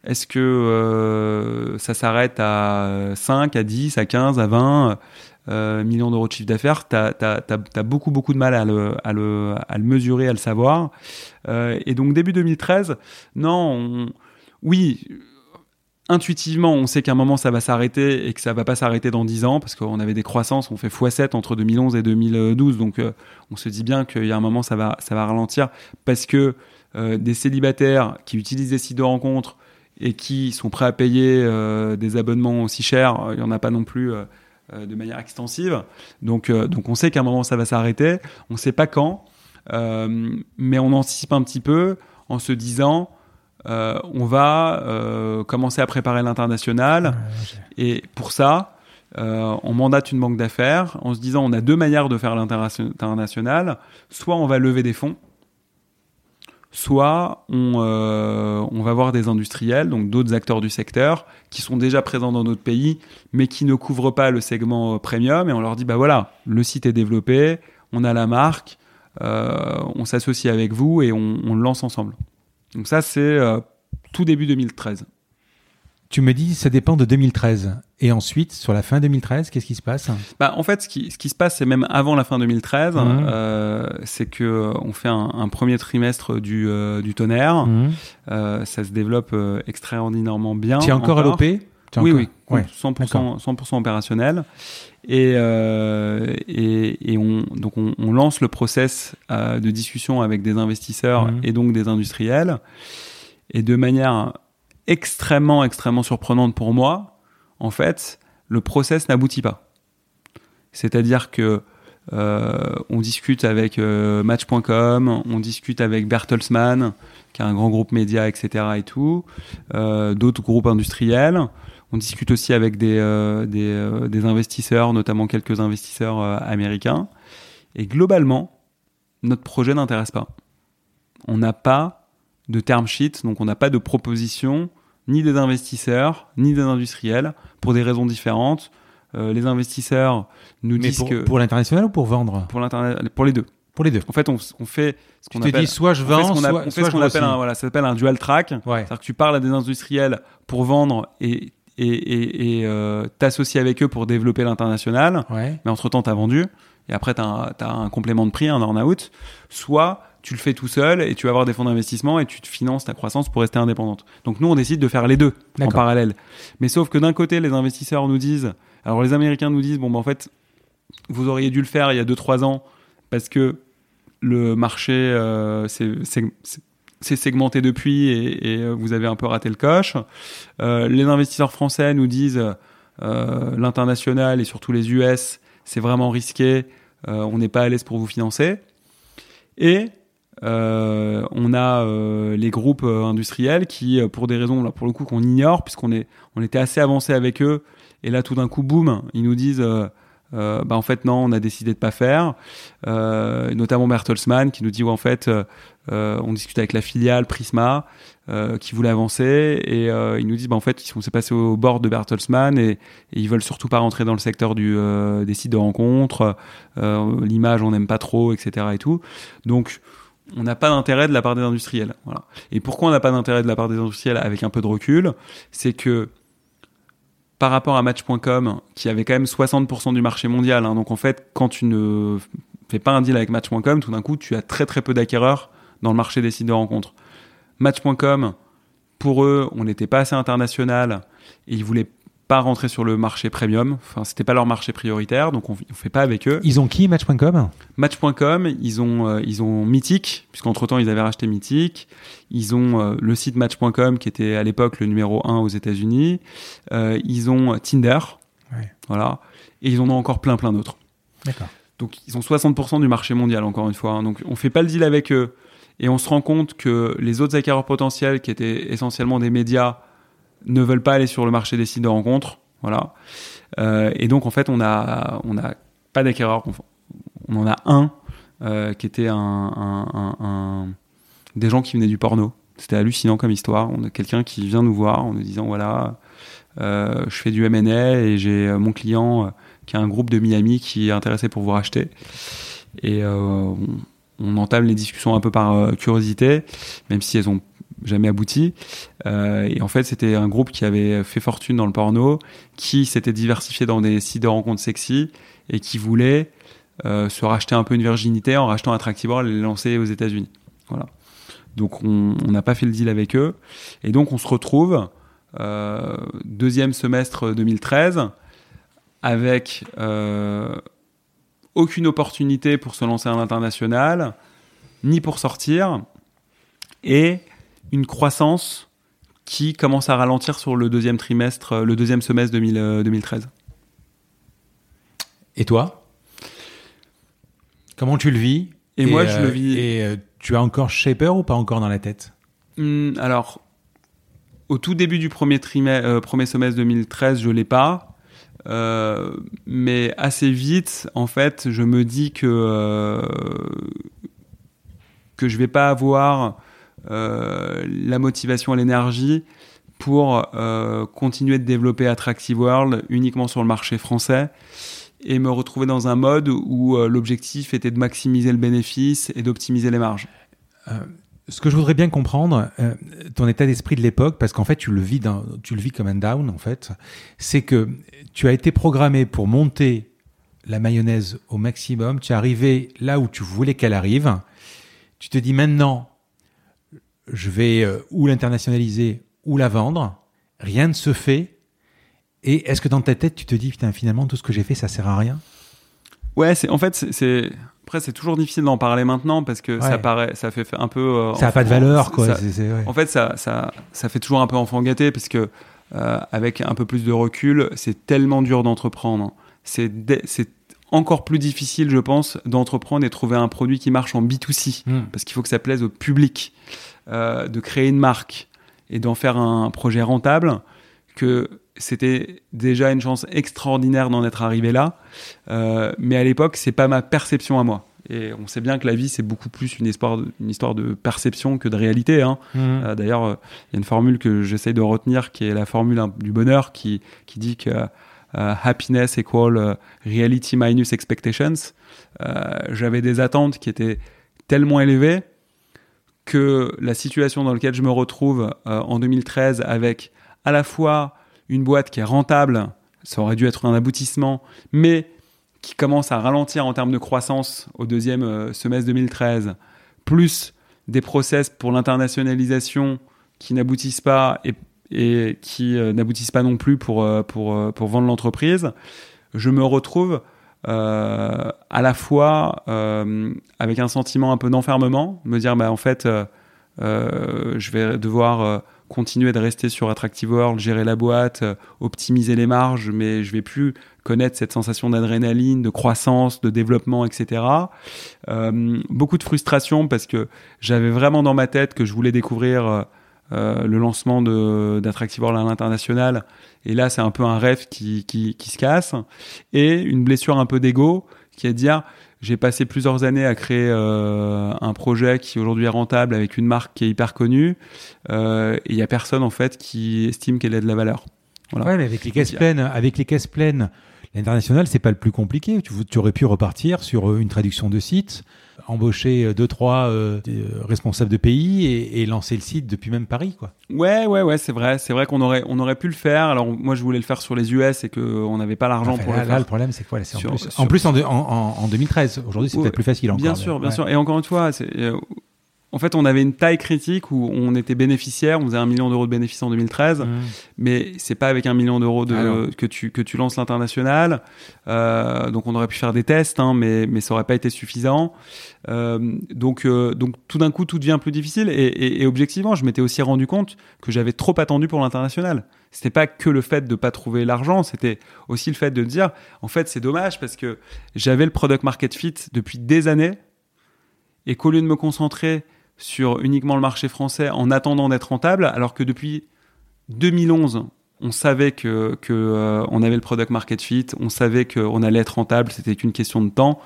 Speaker 1: Est-ce que euh, ça s'arrête à 5, à 10, à 15, à 20 euh, millions d'euros de chiffre d'affaires? Tu as, beaucoup, beaucoup de mal à le, mesurer, à le savoir. Euh, et donc, début 2013, non, on- oui, intuitivement, on sait qu'à un moment ça va s'arrêter et que ça va pas s'arrêter dans 10 ans parce qu'on avait des croissances, on fait x7 entre 2011 et 2012, donc on se dit bien qu'il y a un moment ça va, ça va ralentir parce que des célibataires qui utilisent des sites de rencontres et qui sont prêts à payer euh, des abonnements aussi chers, euh, il y en a pas non plus euh, de manière extensive. Donc, donc on sait qu'à un moment ça va s'arrêter, on sait pas quand, mais on anticipe un petit peu en se disant euh, on va euh, commencer à préparer l'international. Et pour ça, euh, on mandate une banque d'affaires en se disant on a deux manières de faire l'international. Soit on va lever des fonds, soit on, euh, on va voir des industriels, donc d'autres acteurs du secteur, qui sont déjà présents dans notre pays, mais qui ne couvrent pas le segment premium, et on leur dit, bah voilà, le site est développé, on a la marque, euh, on s'associe avec vous et on, on, lance ensemble. Donc ça, c'est euh, tout début 2013.
Speaker 2: Tu me dis, ça dépend de 2013. Et ensuite, sur la fin 2013, qu'est-ce qui se passe?
Speaker 1: Bah, En fait, ce qui, ce qui se passe, c'est même avant la fin 2013, mmh. euh, c'est que euh, on fait un, un premier trimestre du, euh, du tonnerre. Mmh. Euh, ça se développe extraordinairement bien.
Speaker 2: Tu es encore, encore. à l'OP
Speaker 1: Oui, oui, ouais. 100%, 100% opérationnel. Et, euh, et, et, on, donc on, on, lance le process euh, de discussion avec des investisseurs mmh. et donc des industriels. Et de manière extrêmement, extrêmement surprenante pour moi, en fait, le process n'aboutit pas. C'est-à-dire que euh, on discute avec euh, Match.com, on discute avec Bertelsmann, qui est un grand groupe média, etc. et tout, euh, d'autres groupes industriels. On discute aussi avec des, euh, des, euh, des, investisseurs, notamment quelques investisseurs américains. Et globalement, notre projet n'intéresse pas. On n'a pas de term sheet, donc on n'a pas de proposition ni des investisseurs, ni des industriels, pour des raisons différentes. Euh, les investisseurs nous
Speaker 2: Mais
Speaker 1: disent
Speaker 2: pour,
Speaker 1: que
Speaker 2: pour l'international ou pour vendre?
Speaker 1: Pour pour les deux.
Speaker 2: Pour les deux.
Speaker 1: En fait, on, on fait ce qu'on
Speaker 2: tu
Speaker 1: appelle.
Speaker 2: te dis soit je vends,
Speaker 1: on fait ce qu'on,
Speaker 2: soit,
Speaker 1: a, on fait
Speaker 2: soit
Speaker 1: ce qu'on appelle un, voilà, ça s'appelle un dual track.
Speaker 2: Ouais.
Speaker 1: C'est-à-dire que tu parles à des industriels pour vendre et et, et, et euh, t'associer avec eux pour développer l'international.
Speaker 2: Ouais.
Speaker 1: Mais entre temps, t'as vendu et après t'as un, as un complément de prix, un earn-out. Soit tu le fais tout seul et tu vas avoir des fonds d'investissement et tu te finances ta croissance pour rester indépendante. Donc nous, on décide de faire les deux en parallèle. Mais sauf que d'un côté, les investisseurs nous disent, alors les Américains nous disent, bon, ben en fait, vous auriez dû le faire il y a 2-3 ans parce que le marché euh, c'est segmenté depuis et, et, vous avez un peu raté le coche. Euh, les investisseurs français nous disent euh, l'international et surtout les US, c'est vraiment risqué, euh, on n'est pas à l'aise pour vous financer. Et euh, on a euh, les groupes euh, industriels qui, pour des raisons là pour le coup qu'on ignore, puisqu'on est, on était assez avancé avec eux, et là tout d'un coup, boum, ils nous disent, euh, bah en fait non, on a décidé de pas faire. Euh, notamment Bertelsmann qui nous dit, ouais, en fait, on discute avec la filiale Prisma qui voulait avancer, et ils nous disent, bah en fait, on s'est passé au bord de Bertelsmann et, et, ils veulent surtout pas rentrer dans le secteur du, des sites de rencontres, l'image on n'aime pas trop, etc. et tout. Donc on n'a pas d'intérêt de la part des industriels. Voilà. Et pourquoi on n'a pas d'intérêt de la part des industriels avec un peu de recul? C'est que par rapport à Match.com, qui avait quand même 60% du marché mondial, hein, donc en fait, quand tu ne fais pas un deal avec Match.com, tout d'un coup, tu as très très peu d'acquéreurs dans le marché des sites de rencontres. Match.com, pour eux, on n'était pas assez international et ils voulaient pas rentrer sur le marché premium. Enfin, c'était pas leur marché prioritaire, donc on, on fait pas avec eux.
Speaker 2: Ils ont qui Match.com
Speaker 1: Match.com, ils ont euh, ils ont Mythic, puisqu'entre temps ils avaient racheté Mythic. Ils ont euh, le site Match.com qui était à l'époque le numéro 1 aux États-Unis. Euh, ils ont Tinder,
Speaker 2: ouais.
Speaker 1: voilà, et ils en ont encore plein plein d'autres.
Speaker 2: D'accord.
Speaker 1: Donc ils ont 60% du marché mondial encore une fois. Hein. Donc on fait pas le deal avec eux et on se rend compte que les autres acquéreurs potentiels qui étaient essentiellement des médias ne veulent pas aller sur le marché des sites de rencontres. Voilà. Euh, et donc, en fait, on a, on a pas d'acquéreur. On en a un euh, qui était un, des gens qui venaient du porno. C'était hallucinant comme histoire. On a quelqu'un qui vient nous voir en nous disant voilà, euh, je fais du M&A et j'ai mon client qui a un groupe de Miami qui est intéressé pour vous racheter. Et on, on entame les discussions un peu par curiosité, même si elles ont jamais abouti. Euh, et en fait, c'était un groupe qui avait fait fortune dans le porno, qui s'était diversifié dans des sites de rencontres sexy et qui voulait euh, se racheter un peu une virginité en rachetant Attractive World et les lancer aux États-Unis. Voilà. Donc on n'a pas fait le deal avec eux. Et donc on se retrouve euh, deuxième semestre 2013 avec aucune opportunité pour se lancer à l'international, ni pour sortir, et une croissance qui commence à ralentir sur le deuxième trimestre, le deuxième semestre 2000, euh, 2013.
Speaker 2: Et toi? Comment tu le vis?
Speaker 1: Et, et moi, euh, je le vis.
Speaker 2: Et euh, tu as encore Shaper ou pas encore dans la tête?
Speaker 1: Mmh, Alors, au tout début du premier, trimestre, euh, premier semestre 2013, je l'ai pas. Euh, mais assez vite, en fait, je me dis que que je vais pas avoir la motivation et l'énergie pour continuer de développer Attractive World uniquement sur le marché français et me retrouver dans un mode où l'objectif était de maximiser le bénéfice et d'optimiser les marges
Speaker 2: ce que je voudrais bien comprendre, euh, ton état d'esprit de l'époque, parce qu'en fait tu le vis, dans, tu le vis comme un down en fait, c'est que tu as été programmé pour monter la mayonnaise au maximum. Tu es arrivé là où tu voulais qu'elle arrive. Tu te dis maintenant, je vais euh, ou l'internationaliser ou la vendre. Rien ne se fait. Et est-ce que dans ta tête tu te dis putain finalement tout ce que j'ai fait ça sert à rien?
Speaker 1: Ouais, c'est en fait c'est après, c'est toujours difficile d'en parler maintenant parce que ça paraît, ça fait un peu.
Speaker 2: Euh, ça n'a pas de valeur, quoi.
Speaker 1: En fait, ça, ça, ça fait toujours un peu enfant gâté parce que euh, avec un peu plus de recul, c'est tellement dur d'entreprendre. C'est encore plus difficile, je pense, d'entreprendre et trouver un produit qui marche en B2C hmm. parce qu'il faut que ça plaise au public, euh, de créer une marque et d'en faire un projet rentable que c'était déjà une chance extraordinaire d'en être arrivé là. Euh, mais à l'époque, c'est pas ma perception à moi. Et on sait bien que la vie, c'est beaucoup plus une histoire, de, une histoire de perception que de réalité. Hein. Mmh. Euh, d'ailleurs, il y a une formule que j'essaye de retenir qui est la formule du bonheur qui, qui dit que happiness equal reality minus expectations. J'avais des attentes qui étaient tellement élevées que la situation dans laquelle je me retrouve en 2013 avec à la fois une boîte qui est rentable, ça aurait dû être un aboutissement, mais qui commence à ralentir en termes de croissance au deuxième euh, semestre 2013, plus des process pour l'internationalisation qui n'aboutissent pas et, qui euh, n'aboutissent pas non plus pour, euh, pour, pour vendre l'entreprise, je me retrouve à la fois avec un sentiment un peu d'enfermement, me dire bah, en fait je vais devoir continuer de rester sur Attractive World, gérer la boîte, euh, optimiser les marges, mais je vais plus connaître cette sensation d'adrénaline, de croissance, de développement, etc. Euh, beaucoup de frustration parce que j'avais vraiment dans ma tête que je voulais découvrir euh, le lancement d'Attractive World à l'international. Et là, c'est un peu un rêve qui, qui, qui se casse. Et une blessure un peu d'ego qui est de dire j'ai passé plusieurs années à créer euh, un projet qui aujourd'hui est rentable avec une marque qui est hyper connue. Euh, et il y a personne en fait qui estime qu'elle a de la valeur.
Speaker 2: Voilà. Ouais, mais avec les caisses pleines, avec les caisses pleines, l'international c'est pas le plus compliqué. Tu, tu, aurais pu repartir sur une traduction de site, embaucher euh, deux trois euh, responsables de pays et, et, lancer le site depuis même Paris quoi.
Speaker 1: Ouais ouais ouais c'est vrai c'est vrai qu'on aurait on aurait pu le faire alors moi je voulais le faire sur les US et que on n'avait pas l'argent pour
Speaker 2: le
Speaker 1: faire. Là
Speaker 2: le problème c'est quoi en plus en, plus en, en, en, 2013 aujourd'hui c'est peut-être plus facile encore.
Speaker 1: Bien sûr bien sûr et encore une fois c'est en fait, on avait une taille critique où on était bénéficiaire, on faisait un million d'euros de bénéfices en 2013, mmh. mais c'est pas avec un million d'euros de, ah que tu que tu lances l'international. Euh, donc, on aurait pu faire des tests, hein, mais mais ça aurait pas été suffisant. Euh, donc euh, donc tout d'un coup, tout devient plus difficile. Et, et, et objectivement, je m'étais aussi rendu compte que j'avais trop attendu pour l'international. C'était pas que le fait de pas trouver l'argent, c'était aussi le fait de dire, en fait, c'est dommage parce que j'avais le product market fit depuis des années et qu'au lieu de me concentrer sur uniquement le marché français en attendant d'être rentable, alors que depuis 2011, on savait que, que euh, on avait le product market fit, on savait qu'on allait être rentable, c'était qu'une question de temps.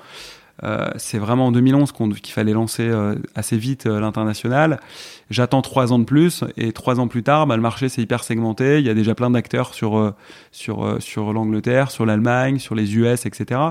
Speaker 1: Euh, c'est vraiment en 2011 qu'il fallait lancer euh, assez vite l'international. J'attends trois ans de plus et trois ans plus tard, bah, le marché s'est hyper segmenté. Il y a déjà plein d'acteurs sur sur sur l'Angleterre, sur l'Allemagne, sur les US, etc.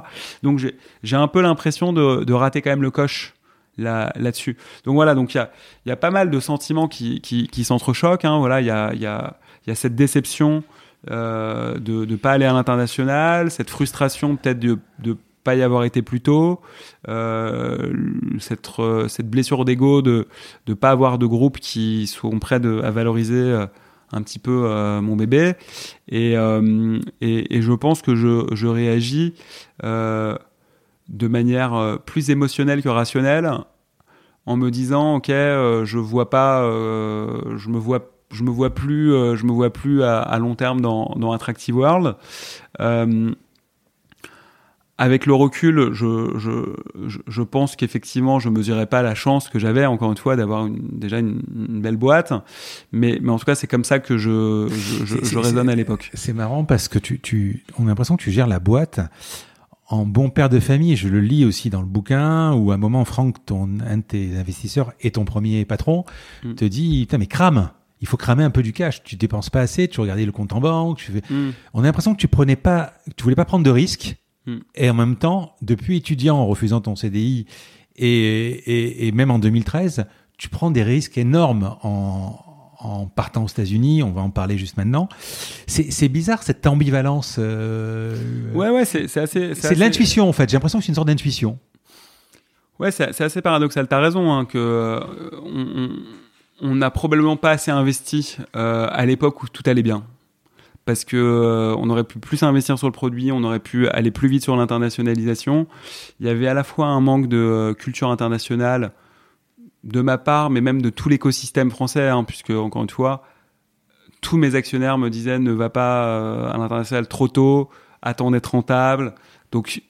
Speaker 1: Donc j'ai un peu l'impression de, de rater quand même le coche là là-dessus. Donc voilà, donc il y a, y a pas mal de sentiments qui, qui, qui s'entrechoquent. Hein. Voilà, il y a, y, a, y a cette déception euh, de ne pas aller à l'international, cette frustration peut-être de ne pas y avoir été plus tôt, euh, cette, euh, cette blessure d'ego de ne pas avoir de groupe qui sont prêts de, à valoriser euh, un petit peu mon bébé. Et, et, et, je pense que je, je réagis de manière euh, plus émotionnelle que rationnelle en me disant ok euh, je vois pas euh, je me vois je me vois plus je me vois plus à, long terme dans, dans Attractive World avec le recul, je, je, je pense qu'effectivement, je mesurais pas la chance que j'avais, encore une fois, d'avoir déjà une, belle boîte. Mais, mais en tout cas, c'est comme ça que je, je, je raisonne à l'époque.
Speaker 2: C'est marrant parce que tu, tu, on a l'impression que tu gères la boîte en bon père de famille, je le lis aussi dans le bouquin, où à un moment, Franck, ton, un de tes investisseurs et ton premier patron,
Speaker 1: Mm.
Speaker 2: te dit, putain, mais crame, il faut cramer un peu du cash. Tu dépenses pas assez, tu regardais le compte en banque, tu fais...
Speaker 1: Mm.
Speaker 2: On a l'impression que tu prenais pas, que tu voulais pas prendre de risques.
Speaker 1: Mm.
Speaker 2: Et en même temps, depuis étudiant, en refusant ton CDI, et, et, et même en 2013, tu prends des risques énormes en, en partant aux États-Unis. On va en parler juste maintenant. C'est bizarre cette ambivalence. euh,
Speaker 1: Ouais, ouais, c'est assez.
Speaker 2: c'est de l'intuition en fait. J'ai l'impression que c'est une sorte d'intuition.
Speaker 1: Ouais, c'est assez paradoxal. T'as raison hein, que euh, on- n'a probablement pas assez investi euh, à l'époque où tout allait bien. Parce que euh, on aurait pu plus investir sur le produit, on aurait pu aller plus vite sur l'internationalisation. Il y avait à la fois un manque de euh, culture internationale de ma part, mais même de tout l'écosystème français, hein, puisque encore une fois, tous mes actionnaires me disaient ne va pas euh, à l'international trop tôt, attends d'être rentable. Donc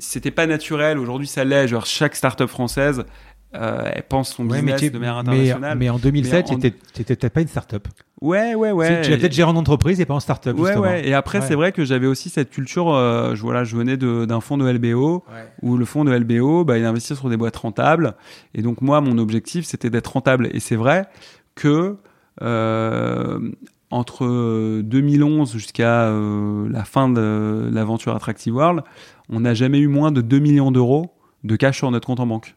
Speaker 1: c'était pas naturel. Aujourd'hui, ça l'est. Genre chaque start-up française, euh, elle pense son
Speaker 2: Ouais,
Speaker 1: business de manière internationale.
Speaker 2: mais en 2007,
Speaker 1: Mais en-
Speaker 2: tu n'étais peut-être pas une start-up.
Speaker 1: Ouais, ouais, ouais.
Speaker 2: tu l'as peut-être géré en entreprise et pas en start-up.
Speaker 1: Ouais,
Speaker 2: justement.
Speaker 1: ouais. Et après,
Speaker 2: Ouais.
Speaker 1: c'est vrai que j'avais aussi cette culture. euh, je voilà, je venais d'un fonds de LBO où le fonds de LBO, bah, il investit sur des boîtes rentables. Et donc moi, mon objectif, c'était d'être rentable. Et c'est vrai que euh, entre 2011 jusqu'à euh, la fin de l'aventure Attractive World, on n'a jamais eu moins de 2 millions d'euros de cash sur notre compte en banque.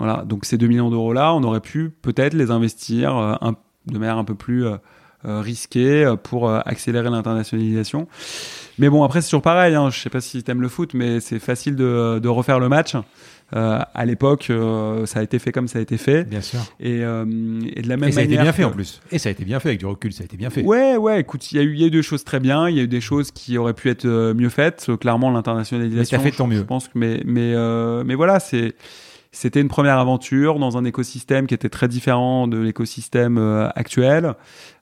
Speaker 1: Voilà, donc ces 2 millions d'euros-là, on aurait pu peut-être les investir euh, un- de manière un peu plus euh, euh, risquée pour accélérer l'internationalisation. Mais bon, après, c'est toujours pareil. Hein. Je sais pas si t'aimes le foot, mais c'est facile de, de refaire le match. Euh, à l'époque, euh, ça a été fait comme ça a été fait.
Speaker 2: Bien sûr.
Speaker 1: Et, euh, et de la même
Speaker 2: Et ça a été
Speaker 1: manière.
Speaker 2: bien fait
Speaker 1: que-
Speaker 2: en plus. Et ça a été bien fait avec du recul. Ça a été bien fait.
Speaker 1: Ouais, ouais, écoute, il y, a eu- y a eu des choses très bien, il y a eu des choses qui auraient pu être mieux faites. Clairement, l'internationalisation.
Speaker 2: Mais t'as fait
Speaker 1: je-
Speaker 2: mieux.
Speaker 1: Je pense que, mais, mais, mais voilà, c'est, c'était une première aventure dans un écosystème qui était très différent de l'écosystème euh, actuel.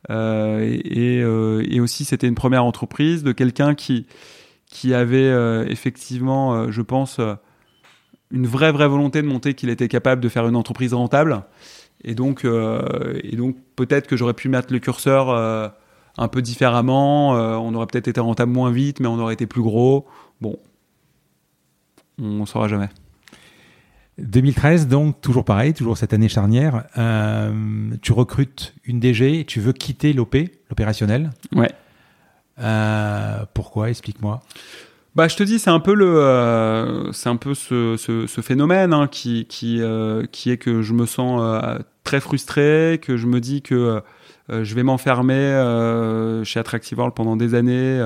Speaker 1: Euh, euh, et aussi, c'était une première entreprise de quelqu'un qui, qui avait effectivement, je pense, une vraie, vraie volonté de montrer qu'il était capable de faire une entreprise rentable. Et donc, et donc peut-être que j'aurais pu mettre le curseur un peu différemment. on aurait peut-être été rentable moins vite, mais on aurait été plus gros. Bon, on ne saura jamais.
Speaker 2: 2013, donc, toujours pareil, toujours cette année charnière. euh, tu recrutes une DG, tu veux quitter l'OP, l'opérationnel.
Speaker 1: Ouais.
Speaker 2: Euh, pourquoi? Explique-moi.
Speaker 1: Bah, je te dis, c'est un peu le, euh, c'est un peu ce, ce, ce phénomène hein, qui, qui, euh, qui est que je me sens euh, très frustré, que je me dis que je vais m'enfermer chez Attractive World pendant des années,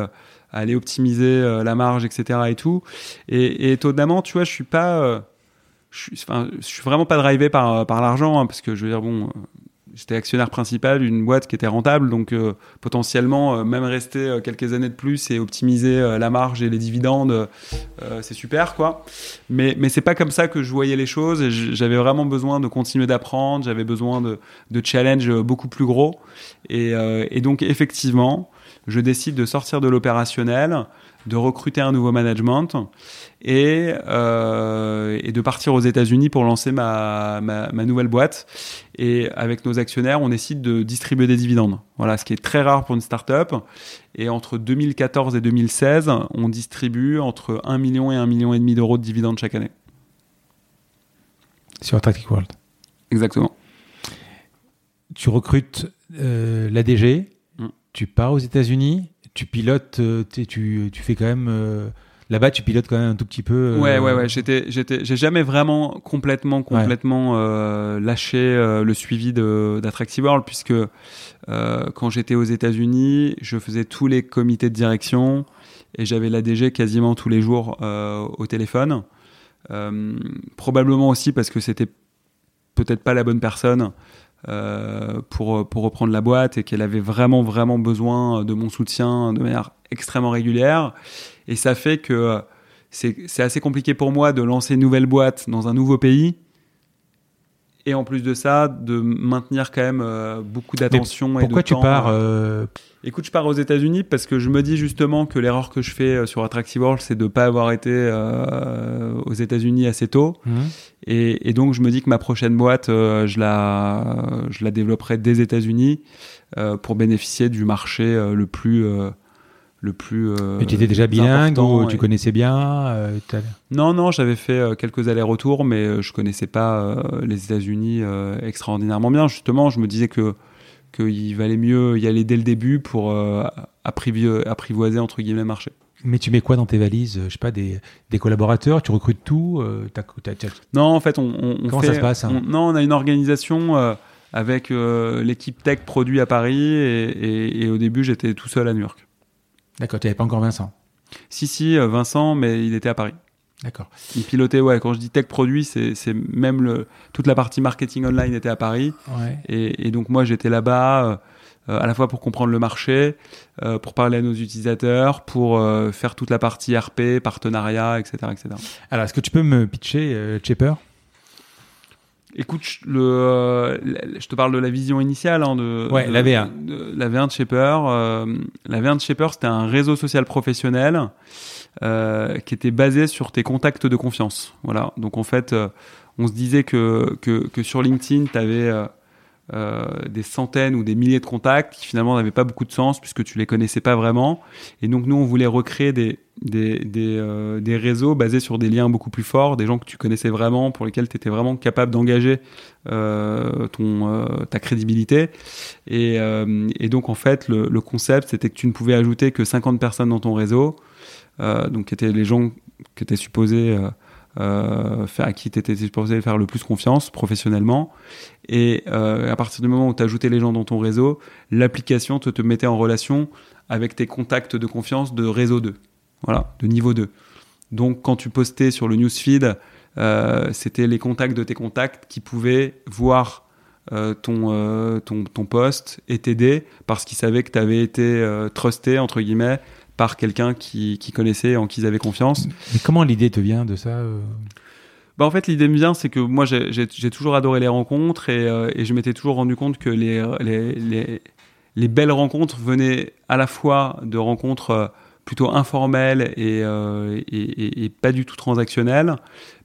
Speaker 1: aller optimiser la marge, etc. et tout. Et, et étonnamment, tu vois, je suis pas, je suis, suis vraiment pas drivé par par l'argent, hein, parce que je veux dire, bon. euh, J'étais actionnaire principal d'une boîte qui était rentable, donc euh, potentiellement euh, même rester euh, quelques années de plus et optimiser euh, la marge et les dividendes, euh, c'est super quoi. Mais mais c'est pas comme ça que je voyais les choses. et J'avais vraiment besoin de continuer d'apprendre, j'avais besoin de de challenges beaucoup plus gros. Euh, et donc effectivement, je décide de sortir de l'opérationnel, de recruter un nouveau management et, euh, et de partir aux États-Unis pour lancer ma, ma, ma nouvelle boîte. Et avec nos actionnaires, on décide de distribuer des dividendes. Voilà, ce qui est très rare pour une start-up. Et entre 2014 et 2016, on distribue entre 1 million et 1 million et demi d'euros de dividendes chaque année.
Speaker 2: Sur Attractive World.
Speaker 1: Exactement.
Speaker 2: Tu recrutes euh, la DG,
Speaker 1: Mm.
Speaker 2: tu pars aux États-Unis, tu pilotes, euh, tu, tu fais quand même. euh, Là-bas, tu pilotes quand même un tout petit peu. euh,
Speaker 1: Ouais, ouais, ouais. J'étais, j'étais, j'ai jamais vraiment complètement, complètement lâché le suivi de d'Attractive World puisque quand j'étais aux États-Unis, je faisais tous les comités de direction et j'avais la DG quasiment tous les jours euh, au téléphone. Euh, probablement aussi parce que c'était peut-être pas la bonne personne pour pour reprendre la boîte et qu'elle avait vraiment vraiment besoin de mon soutien de manière extrêmement régulière. Et ça fait que euh, c'est assez compliqué pour moi de lancer une nouvelle boîte dans un nouveau pays. Et en plus de ça, de maintenir quand même euh, beaucoup d'attention et
Speaker 2: Pourquoi
Speaker 1: de
Speaker 2: tu
Speaker 1: temps.
Speaker 2: pars euh,
Speaker 1: Écoute, je pars aux États-Unis parce que je me dis justement que l'erreur que je fais euh, sur Attractive World, c'est de pas avoir été euh, aux États-Unis assez tôt.
Speaker 2: hmm
Speaker 1: Et, et donc, je me dis que ma prochaine boîte, euh, je, la, je la développerai des États-Unis euh, pour bénéficier du marché euh, le plus, euh, le plus. Euh,
Speaker 2: Mais tu étais déjà bilingue ou tu connaissais bien euh,
Speaker 1: Non, non, j'avais fait euh, quelques allers-retours, mais je connaissais pas les États-Unis extraordinairement bien. Justement, je me disais que qu'il valait mieux y aller dès le début pour apprivoiser entre guillemets le marché.
Speaker 2: Mais tu mets quoi dans tes valises Je sais pas, des, des collaborateurs? Tu recrutes tout
Speaker 1: Non, en fait, on,
Speaker 2: on Comment ça se passe
Speaker 1: hein? Non, on a une organisation avec l'équipe tech produit à Paris et, et au début, j'étais tout seul à New York.
Speaker 2: D'accord, tu n'avais pas encore Vincent
Speaker 1: Si, si, euh, Vincent, mais il était à Paris.
Speaker 2: D'accord.
Speaker 1: Il pilotait, ouais, quand je dis tech produit, c'est même le, toute la partie marketing online était à Paris.
Speaker 2: Ouais.
Speaker 1: Et, donc moi, j'étais là-bas euh, à la fois pour comprendre le marché, euh, pour parler à nos utilisateurs, pour faire toute la partie RP, partenariat, etc. etc.
Speaker 2: Alors, est-ce que tu peux me pitcher Chipper
Speaker 1: Écoute, le, je te parle de la vision initiale hein, de,
Speaker 2: la V1.
Speaker 1: De, la V1 de Shaper. Euh, la V1 de Shaper, c'était un réseau social professionnel euh, qui était basé sur tes contacts de confiance. Voilà. Donc en fait, euh, on se disait que, que, que sur LinkedIn, tu avais euh, des centaines ou des milliers de contacts qui finalement n'avaient pas beaucoup de sens puisque tu les connaissais pas vraiment. Et donc nous, on voulait recréer des, des, des, euh, des réseaux basés sur des liens beaucoup plus forts, des gens que tu connaissais vraiment, pour lesquels tu étais vraiment capable d'engager euh, ton ta crédibilité. Et, et, donc en fait, le, le concept, c'était que tu ne pouvais ajouter que 50 personnes dans ton réseau, donc qui étaient les gens qui étaient supposés euh, à qui tu étais supposé faire le plus confiance professionnellement. Et euh, à partir du moment où tu ajoutais les gens dans ton réseau, l'application te, te mettait en relation avec tes contacts de confiance de réseau 2, voilà, de niveau 2. Donc quand tu postais sur le newsfeed, euh, c'était les contacts de tes contacts qui pouvaient voir ton, ton, ton post et t'aider parce qu'ils savaient que tu avais été trusté, entre guillemets, par quelqu'un qui, qui connaissait, en qui ils avaient confiance.
Speaker 2: Mais comment l'idée te vient de ça euh
Speaker 1: bah en fait, l'idée me vient, c'est que moi, j'ai toujours adoré les rencontres et, euh, et je m'étais toujours rendu compte que les, les, les, les, belles rencontres venaient à la fois de rencontres euh, plutôt informelles et, et, et, pas du tout transactionnelles,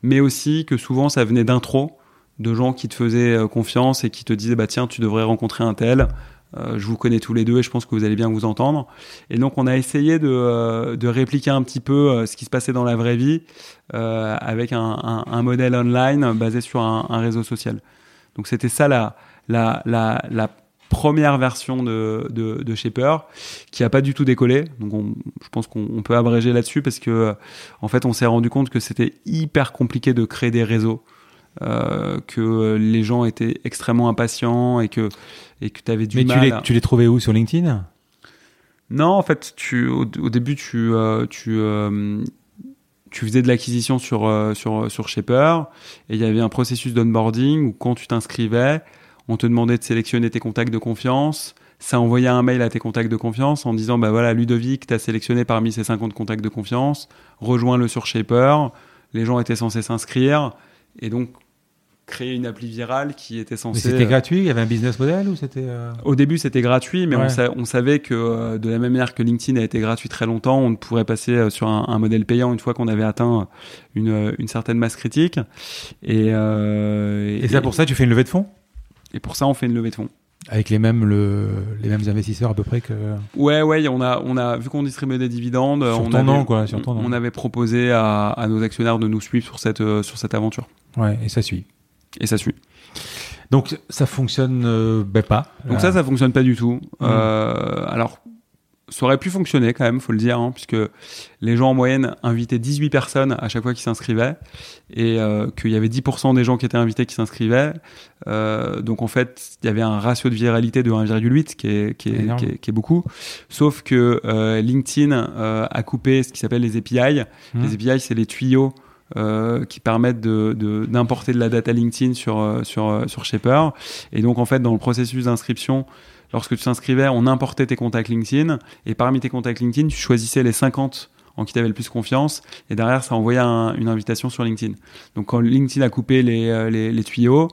Speaker 1: mais aussi que souvent ça venait d'intro, de gens qui te faisaient confiance et qui te disaient bah tiens, tu devrais rencontrer un tel. Euh, je vous connais tous les deux et je pense que vous allez bien vous entendre. Et donc on a essayé de, euh, de répliquer un petit peu euh, ce qui se passait dans la vraie vie avec un, un, modèle online basé sur un, réseau social. Donc c'était ça la, la, la, première version de, de, de Shaper qui a pas du tout décollé. Donc on, je pense qu'on peut abréger là-dessus parce que en fait on s'est rendu compte que c'était hyper compliqué de créer des réseaux. Euh, que les gens étaient extrêmement impatients et que et que tu avais du
Speaker 2: Mais
Speaker 1: mal.
Speaker 2: Mais tu les, tu les trouvais où sur LinkedIn?
Speaker 1: Non, en fait, tu au, au début tu euh, tu euh, tu faisais de l'acquisition sur sur sur Shaper et il y avait un processus d'onboarding où quand tu t'inscrivais, on te demandait de sélectionner tes contacts de confiance. Ça envoyait un mail à tes contacts de confiance en disant bah voilà Ludovic, t'as sélectionné parmi ces 50 contacts de confiance, rejoins-le sur Shaper. Les gens étaient censés s'inscrire et donc créer une appli virale qui était censée.
Speaker 2: C'était gratuit Il y avait un business model ou c'était euh...
Speaker 1: Au début, c'était gratuit, mais ouais. on, sa on, savait que euh, de la même manière que LinkedIn a été gratuit très longtemps, on pourrait passer euh, sur un, un, modèle payant une fois qu'on avait atteint une, euh, une, certaine masse critique. Et,
Speaker 2: et, et c'est pour ça que tu fais une levée de fonds?
Speaker 1: Et pour ça, on fait une levée de fonds.
Speaker 2: Avec les mêmes, le, les mêmes investisseurs à peu près que.
Speaker 1: Ouais, ouais, on a, on a vu qu'on distribuait des dividendes.
Speaker 2: Sur
Speaker 1: on
Speaker 2: ton
Speaker 1: avait,
Speaker 2: nom, quoi. Sur ton
Speaker 1: on,
Speaker 2: nom.
Speaker 1: on avait proposé à, à, nos actionnaires de nous suivre sur cette, sur cette aventure.
Speaker 2: Ouais, et ça suit.
Speaker 1: Et ça suit.
Speaker 2: Donc ça fonctionne euh, ben pas.
Speaker 1: Donc ça, ça fonctionne pas du tout. Mmh. Euh, alors, ça aurait pu fonctionner quand même, faut le dire, hein, puisque les gens en moyenne invitaient 18 personnes à chaque fois qu'ils s'inscrivaient, et euh, qu'il y avait 10% des gens qui étaient invités qui s'inscrivaient. Euh, donc en fait, il y avait un ratio de viralité de 1,8 qui est, qui, est, qui, est, qui est beaucoup. Sauf que euh, LinkedIn a coupé ce qui s'appelle les API. Mmh. Les API, c'est les tuyaux euh, qui permettent d'importer de, la data LinkedIn sur, sur, sur Shaper. Et donc, en fait, dans le processus d'inscription, lorsque tu t'inscrivais, on importait tes contacts LinkedIn. Et parmi tes contacts LinkedIn, tu choisissais les 50 en qui tu avais le plus confiance. Et derrière, ça envoyait un, une invitation sur LinkedIn. Donc, quand LinkedIn a coupé les, les, tuyaux,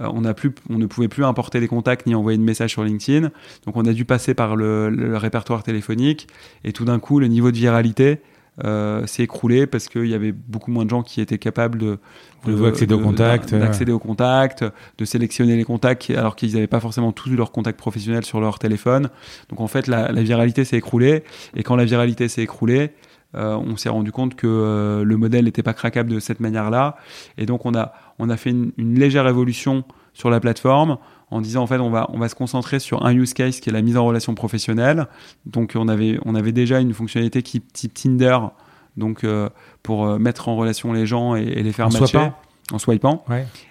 Speaker 1: euh, on, a plus, on ne pouvait plus importer les contacts ni envoyer de messages sur LinkedIn. Donc, on a dû passer par le répertoire téléphonique. Et tout d'un coup, le niveau de viralité euh, s'est écroulé parce qu'il y avait beaucoup moins de gens qui étaient capables de,
Speaker 2: d'accéder aux contacts,
Speaker 1: d'accéder aux contacts, de sélectionner les contacts alors qu'ils n'avaient pas forcément tous leurs contacts professionnels sur leur téléphone. Donc en fait, la, viralité s'est écroulée. Et quand la viralité s'est écroulée, euh, on s'est rendu compte que euh, le modèle n'était pas craquable de cette manière-là. Et donc on a on a fait une, une légère évolution sur la plateforme en disant en fait on va on va se concentrer sur un use case qui est la mise en relation professionnelle. Donc on avait on avait déjà une fonctionnalité qui type Tinder donc euh, pour euh, mettre en relation les gens et, les faire en matcher en swipant.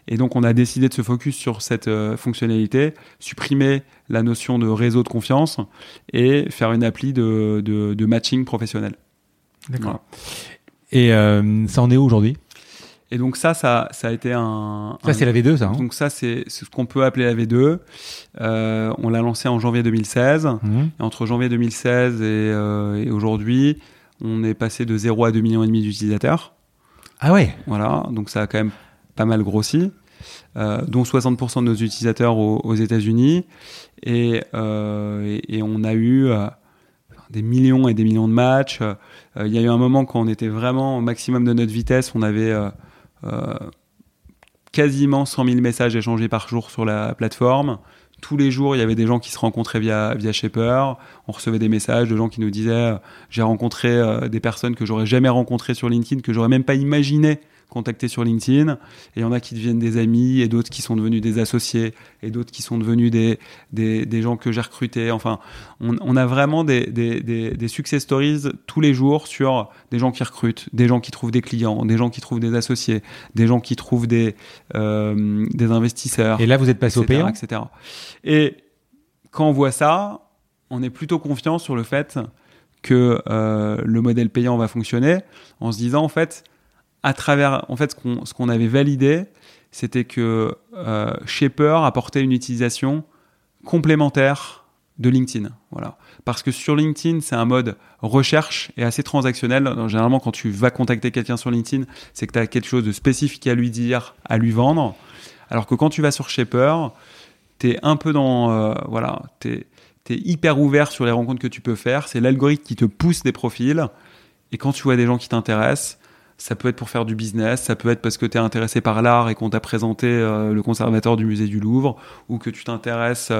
Speaker 1: Et donc on a décidé de se focus sur cette euh, fonctionnalité, supprimer la notion de réseau de confiance et faire une appli de, de, matching professionnel.
Speaker 2: D'accord. Et ça en est où aujourd'hui?
Speaker 1: Et donc ça, ça, ça a été un.
Speaker 2: Ça, c'est la V2, ça. Hein
Speaker 1: donc ça, c'est ce qu'on peut appeler la V2. Euh, on l'a lancé en janvier 2016. Mhm. Et entre janvier 2016 euh, et, aujourd'hui, on est passé de 0 à 2 millions et demi d'utilisateurs.
Speaker 2: Ah ouais.
Speaker 1: Voilà. Donc ça a quand même pas mal grossi. Euh, dont 60% de nos utilisateurs aux, États-Unis. Et, et, on a eu des millions et des millions de matchs. Il y a eu un moment quand on était vraiment au maximum de notre vitesse, on avait euh, quasiment 100 000 messages échangés par jour sur la plateforme. Tous les jours, il y avait des gens qui se rencontraient via, via Shaper. On recevait des messages de gens qui nous disaient euh, J'ai rencontré euh, des personnes que j'aurais jamais rencontrées sur LinkedIn, que j'aurais même pas imaginé contacter sur LinkedIn. Et il y en a qui deviennent des amis, et d'autres qui sont devenus des associés, et d'autres qui sont devenus des, des, des gens que j'ai recrutés. Enfin, on, on a vraiment des, des, des, success stories tous les jours sur des gens qui recrutent, des gens qui trouvent des clients, des gens qui trouvent des associés, des gens qui trouvent des, euh, des investisseurs.
Speaker 2: Et là, vous êtes passé au payant
Speaker 1: etc. Et quand on voit ça, on est plutôt confiant sur le fait que euh, le modèle payant va fonctionner en se disant en fait à travers, en fait, ce qu'on, avait validé, c'était que euh, Shaper apportait une utilisation complémentaire de LinkedIn. Voilà. Parce que sur LinkedIn, c'est un mode recherche et assez transactionnel. généralement, quand tu vas contacter quelqu'un sur LinkedIn, c'est que tu as quelque chose de spécifique à lui dire, à lui vendre. Alors que quand tu vas sur Shaper, tu es un peu dans. Euh, voilà, tu es, hyper ouvert sur les rencontres que tu peux faire. C'est l'algorithme qui te pousse des profils. Et quand tu vois des gens qui t'intéressent, ça peut être pour faire du business, ça peut être parce que tu es intéressé par l'art et qu'on t'a présenté euh, le conservateur du musée du Louvre, ou que tu t'intéresses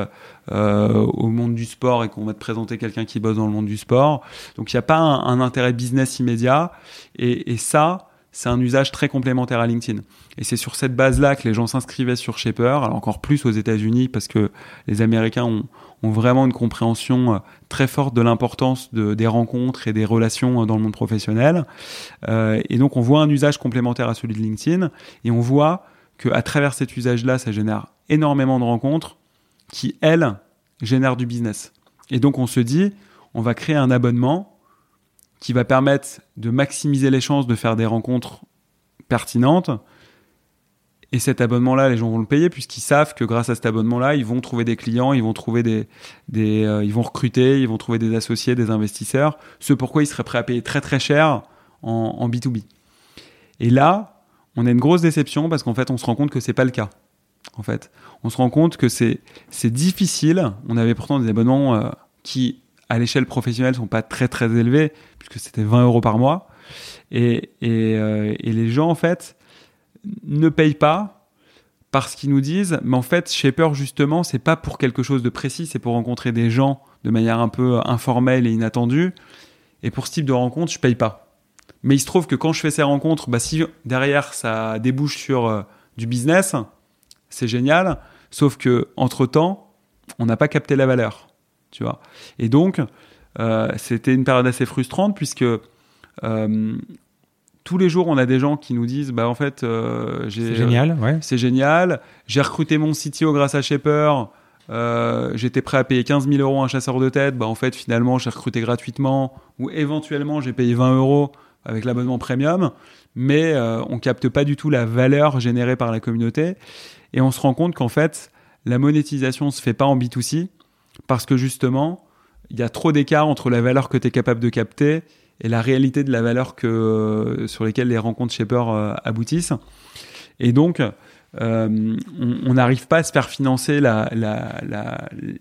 Speaker 1: euh, au monde du sport et qu'on va te présenter quelqu'un qui bosse dans le monde du sport. Donc il n'y a pas un, intérêt business immédiat. Et, et ça, c'est un usage très complémentaire à LinkedIn. Et c'est sur cette base-là que les gens s'inscrivaient sur Shaper, alors encore plus aux États-Unis parce que les Américains ont, ont vraiment une compréhension euh, très forte de l'importance de, des rencontres et des relations euh, dans le monde professionnel. Euh, et donc on voit un usage complémentaire à celui de LinkedIn et on voit qu'à travers cet usage-là, ça génère énormément de rencontres qui, elles, génèrent du business. Et donc on se dit, on va créer un abonnement qui va permettre de maximiser les chances de faire des rencontres pertinentes et cet abonnement-là, les gens vont le payer puisqu'ils savent que grâce à cet abonnement-là, ils vont trouver des clients, ils vont trouver des, des euh, ils vont recruter, ils vont trouver des associés, des investisseurs. Ce pourquoi ils seraient prêts à payer très très cher en, en B2B. Et là, on a une grosse déception parce qu'en fait, on se rend compte que c'est pas le cas. En fait, on se rend compte que c'est c'est difficile. On avait pourtant des abonnements euh, qui, à l'échelle professionnelle, sont pas très très élevés puisque c'était 20 euros par mois. Et, et, euh, et les gens, en fait, ne payent pas parce qu'ils nous disent, mais en fait, Shaper, justement, c'est pas pour quelque chose de précis, c'est pour rencontrer des gens de manière un peu informelle et inattendue. Et pour ce type de rencontre, je paye pas. Mais il se trouve que quand je fais ces rencontres, bah, si derrière ça débouche sur euh, du business, c'est génial. Sauf que entre temps, on n'a pas capté la valeur, tu vois. Et donc, euh, c'était une période assez frustrante puisque euh, tous les jours, on a des gens qui nous disent, bah en fait, euh,
Speaker 2: c'est génial, ouais.
Speaker 1: c'est génial. J'ai recruté mon CTO grâce à Shaper. Euh, j'étais prêt à payer 15 000 euros un chasseur de tête. Bah en fait, finalement, j'ai recruté gratuitement ou éventuellement j'ai payé 20 euros avec l'abonnement premium, mais euh, on capte pas du tout la valeur générée par la communauté et on se rend compte qu'en fait, la monétisation se fait pas en B2C parce que justement, il y a trop d'écart entre la valeur que tu es capable de capter et la réalité de la valeur que, euh, sur lesquelles les rencontres Shaper euh, aboutissent. Et donc, euh, on n'arrive pas à se faire financer la, la,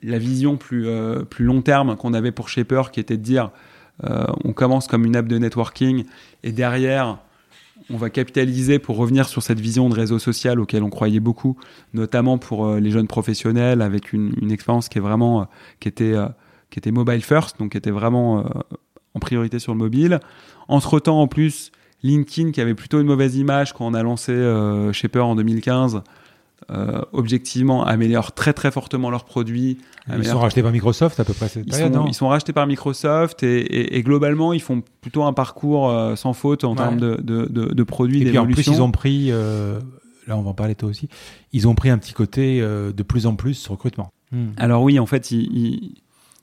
Speaker 1: la, vision plus, plus long terme qu'on avait pour Shaper, qui était de dire on commence comme une app de networking et derrière, on va capitaliser pour revenir sur cette vision de réseau social auquel on croyait beaucoup, notamment pour les jeunes professionnels avec une, une expérience qui est vraiment qui était qui était mobile first, donc qui était vraiment en priorité sur le mobile. Entre temps, en plus, LinkedIn, qui avait plutôt une mauvaise image quand on a lancé euh, Shaper en 2015, euh, objectivement améliore très très fortement leurs produits.
Speaker 2: Ils sont rachetés par Microsoft à peu près cette
Speaker 1: ils sont, ils sont rachetés par Microsoft et, et, globalement ils font plutôt un parcours euh, sans faute en termes de, de, de, de produits.
Speaker 2: Et puis en plus ils ont pris, euh, là on va en parler toi aussi, ils ont pris un petit côté de plus en plus sur recrutement.
Speaker 1: Hmm. Alors oui en fait ils, ils,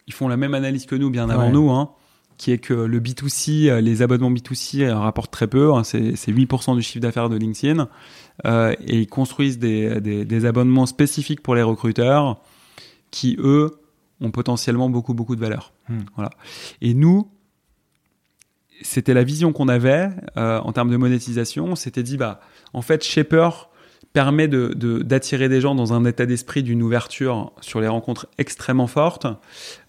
Speaker 1: ils, font la même analyse que nous bien avant nous. Hein qui est que le B2C, euh, les abonnements B2C euh, rapportent très peu, hein, c'est 8% du chiffre d'affaires de LinkedIn, euh, et ils construisent des, des, des, abonnements spécifiques pour les recruteurs qui, eux, ont potentiellement beaucoup, beaucoup de valeur. Hmm. Voilà. Et nous, c'était la vision qu'on avait euh, en termes de monétisation, on s'était dit, bah, en fait, Shaper permet d'attirer de, d'attirer des gens dans un état d'esprit d'une ouverture sur les rencontres extrêmement fortes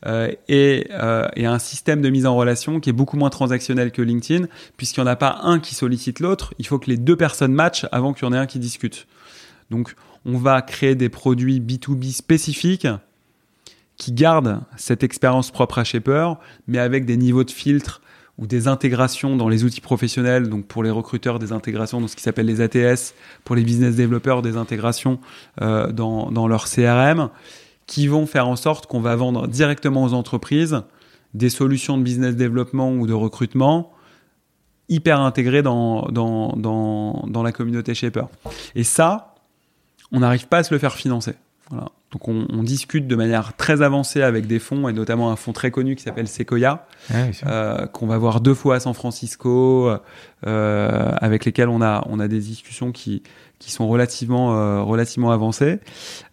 Speaker 1: euh, et, euh, et, un système de mise en relation qui est beaucoup moins transactionnel que LinkedIn, puisqu'il n'y en a pas un qui sollicite l'autre, il faut que les deux personnes matchent avant qu'il y en ait un qui discute. Donc on va créer des produits B2B spécifiques qui gardent cette expérience propre à Shaper, mais avec des niveaux de filtre ou des intégrations dans les outils professionnels, donc pour les recruteurs des intégrations dans ce qui s'appelle les ATS, pour les business développeurs des intégrations euh, dans, dans leur CRM, qui vont faire en sorte qu'on va vendre directement aux entreprises des solutions de business développement ou de recrutement hyper intégrées dans, dans, dans, dans la communauté Shaper. Et ça, on n'arrive pas à se le faire financer. Voilà. Donc on, on, discute de manière très avancée avec des fonds et notamment un fonds très connu qui s'appelle Sequoia, euh, qu'on va voir deux fois à San Francisco, euh, avec lesquels on a on a des discussions qui qui sont relativement euh, relativement avancées,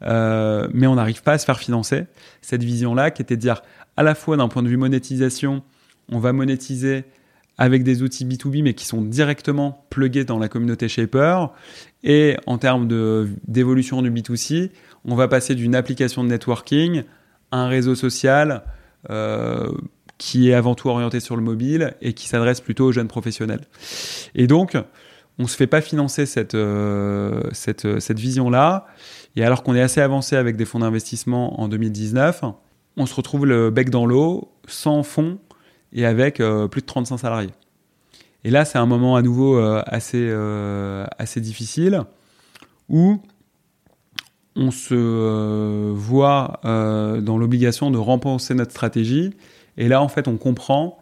Speaker 1: euh, mais on n'arrive pas à se faire financer. Cette vision-là, qui était de dire à la fois d'un point de vue monétisation, on va monétiser avec des outils B2B mais qui sont directement plugués dans la communauté Shaper et en termes d'évolution du B2C, on va passer d'une application de networking à un réseau social euh, qui est avant tout orienté sur le mobile et qui s'adresse plutôt aux jeunes professionnels. Et donc, on ne se fait pas financer cette, euh, cette, vision-là. Et alors qu'on est assez avancé avec des fonds d'investissement en 2019, on se retrouve le bec dans l'eau, sans fonds et avec euh, plus de 35 salariés. Et là, c'est un moment à nouveau euh, assez, euh, assez difficile où on se euh, voit euh, dans l'obligation de rempenser notre stratégie. Et là, en fait, on comprend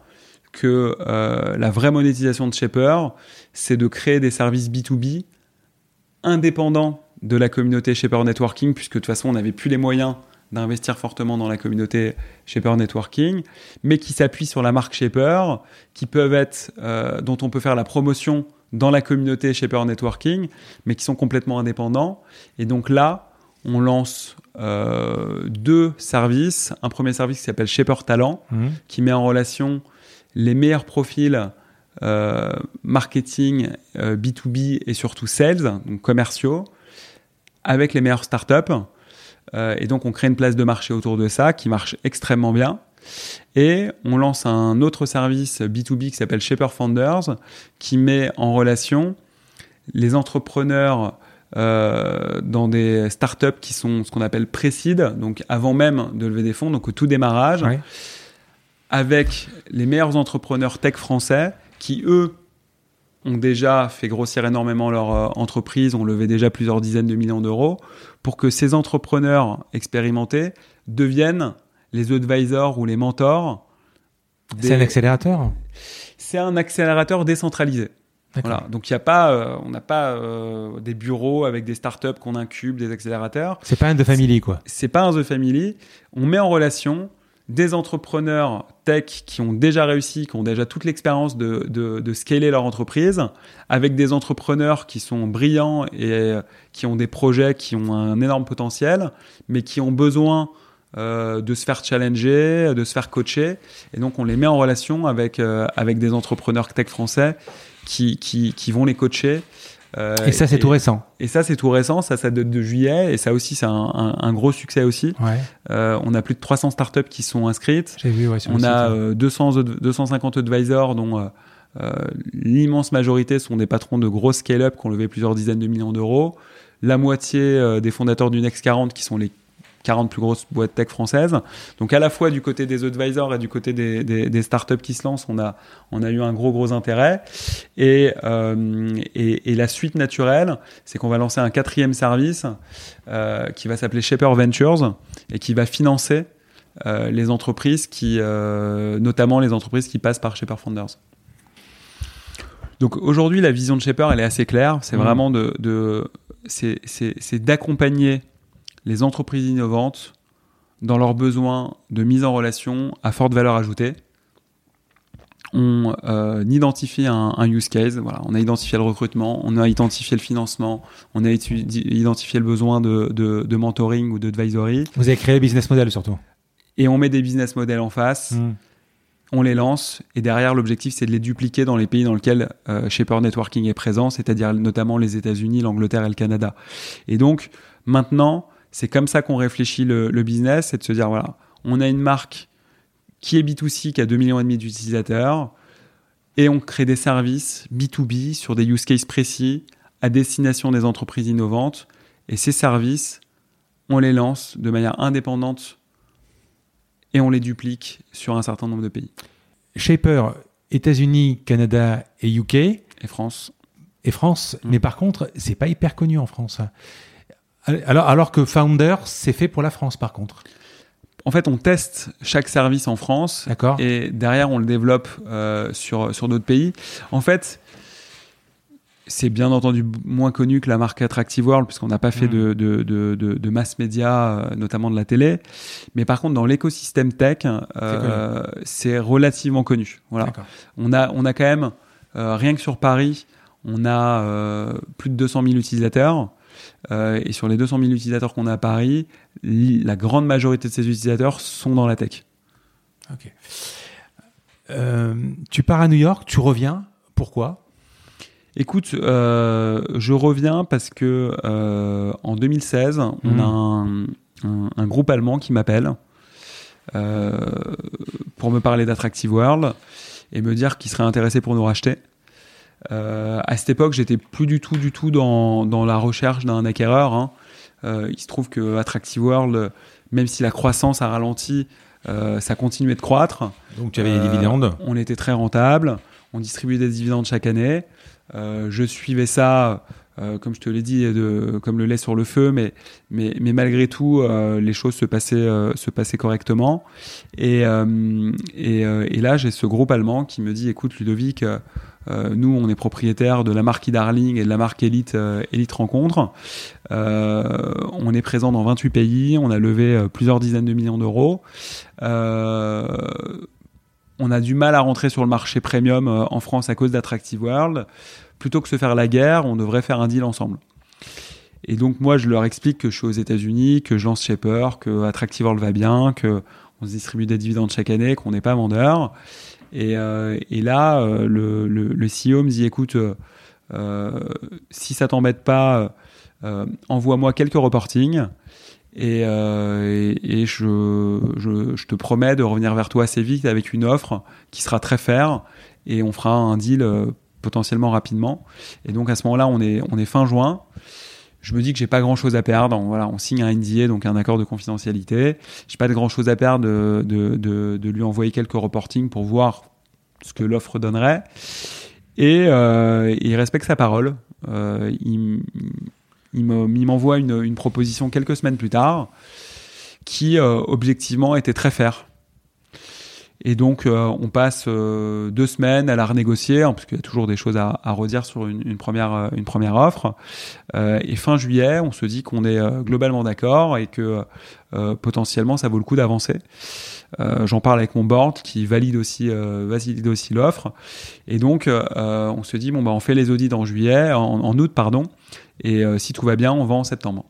Speaker 1: que euh, la vraie monétisation de Shaper, c'est de créer des services B2B indépendants de la communauté Shaper Networking, puisque de toute façon, on n'avait plus les moyens d'investir fortement dans la communauté Shaper Networking, mais qui s'appuient sur la marque Shaper, qui peuvent être, dont on peut faire la promotion dans la communauté Shaper Networking, mais qui sont complètement indépendants. Et donc là, on lance euh, deux services. Un premier service qui s'appelle Shaper Talent, mmh. qui met en relation les meilleurs profils euh, marketing, euh, B2B et surtout sales, donc commerciaux, avec les meilleures startups. Euh, et donc on crée une place de marché autour de ça qui marche extrêmement bien. Et on lance un autre service B2B qui s'appelle Shaper Founders, qui met en relation les entrepreneurs euh, dans des startups qui sont ce qu'on appelle pré-seed, donc avant même de lever des fonds, donc au tout démarrage, ouais. avec les meilleurs entrepreneurs tech français qui, eux, ont déjà fait grossir énormément leur euh, entreprise, ont levé déjà plusieurs dizaines de millions d'euros, pour que ces entrepreneurs expérimentés deviennent les advisors ou les mentors.
Speaker 2: Des... C'est un accélérateur
Speaker 1: C'est un accélérateur décentralisé. Voilà. Donc il y a pas, euh, on n'a pas euh, des bureaux avec des startups qu'on incube, des accélérateurs.
Speaker 2: C'est pas un The Family quoi.
Speaker 1: C'est pas un The Family. On met en relation des entrepreneurs tech qui ont déjà réussi, qui ont déjà toute l'expérience de, de, de, scaler leur entreprise, avec des entrepreneurs qui sont brillants et euh, qui ont des projets qui ont un énorme potentiel, mais qui ont besoin euh, de se faire challenger, de se faire coacher. Et donc on les met en relation avec, euh, avec des entrepreneurs tech français qui, qui, qui vont les coacher Euh,
Speaker 2: et ça, c'est tout récent.
Speaker 1: Et ça, c'est tout récent. Ça, ça date de juillet. Et ça aussi, c'est un, un, un, gros succès aussi.
Speaker 2: Ouais.
Speaker 1: Euh, on a plus de 300 startups qui sont inscrites.
Speaker 2: J'ai vu, ouais, sur
Speaker 1: on
Speaker 2: le
Speaker 1: a
Speaker 2: site,
Speaker 1: euh, 200, 250 advisors, dont euh, euh, l'immense majorité sont des patrons de gros scale-up qui ont levé plusieurs dizaines de millions d'euros. La moitié euh, des fondateurs du Next 40 qui sont les 40 plus grosses boîtes tech françaises. Donc à la fois du côté des advisors et du côté des, des, des startups qui se lancent, on a, on a eu un gros gros intérêt. Et, euh, et, et la suite naturelle, c'est qu'on va lancer un quatrième service euh, qui va s'appeler Shaper Ventures et qui va financer euh, les entreprises qui, notamment les entreprises qui passent par Shaper Founders. Donc aujourd'hui, la vision de Shaper, elle est assez claire. C'est
Speaker 2: Mmh.
Speaker 1: vraiment de, de c'est d'accompagner les entreprises innovantes dans leurs besoins de mise en relation à forte valeur ajoutée. On euh, identifie un, un, use case, voilà, on a identifié le recrutement, on a identifié le financement, on a identifié le besoin de, de, de mentoring ou d'advisory.
Speaker 2: Vous avez créé le business model surtout.
Speaker 1: Et on met des business models en face,
Speaker 2: Mmh.
Speaker 1: on les lance, et derrière l'objectif c'est de les dupliquer dans les pays dans lesquels euh, Shaper Networking est présent, c'est-à-dire notamment les États-Unis, l'Angleterre et le Canada. Et donc maintenant, c'est comme ça qu'on réfléchit le, le business, c'est de se dire voilà, on a une marque qui est B2C, qui a 2 millions et demi d'utilisateurs, et on crée des services B2B sur des use cases précis à destination des entreprises innovantes, et ces services, on les lance de manière indépendante et on les duplique sur un certain nombre de pays.
Speaker 2: Shaper, États-Unis, Canada et UK.
Speaker 1: Et France.
Speaker 2: Et France,
Speaker 1: Mm.
Speaker 2: mais par contre, c'est pas hyper connu en France. Alors, alors que Founder, c'est fait pour la France par contre.
Speaker 1: En fait, on teste chaque service en France
Speaker 2: D'accord.
Speaker 1: et derrière, on le développe euh, sur, sur d'autres pays. En fait, c'est bien entendu moins connu que la marque Attractive World, puisqu'on n'a pas fait de, de, de, de, de mass média, euh, notamment de la télé. Mais par contre, dans l'écosystème tech, euh, c'est relativement connu. Voilà. On a, on a quand même, euh, rien que sur Paris, on a euh, plus de 200 000 utilisateurs. Euh, et sur les 200 000 utilisateurs qu'on a à Paris, la grande majorité de ces utilisateurs sont dans la tech.
Speaker 2: Ok. Euh, tu pars à New York, tu reviens. Pourquoi?
Speaker 1: Écoute, euh, je reviens parce que en 2016, on
Speaker 2: Mhm.
Speaker 1: a un, un- un groupe allemand qui m'appelle pour me parler d'Attractive World et me dire qu'il serait intéressé pour nous racheter. Euh, à cette époque, j'étais plus du tout, du tout dans, dans la recherche d'un acquéreur. hein. Euh, il se trouve que Attractive World, même si la croissance a ralenti, euh, ça continuait de croître.
Speaker 2: Donc tu avais des dividendes.
Speaker 1: On était très rentable. On distribuait des dividendes chaque année. Je suivais ça, comme je te l'ai dit, de, comme le lait sur le feu, mais, mais, mais malgré tout, les choses se passaient, se passaient correctement. Et, et, et là, j'ai ce groupe allemand qui me dit écoute, Ludovic, nous, on est propriétaire de la marque e-Darling et de la marque Elite, euh, Elite Rencontre. Euh, on est présent dans 28 pays. On a levé euh, plusieurs dizaines de millions d'euros. Euh, on a du mal à rentrer sur le marché premium euh, en France à cause d'Attractive World. Plutôt que se faire la guerre, on devrait faire un deal ensemble. Et donc moi, je leur explique que je suis aux États-Unis, que je lance Shaper, que Attractive World va bien, que on se distribue des dividendes chaque année, qu'on n'est pas vendeur. Et, euh, et là, euh, le, le, le CEO me dit écoute, euh, si ça t'embête pas, envoie-moi quelques reportings. Et, je, te promets de revenir vers toi assez vite avec une offre qui sera très fair et on fera un deal potentiellement rapidement. Et donc à ce moment-là, on est fin juin. Je me dis que j'ai pas grand chose à perdre. Voilà, on signe un NDA, donc un accord de confidentialité. J'ai pas de grand chose à perdre de, de, de, de lui envoyer quelques reportings pour voir ce que l'offre donnerait. Et euh, il respecte sa parole. Euh, il, il m'envoie une, une proposition quelques semaines plus tard qui euh, objectivement était très fair. Et donc euh, on passe euh, deux semaines à la renégocier, hein, parce qu'il y a toujours des choses à, à redire sur une, une première, euh, une première offre. Euh, et fin juillet, on se dit qu'on est euh, globalement d'accord et que euh, potentiellement ça vaut le coup d'avancer. J'en parle avec mon board qui valide aussi, aussi l'offre. Et donc on se dit bon bah on fait les audits en juillet, en, en août pardon. Et si tout va bien, on vend en septembre.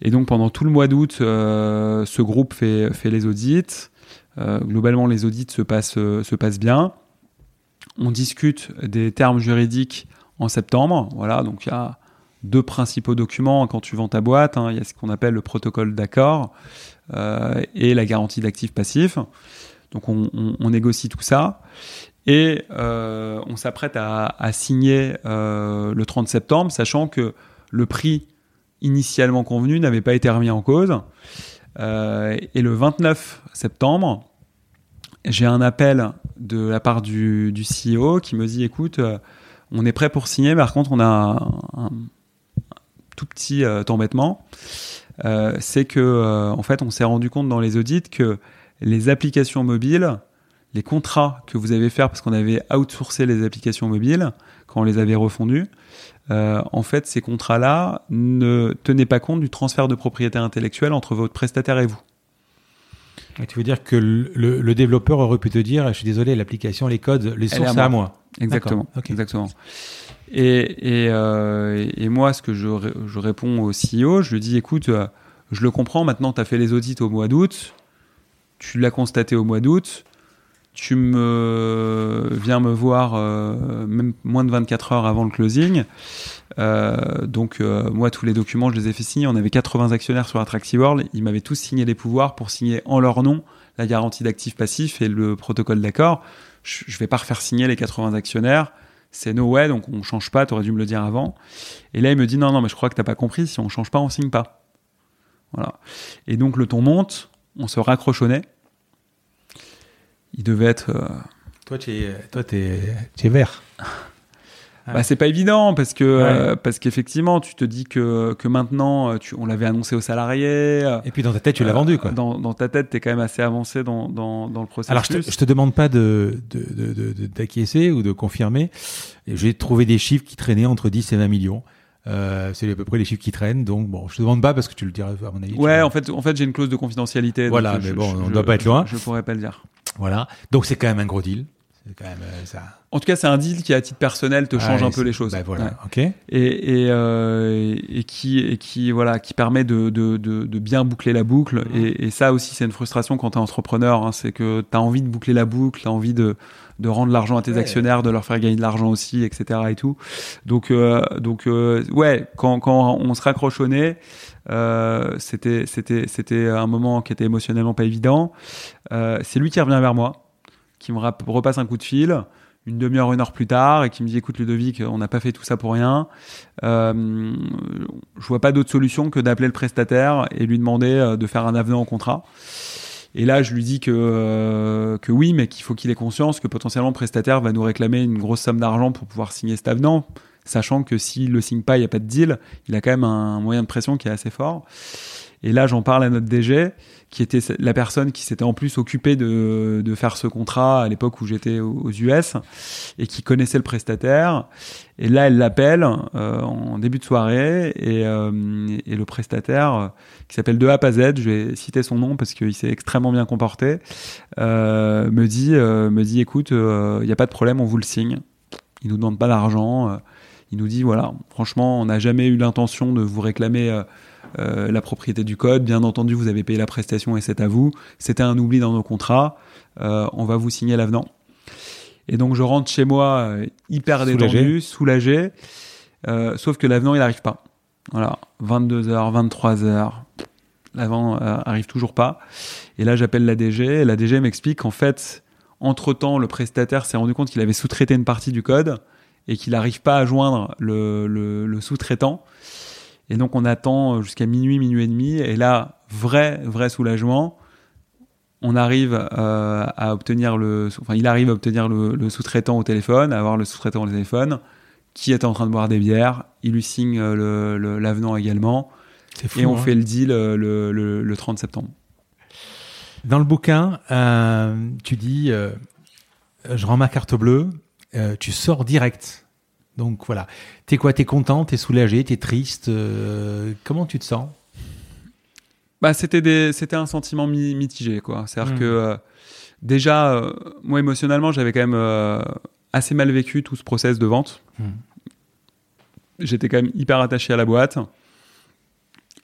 Speaker 1: Et donc pendant tout le mois d'août, ce groupe fait, fait les audits. Euh, globalement, les audits se passent, euh, se passent bien. On discute des termes juridiques en septembre. Voilà, donc il y a deux principaux documents quand tu vends ta boîte. hein. Il y a ce qu'on appelle le protocole d'accord euh, et la garantie d'actifs passifs. Donc on, négocie tout ça et on s'apprête à, signer le 30 septembre, sachant que le prix initialement convenu n'avait pas été remis en cause. Euh, et le 29 septembre, j'ai un appel de la part du, CEO qui me dit écoute, euh, on est prêt pour signer, mais par contre, on a un, tout petit euh, embêtement. C'est que, en fait, on s'est rendu compte dans les audits que les applications mobiles, les contrats que vous avez fait parce qu'on avait outsourcé les applications mobiles quand on les avait refondus, euh, en fait, ces contrats-là ne tenaient pas compte du transfert de propriété intellectuelle entre votre prestataire et vous.
Speaker 2: Et tu veux dire que le, le- le développeur aurait pu te dire, je suis désolé, l'application, les codes, les sources,
Speaker 1: est
Speaker 2: c'est
Speaker 1: à
Speaker 2: à moi.
Speaker 1: Exactement. Exactement. Et, et, euh, et moi, ce que je, je réponds au CEO, je lui dis écoute, euh, je le comprends, maintenant tu as fait les audits au mois d'août, tu l'as constaté au mois d'août, tu me viens me voir euh, même moins de 24 heures avant le closing. Euh, donc euh, moi tous les documents je les ai fait signer. On avait 80 actionnaires sur Attractive World. Ils m'avaient tous signé les pouvoirs pour signer en leur nom la garantie d'actifs passifs et le protocole d'accord. Je, je vais pas refaire signer les 80 actionnaires. C'est no way, donc on change pas. T'aurais dû me le dire avant. Et là il me dit non non mais je crois que t'as pas compris. Si on change pas on signe pas. Voilà. Et donc le ton monte. On se nez. Il devait être euh,
Speaker 2: Toi, tu es, toi, t'es, tu es vert. Ouais.
Speaker 1: Bah, c'est pas évident parce que euh, parce qu'effectivement tu te dis que que maintenant euh, tu, on l'avait annoncé aux salariés.
Speaker 2: Et puis dans ta tête, tu l'as
Speaker 1: euh,
Speaker 2: vendu, quoi.
Speaker 1: Dans, dans ta tête, t'es quand même assez avancé dans dans, dans le processus.
Speaker 2: Alors, je te, je te demande pas de, de, de, de- de- d'acquiescer ou de confirmer. J'ai trouvé des chiffres qui traînaient entre 10 et 20 millions. Euh, c'est à peu près les chiffres qui traînent. Donc, bon, je te demande pas parce que tu le diras, à mon avis. tu
Speaker 1: Ouais, en fait, en fait, j'ai une clause de confidentialité.
Speaker 2: Voilà, mais
Speaker 1: je-
Speaker 2: bon,
Speaker 1: je-
Speaker 2: on
Speaker 1: je-
Speaker 2: doit pas être loin.
Speaker 1: Je, je pourrais pas le dire.
Speaker 2: Voilà. Donc, c'est quand même un gros deal. C'est quand même euh, ça.
Speaker 1: En tout cas, c'est un deal qui, à titre personnel, te change un peu les choses.
Speaker 2: Bah, voilà.
Speaker 1: Ouais.
Speaker 2: Ok.
Speaker 1: et et, euh, et qui et qui voilà qui permet de, de, de, de bien boucler la boucle et, et ça aussi c'est une frustration quand tu es entrepreneur hein, c'est que tu as envie de boucler la boucle tu as envie de de rendre l'argent à tes
Speaker 2: Ouais.
Speaker 1: actionnaires de leur faire gagner de l'argent aussi etc et tout donc euh, donc euh, ouais quand quand on se raccroche au nez euh, c'était c'était c'était un moment qui était émotionnellement pas évident euh, c'est lui qui revient vers moi qui me repasse un coup de fil une demi-heure, une heure plus tard, et qui me dit écoute Ludovic, on n'a pas fait tout ça pour rien. Euh, je vois pas d'autre solution que d'appeler le prestataire et lui demander euh, de faire un avenant au contrat. Et là, je lui dis que, euh, que oui, mais qu'il faut qu'il ait conscience que potentiellement le prestataire va nous réclamer une grosse somme d'argent pour pouvoir signer cet avenant, sachant que s'il le signe pas, il n'y a pas de deal. Il a quand même un moyen de pression qui est assez fort. Et là, j'en parle à notre DG, qui était la personne qui s'était en plus occupée de, faire ce contrat à l'époque où j'étais aux US et qui connaissait le prestataire. Et là, elle l'appelle euh, en début de soirée et, euh, le prestataire, euh, qui s'appelle de A à Z, je vais citer son nom parce qu'il s'est extrêmement bien comporté, me dit, me dit, écoute, il n'y a pas de problème, on vous le signe. Il nous demande pas d'argent. il nous dit, voilà, franchement, on n'a jamais eu l'intention de vous réclamer. Euh, la propriété du code. Bien entendu, vous avez payé la prestation et c'est à vous. C'était un oubli dans nos contrats. Euh, on va vous signer l'avenant. Et donc, je rentre chez moi euh, hyper détendu, soulagé. Sauf que l'avenant, il n'arrive pas. Voilà, 22h, 23h. L'avenant euh, arrive toujours pas. Et là, j'appelle la DG. Et la DG m'explique qu'en fait, entre-temps, le prestataire s'est rendu compte qu'il avait sous-traité une partie du code et qu'il n'arrive pas à joindre le, le- le sous-traitant. Et donc on attend jusqu'à minuit, minuit et demi. Et là, vrai, vrai soulagement. On arrive euh, à obtenir le, enfin il arrive à obtenir le, le sous-traitant au téléphone, à avoir le sous-traitant au téléphone, qui est en train de boire des bières. Il lui signe euh, l'avenant également,
Speaker 2: fou.
Speaker 1: et on
Speaker 2: hein.
Speaker 1: fait le deal euh, le, le- le 30 septembre.
Speaker 2: Dans le bouquin, euh, tu dis, euh, je rends ma carte bleue, euh, tu sors direct. Donc voilà. T'es quoi? T'es content? T'es soulagé? T'es triste? Euh, Comment tu te sens?
Speaker 1: Bah, c'était des, c'était un sentiment mi- mitigé, quoi. C'est-à-dire
Speaker 2: Mm.
Speaker 1: que euh, déjà, euh, moi émotionnellement, j'avais quand même assez mal vécu tout ce process de vente.
Speaker 2: Mm.
Speaker 1: J'étais quand même hyper attaché à la boîte.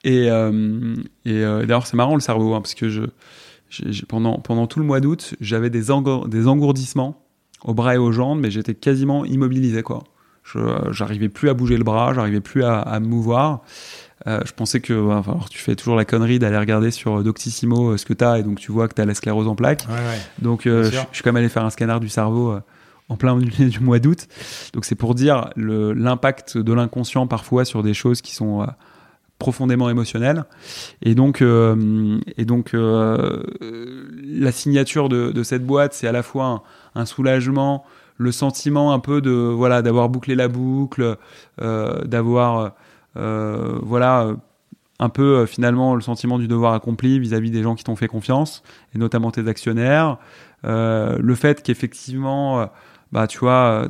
Speaker 1: Et, et d'ailleurs, c'est marrant le cerveau, hein, parce que je, pendant, pendant tout le mois d'août, j'avais des, engour- des engourdissements aux bras et aux jambes, mais j'étais quasiment immobilisé, quoi. J'arrivais plus à bouger le bras, j'arrivais plus à, à me mouvoir. Euh, je pensais que alors, tu fais toujours la connerie d'aller regarder sur Doctissimo ce que tu as et donc tu vois que tu as la sclérose en plaques.
Speaker 2: Ouais, ouais.
Speaker 1: Donc je, je, suis quand même allé faire un scanner du cerveau en plein milieu du mois d'août. Donc c'est pour dire l'impact de l'inconscient parfois sur des choses qui sont profondément émotionnelles. Et donc, euh, et donc euh, la signature de, de cette boîte, c'est à la fois un, un, soulagement, le sentiment un peu de voilà d'avoir bouclé la boucle, euh, d'avoir euh, voilà un peu euh, finalement le sentiment du devoir accompli vis-à-vis des gens qui t'ont fait confiance et notamment tes actionnaires. Euh, le fait qu'effectivement, bah tu vois,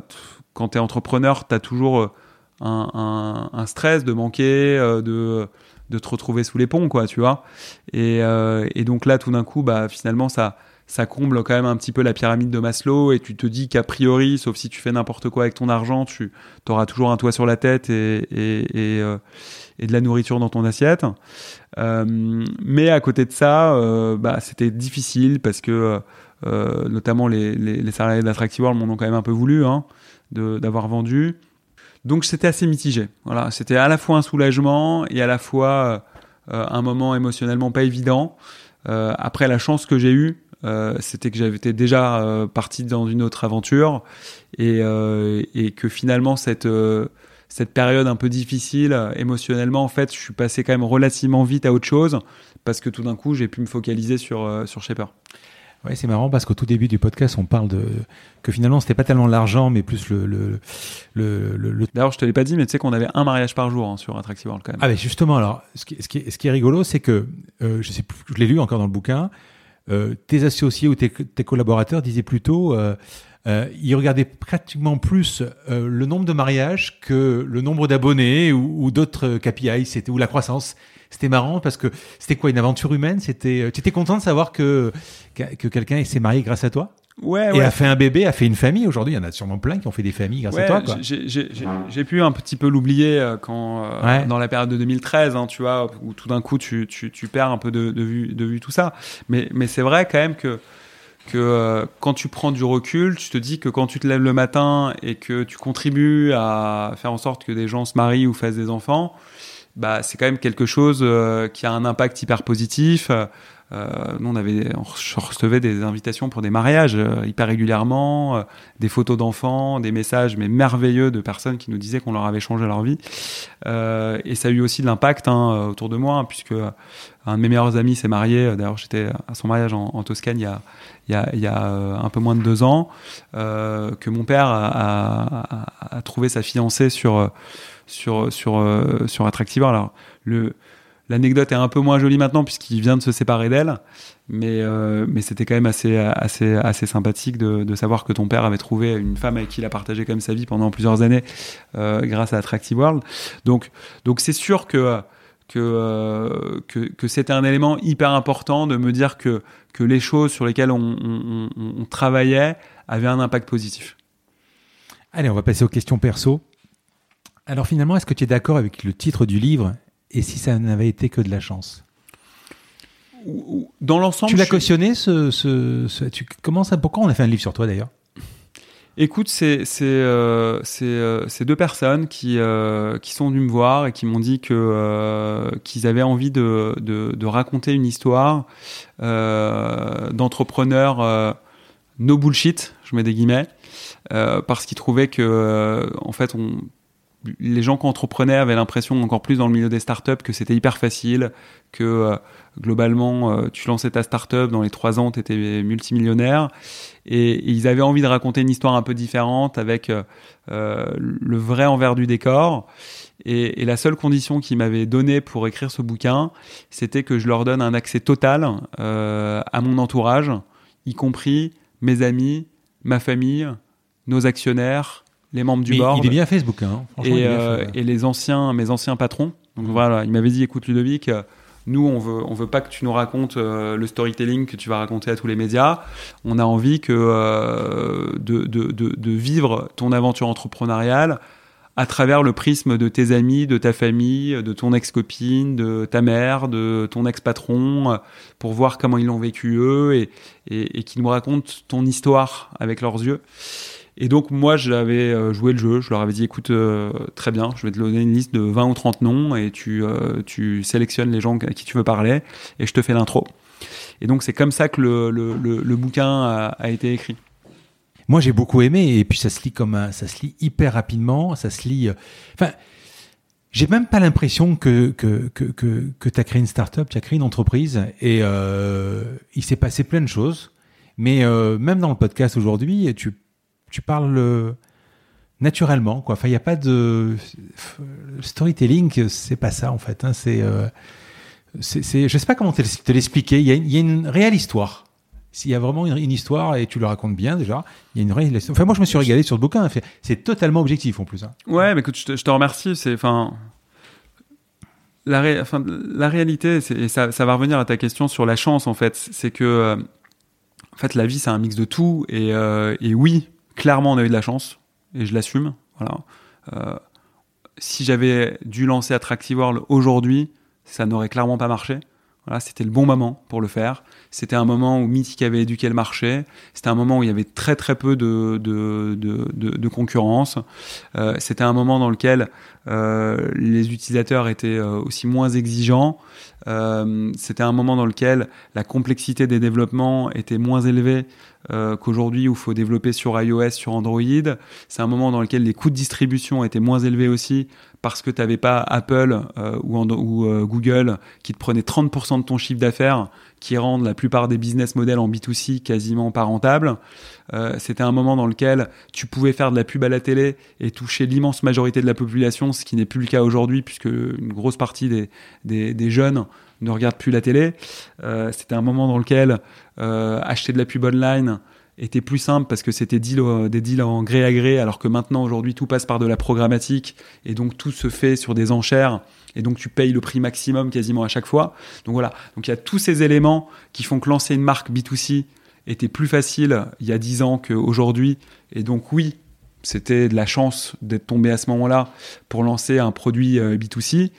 Speaker 1: quand tu es entrepreneur, tu as toujours un, stress de manquer, de, te retrouver sous les ponts, quoi, tu vois. Et, euh, et donc là, tout d'un coup, bah finalement, ça ça comble quand même un petit peu la pyramide de Maslow et tu te dis qu'a priori, sauf si tu fais n'importe quoi avec ton argent, tu auras toujours un toit sur la tête et, euh, de la nourriture dans ton assiette. Euh, mais à côté de ça, euh, bah, c'était difficile parce que notamment les, les, les salariés d'Attractive World m'en ont quand même un peu voulu hein, d'avoir vendu. Donc c'était assez mitigé. Voilà, c'était à la fois un soulagement et à la fois un moment émotionnellement pas évident. Après la chance que j'ai eue, euh, c'était que j'avais été déjà euh, parti dans une autre aventure et, euh, et que finalement cette cette période un peu difficile émotionnellement en fait je suis passé quand même relativement vite à autre chose parce que tout d'un coup j'ai pu me focaliser sur sur Shaper.
Speaker 2: Ouais, c'est marrant parce qu'au tout début du podcast, on parle de que finalement c'était pas tellement l'argent, mais plus le le le. le,
Speaker 1: D'ailleurs, je te l'ai pas dit, mais tu sais qu'on avait un mariage par jour hein, sur Attractive World quand même.
Speaker 2: Ah, mais justement, alors, ce qui, ce qui, est, ce qui est rigolo, c'est que euh, je sais, je l'ai lu encore dans le bouquin. Euh, tes associés ou tes, collaborateurs disaient plutôt, euh, euh, ils regardaient pratiquement plus euh, le nombre de mariages que le nombre d'abonnés ou, d'autres KPI, c'était ou la croissance. C'était marrant parce que c'était quoi une aventure humaine? C'était, tu étais content de savoir que que quelqu'un s'est marié grâce à toi?
Speaker 1: Ouais,
Speaker 2: et
Speaker 1: ouais.
Speaker 2: a fait un bébé, a fait une famille. Aujourd'hui, il y en a sûrement plein qui ont fait des familles grâce
Speaker 1: ouais,
Speaker 2: à toi.
Speaker 1: J'ai pu un petit peu l'oublier quand euh, dans la période de 2013, hein, tu vois, où tout d'un coup tu, tu, tu, perds un peu de, de, vue, de vue tout ça. Mais, mais c'est vrai quand même que que euh, quand tu prends du recul, tu te dis que quand tu te lèves le matin et que tu contribues à faire en sorte que des gens se marient ou fassent des enfants, bah c'est quand même quelque chose euh, qui a un impact hyper positif. Euh, nous, on avait, on recevait des invitations pour des mariages euh, hyper régulièrement, euh, des photos d'enfants, des messages mais merveilleux de personnes qui nous disaient qu'on leur avait changé leur vie. Euh, et ça a eu aussi de l'impact hein, autour de moi, hein, puisque un de mes meilleurs amis s'est marié. D'ailleurs, j'étais à son mariage en, Toscane il y a, il y a, il y a un peu moins de deux ans, que mon père a, a, a, trouvé sa fiancée sur sur sur sur. Alors le L'anecdote est un peu moins jolie maintenant puisqu'il vient de se séparer d'elle, mais, euh, c'était quand même assez, sympathique de, savoir que ton père avait trouvé une femme avec qui il a partagé même sa vie pendant plusieurs années euh, grâce à Attractive World. Donc, c'est sûr que que, euh, c'était un élément hyper important de me dire que, les choses sur lesquelles on travaillait avaient un impact positif.
Speaker 2: Allez, on va passer aux questions perso. Alors finalement, est-ce que tu es d'accord avec le titre du livre et si ça n'avait été que de la chance
Speaker 1: Dans l'ensemble.
Speaker 2: Tu l'as cautionné ce, ce, ce, tu, comment ça, Pourquoi on a fait un livre sur toi d'ailleurs?
Speaker 1: Écoute, c'est euh, euh, deux personnes qui, euh, qui sont venues me voir et qui m'ont dit que euh, qu'ils avaient envie de, de, de, raconter une histoire euh, d'entrepreneurs no bullshit, je mets des guillemets, parce qu'ils trouvaient que en fait on les gens qui entreprenaient avaient l'impression, encore plus dans le milieu des startups, que c'était hyper facile, que euh, globalement, euh, tu lançais ta startup, dans les trois ans, tu étais multimillionnaire. Et, ils avaient envie de raconter une histoire un peu différente avec euh, le vrai envers du décor. Et, et la seule condition qu'ils m'avaient donnée pour écrire ce bouquin, c'était que je leur donne un accès total à mon entourage, y compris mes amis, ma famille, nos actionnaires, les membres du
Speaker 2: Mais
Speaker 1: board.
Speaker 2: Il est bien bouquin. Hein.
Speaker 1: Et, euh, et, les anciens, mes anciens patrons. Donc mmh. voilà, il m'avait dit, écoute Ludovic, nous on veut, on veut pas que tu nous racontes euh, le storytelling que tu vas raconter à tous les médias. On a envie que euh, de, de, de, de, vivre ton aventure entrepreneuriale à travers le prisme de tes amis, de ta famille, de ton ex-copine, de ta mère, de ton ex-patron, pour voir comment ils l'ont vécu eux et, et, et qu'ils nous racontent ton histoire avec leurs yeux. Et donc moi j'avais euh, joué le jeu, je leur avais dit écoute euh, très bien, je vais te donner une liste de 20 ou 30 noms et tu, euh, tu sélectionnes les gens à qui tu veux parler et je te fais l'intro. Et donc c'est comme ça que le, le, le, bouquin a, été écrit.
Speaker 2: Moi j'ai beaucoup aimé et puis ça se lit comme ça se lit hyper rapidement, ça se lit. Enfin, j'ai même pas l'impression que que que que, que tu as créé une start-up, tu as créé une entreprise et il s'est passé plein de choses. Mais même dans le podcast aujourd'hui, tu tu parles euh, naturellement quoi. Enfin, il a pas de storytelling, c'est pas ça en fait. Hein. C'est euh, c'est je sais pas comment te l'expliquer. Il y a, une réelle histoire. S'il y a vraiment une, histoire et tu le racontes bien déjà, il y a une réelle Enfin, moi, je me suis régalé sur le bouquin. C'est totalement objectif en plus. Hein.
Speaker 1: Ouais, mais écoute, je te, remercie. C'est, enfin, la, réalité, et ça, va revenir à ta question sur la chance en fait. C'est que, euh, en fait, la vie, c'est un mix de tout. Et, oui, clairement, on a eu de la chance et je l'assume. Euh, si j'avais dû lancer Attractive World aujourd'hui, ça n'aurait clairement pas marché. C'était le bon moment pour le faire. C'était un moment où Mythic avait éduqué le marché. C'était un moment où il y avait très très peu de, concurrence. Euh, c'était un moment dans lequel euh, les utilisateurs étaient euh, aussi moins exigeants. C'était un moment dans lequel la complexité des développements était moins élevée qu'aujourd'hui où il faut développer sur iOS, sur Android. C'est un moment dans lequel les coûts de distribution étaient moins élevés aussi parce que tu n'avais pas Apple euh, ou, euh, Google qui te prenait 30% de ton chiffre d'affaires, qui rendent la plupart des business models en B2C quasiment pas rentables. Euh, C'était un moment dans lequel tu pouvais faire de la pub à la télé et toucher l'immense majorité de la population, ce qui n'est plus le cas aujourd'hui puisque une grosse partie des, des, des jeunes ne regardent plus la télé. Euh, C'était un moment dans lequel euh, acheter de la pub online était plus simple parce que c'était des deals en gré à gré, alors que maintenant, aujourd'hui, tout passe par de la programmatique et donc tout se fait sur des enchères et donc tu payes le prix maximum quasiment à chaque fois. Donc voilà, donc il y a tous ces éléments qui font que lancer une marque B2C était plus facile il y a 10 ans qu'aujourd'hui. Et donc oui, c'était de la chance d'être tombé à ce moment-là pour lancer un produit euh, B2C.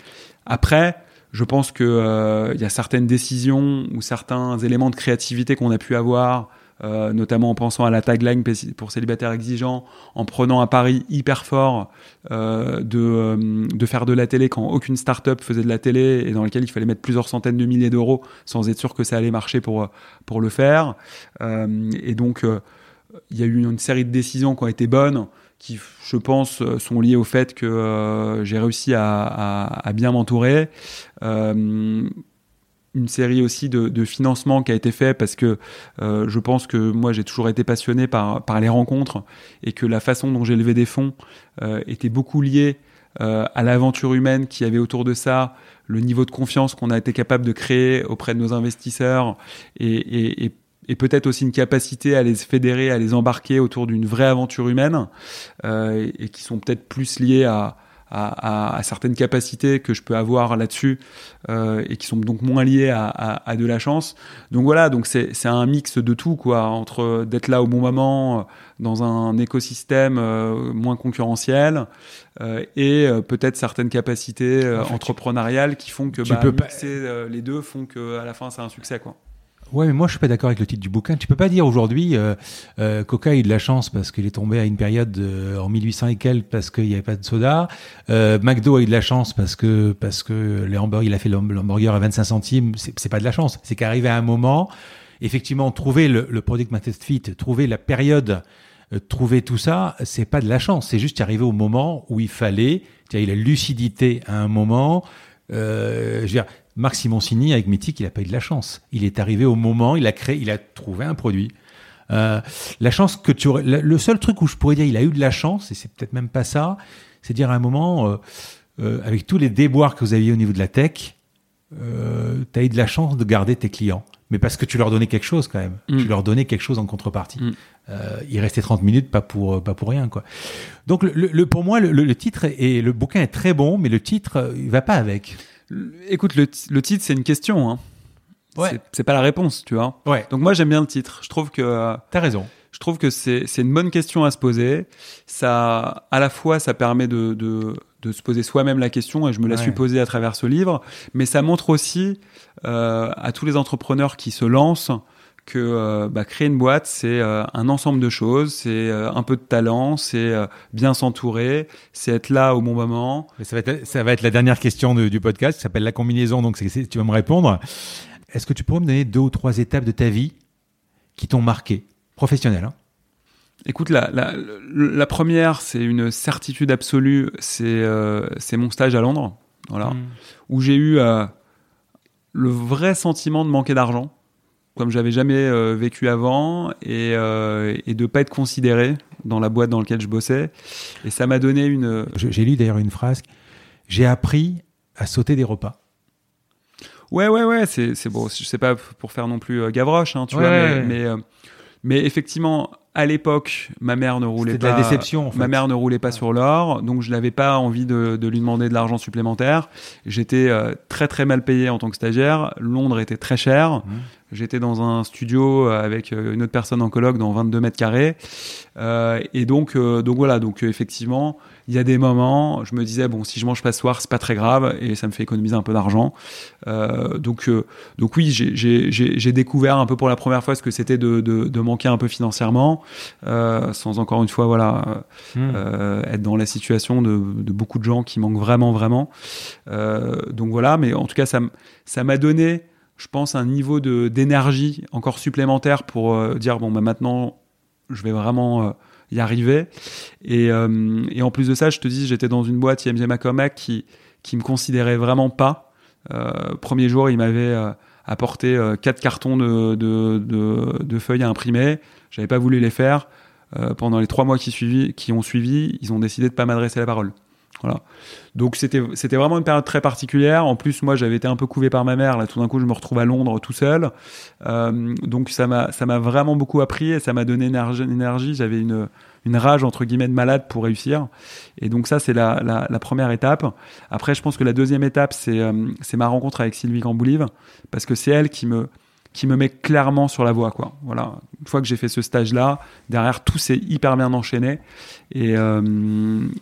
Speaker 1: Après, je pense que euh, il y a certaines décisions ou certains éléments de créativité qu'on a pu avoir euh, notamment en pensant à la tagline pour célibataires exigeants, en prenant un pari hyper fort euh, de, euh, de faire de la télé quand aucune start-up faisait de la télé et dans lequel il fallait mettre plusieurs centaines de milliers d'euros sans être sûr que ça allait marcher pour, pour le faire. et donc, il y a eu une, série de décisions qui ont été bonnes qui, je pense, sont liées au fait que j'ai réussi à, à, à bien m'entourer. Une série aussi de, de financement qui a été fait parce que euh, je pense que moi j'ai toujours été passionné par, les rencontres et que la façon dont j'ai levé des fonds euh, était beaucoup liée euh, à l'aventure humaine qui avait autour de ça, le niveau de confiance qu'on a été capable de créer auprès de nos investisseurs et, et, et, et peut-être aussi une capacité à les fédérer, à les embarquer autour d'une vraie aventure humaine euh, et qui sont peut-être plus liés à, à, à, certaines capacités que je peux avoir là-dessus euh, et qui sont donc moins liées à, à, de la chance. Donc voilà, donc c'est un mix de tout quoi, entre d'être là au bon moment euh, dans un écosystème euh, moins concurrentiel euh, et peut-être certaines capacités entrepreneuriales qui font que
Speaker 2: tu
Speaker 1: bah,
Speaker 2: peux
Speaker 1: mixer les deux font que à la fin c'est un succès quoi.
Speaker 2: Ouais, mais moi je suis pas d'accord avec le titre du bouquin. Tu peux pas dire aujourd'hui euh, euh, Coca a eu de la chance parce qu'il est tombé à une période de, en 1800 et quelques parce qu'il n'y avait pas de soda. Euh, McDo a eu de la chance parce que parce que les hamburgers, il a fait l'hamburger à 25 centimes. C'est pas de la chance. C'est qu'arrivé à un moment, effectivement, trouver le, le product market fit, trouver la période, euh, trouver tout ça, c'est pas de la chance. C'est juste arriver au moment où il fallait. Tu as eu la lucidité à un moment. Euh, je veux dire, Marc Simoncini avec Mythic, il a pas eu de la chance. Il est arrivé au moment, il a créé, il a trouvé un produit. Euh, la chance que tu aurais, le seul truc où je pourrais dire il a eu de la chance, et c'est peut-être même pas ça, c'est dire à un moment, euh, euh, avec tous les déboires que vous aviez au niveau de la tech, tu as eu de la chance de garder tes clients. Mais parce que tu leur donnais quelque chose quand même.
Speaker 1: Mm.
Speaker 2: Tu leur donnais quelque chose en contrepartie.
Speaker 1: Mm.
Speaker 2: Il restait 30 minutes, pas pour, pas pour rien. quoi. Donc le, le, pour moi, le, le titre et le bouquin est très bon, mais le titre, il va pas avec.
Speaker 1: Écoute, le, le titre, c'est une question. Hein.
Speaker 2: Ouais.
Speaker 1: C'est pas la réponse, tu vois.
Speaker 2: Ouais.
Speaker 1: Donc moi, j'aime bien le titre. Je trouve que
Speaker 2: T'as raison.
Speaker 1: je trouve que c'est c'est une bonne question à se poser. Ça, à la fois, ça permet de de, de se poser soi-même la question, et je me la
Speaker 2: Ouais.
Speaker 1: suis posée à travers ce livre. Mais ça montre aussi euh, à tous les entrepreneurs qui se lancent que euh, bah, créer une boîte, c'est euh, un ensemble de choses, c'est euh, un peu de talent, c'est bien s'entourer, c'est être là au bon moment.
Speaker 2: Ça va être, ça va être la dernière question du podcast, qui s'appelle la combinaison, donc c'est, tu vas me répondre. Est-ce que tu pourrais me donner deux ou trois étapes de ta vie qui t'ont marqué, professionnel hein
Speaker 1: Écoute, la, la, la première, c'est une certitude absolue, c'est, c'est mon stage à Londres, voilà, mmh. où j'ai eu le vrai sentiment de manquer d'argent comme j'avais jamais euh, vécu avant et, euh, et de pas être considéré dans la boîte dans laquelle je bossais. Et ça m'a donné une.
Speaker 2: J'ai lu d'ailleurs une phrase. J'ai appris à sauter des repas.
Speaker 1: Ouais, ouais, ouais. C'est bon. Je sais pas pour faire non plus euh, Gavroche, hein, tu vois, mais, mais, mais effectivement, à l'époque, ma mère ne roulait pas.
Speaker 2: De la déception. En fait.
Speaker 1: Ma mère ne roulait pas sur l'or, donc je n'avais pas envie de, de, lui demander de l'argent supplémentaire. J'étais euh, très très mal payé en tant que stagiaire. Londres était très cher. Mmh. J'étais dans un studio avec euh, une autre personne en colloque dans 22 mètres carrés. Euh, et donc, euh, donc voilà. Donc effectivement, il y a des moments, je me disais bon, si je mange pas ce soir, c'est pas très grave et ça me fait économiser un peu d'argent. Euh, donc, euh, donc oui, j'ai découvert un peu pour la première fois ce que c'était de, de, de, manquer un peu financièrement, euh, sans encore une fois voilà hmm. être dans la situation de, de, beaucoup de gens qui manquent vraiment vraiment. Donc voilà, mais en tout cas ça ça m'a donné je pense un niveau d'énergie encore supplémentaire pour euh, dire bon bah maintenant je vais vraiment y arriver. Et, euh, et, en plus de ça, je te dis, j'étais dans une boîte IMG Macomac qui qui me considérait vraiment pas. Euh, premier jour, il m'avait euh, apporté quatre cartons de, de, de, feuilles à imprimer. J'avais pas voulu les faire. Pendant les trois mois qui, qui ont suivi, ils ont décidé de pas m'adresser la parole. Donc c'était c'était vraiment une période très particulière. En plus, moi, j'avais été un peu couvé par ma mère. Là, tout d'un coup, je me retrouve à Londres tout seul. Euh, donc ça m'a ça m'a vraiment beaucoup appris et ça m'a donné énergie. énergie. J'avais une une rage entre guillemets de malade pour réussir. Et donc ça, c'est la, la, première étape. Après, je pense que la deuxième étape, c'est euh, c'est ma rencontre avec Sylvie Camboulive parce que c'est elle qui me qui me met clairement sur la voie quoi. Voilà. Une fois que j'ai fait ce stage là derrière tout s'est hyper bien enchaîné. Et, euh,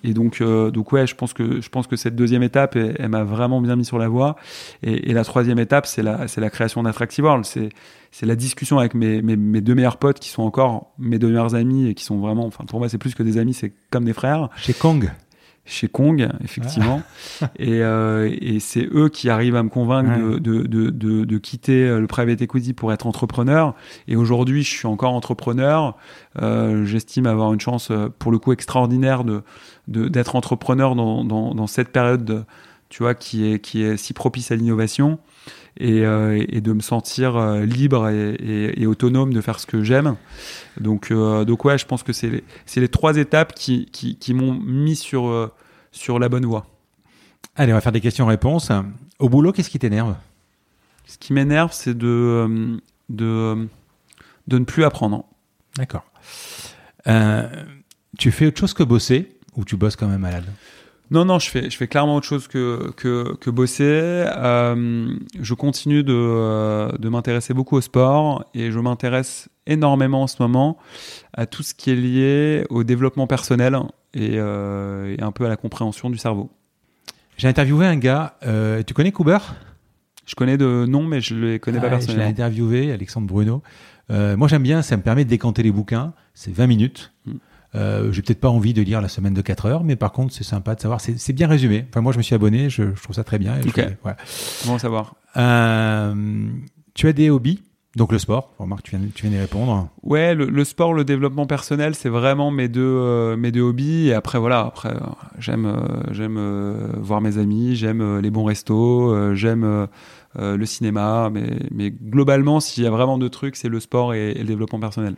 Speaker 1: donc euh, ouais je pense que je pense que cette deuxième étape elle, m'a vraiment bien mis sur la voie. Et, la troisième étape c'est la création d'Attractive World. C'est la discussion avec mes, mes, mes, deux meilleurs potes qui sont encore mes deux meilleurs amis et qui sont vraiment enfin pour moi c'est plus que des amis c'est comme des frères.
Speaker 2: Chez Kong
Speaker 1: chez Kong, effectivement. Ah. et, euh, et c'est eux qui arrivent à me convaincre ouais. de, de, de, de, quitter euh, le private equity pour être entrepreneur. Et aujourd'hui, je suis encore entrepreneur. Euh, J'estime avoir une chance, pour le coup, extraordinaire de d'être entrepreneur dans, dans, dans, cette période, de, tu vois, qui est, qui est si propice à l'innovation. Et, euh, et, de me sentir euh, libre et, et, et, autonome de faire ce que j'aime. Donc, euh, donc ouais, je pense que c'est les, les trois étapes qui, qui, qui m'ont mis sur, sur la bonne voie.
Speaker 2: Allez, on va faire des questions-réponses. Au boulot, qu'est-ce qui t'énerve?
Speaker 1: Ce qui m'énerve, c'est de, de, de ne plus apprendre.
Speaker 2: D'accord. tu fais autre chose que bosser ou tu bosses quand même malade?
Speaker 1: Non, non, je fais, je fais clairement autre chose que, que, que bosser. Euh, je continue de, euh, de m'intéresser beaucoup au sport et je m'intéresse énormément en ce moment à tout ce qui est lié au développement personnel et, euh, et un peu à la compréhension du cerveau.
Speaker 2: J'ai interviewé un gars, euh, tu connais Cooper?
Speaker 1: Je connais de nom, mais je ne les connais ah, pas personnellement.
Speaker 2: Je l'ai interviewé, Alexandre Bruno. Euh, moi j'aime bien, ça me permet de décanter les bouquins, c'est 20 minutes. Mm. Euh, j'ai peut-être pas envie de lire la semaine de 4 heures, mais par contre, c'est sympa de savoir. C'est bien résumé. Enfin, moi, je me suis abonné, je, je trouve ça très bien. Et
Speaker 1: ok.
Speaker 2: Je, ouais.
Speaker 1: Bon savoir.
Speaker 2: Euh, tu as des hobbies? Donc le sport, remarque, tu viens, tu viens d'y répondre.
Speaker 1: Ouais, le, le, sport, le développement personnel, c'est vraiment mes deux, euh, mes deux hobbies. Et après, voilà, après, euh, j'aime, euh, j'aime euh, voir mes amis, j'aime les bons restos, j'aime le cinéma. Mais, mais globalement, s'il y a vraiment deux trucs, c'est le sport et, et le développement personnel.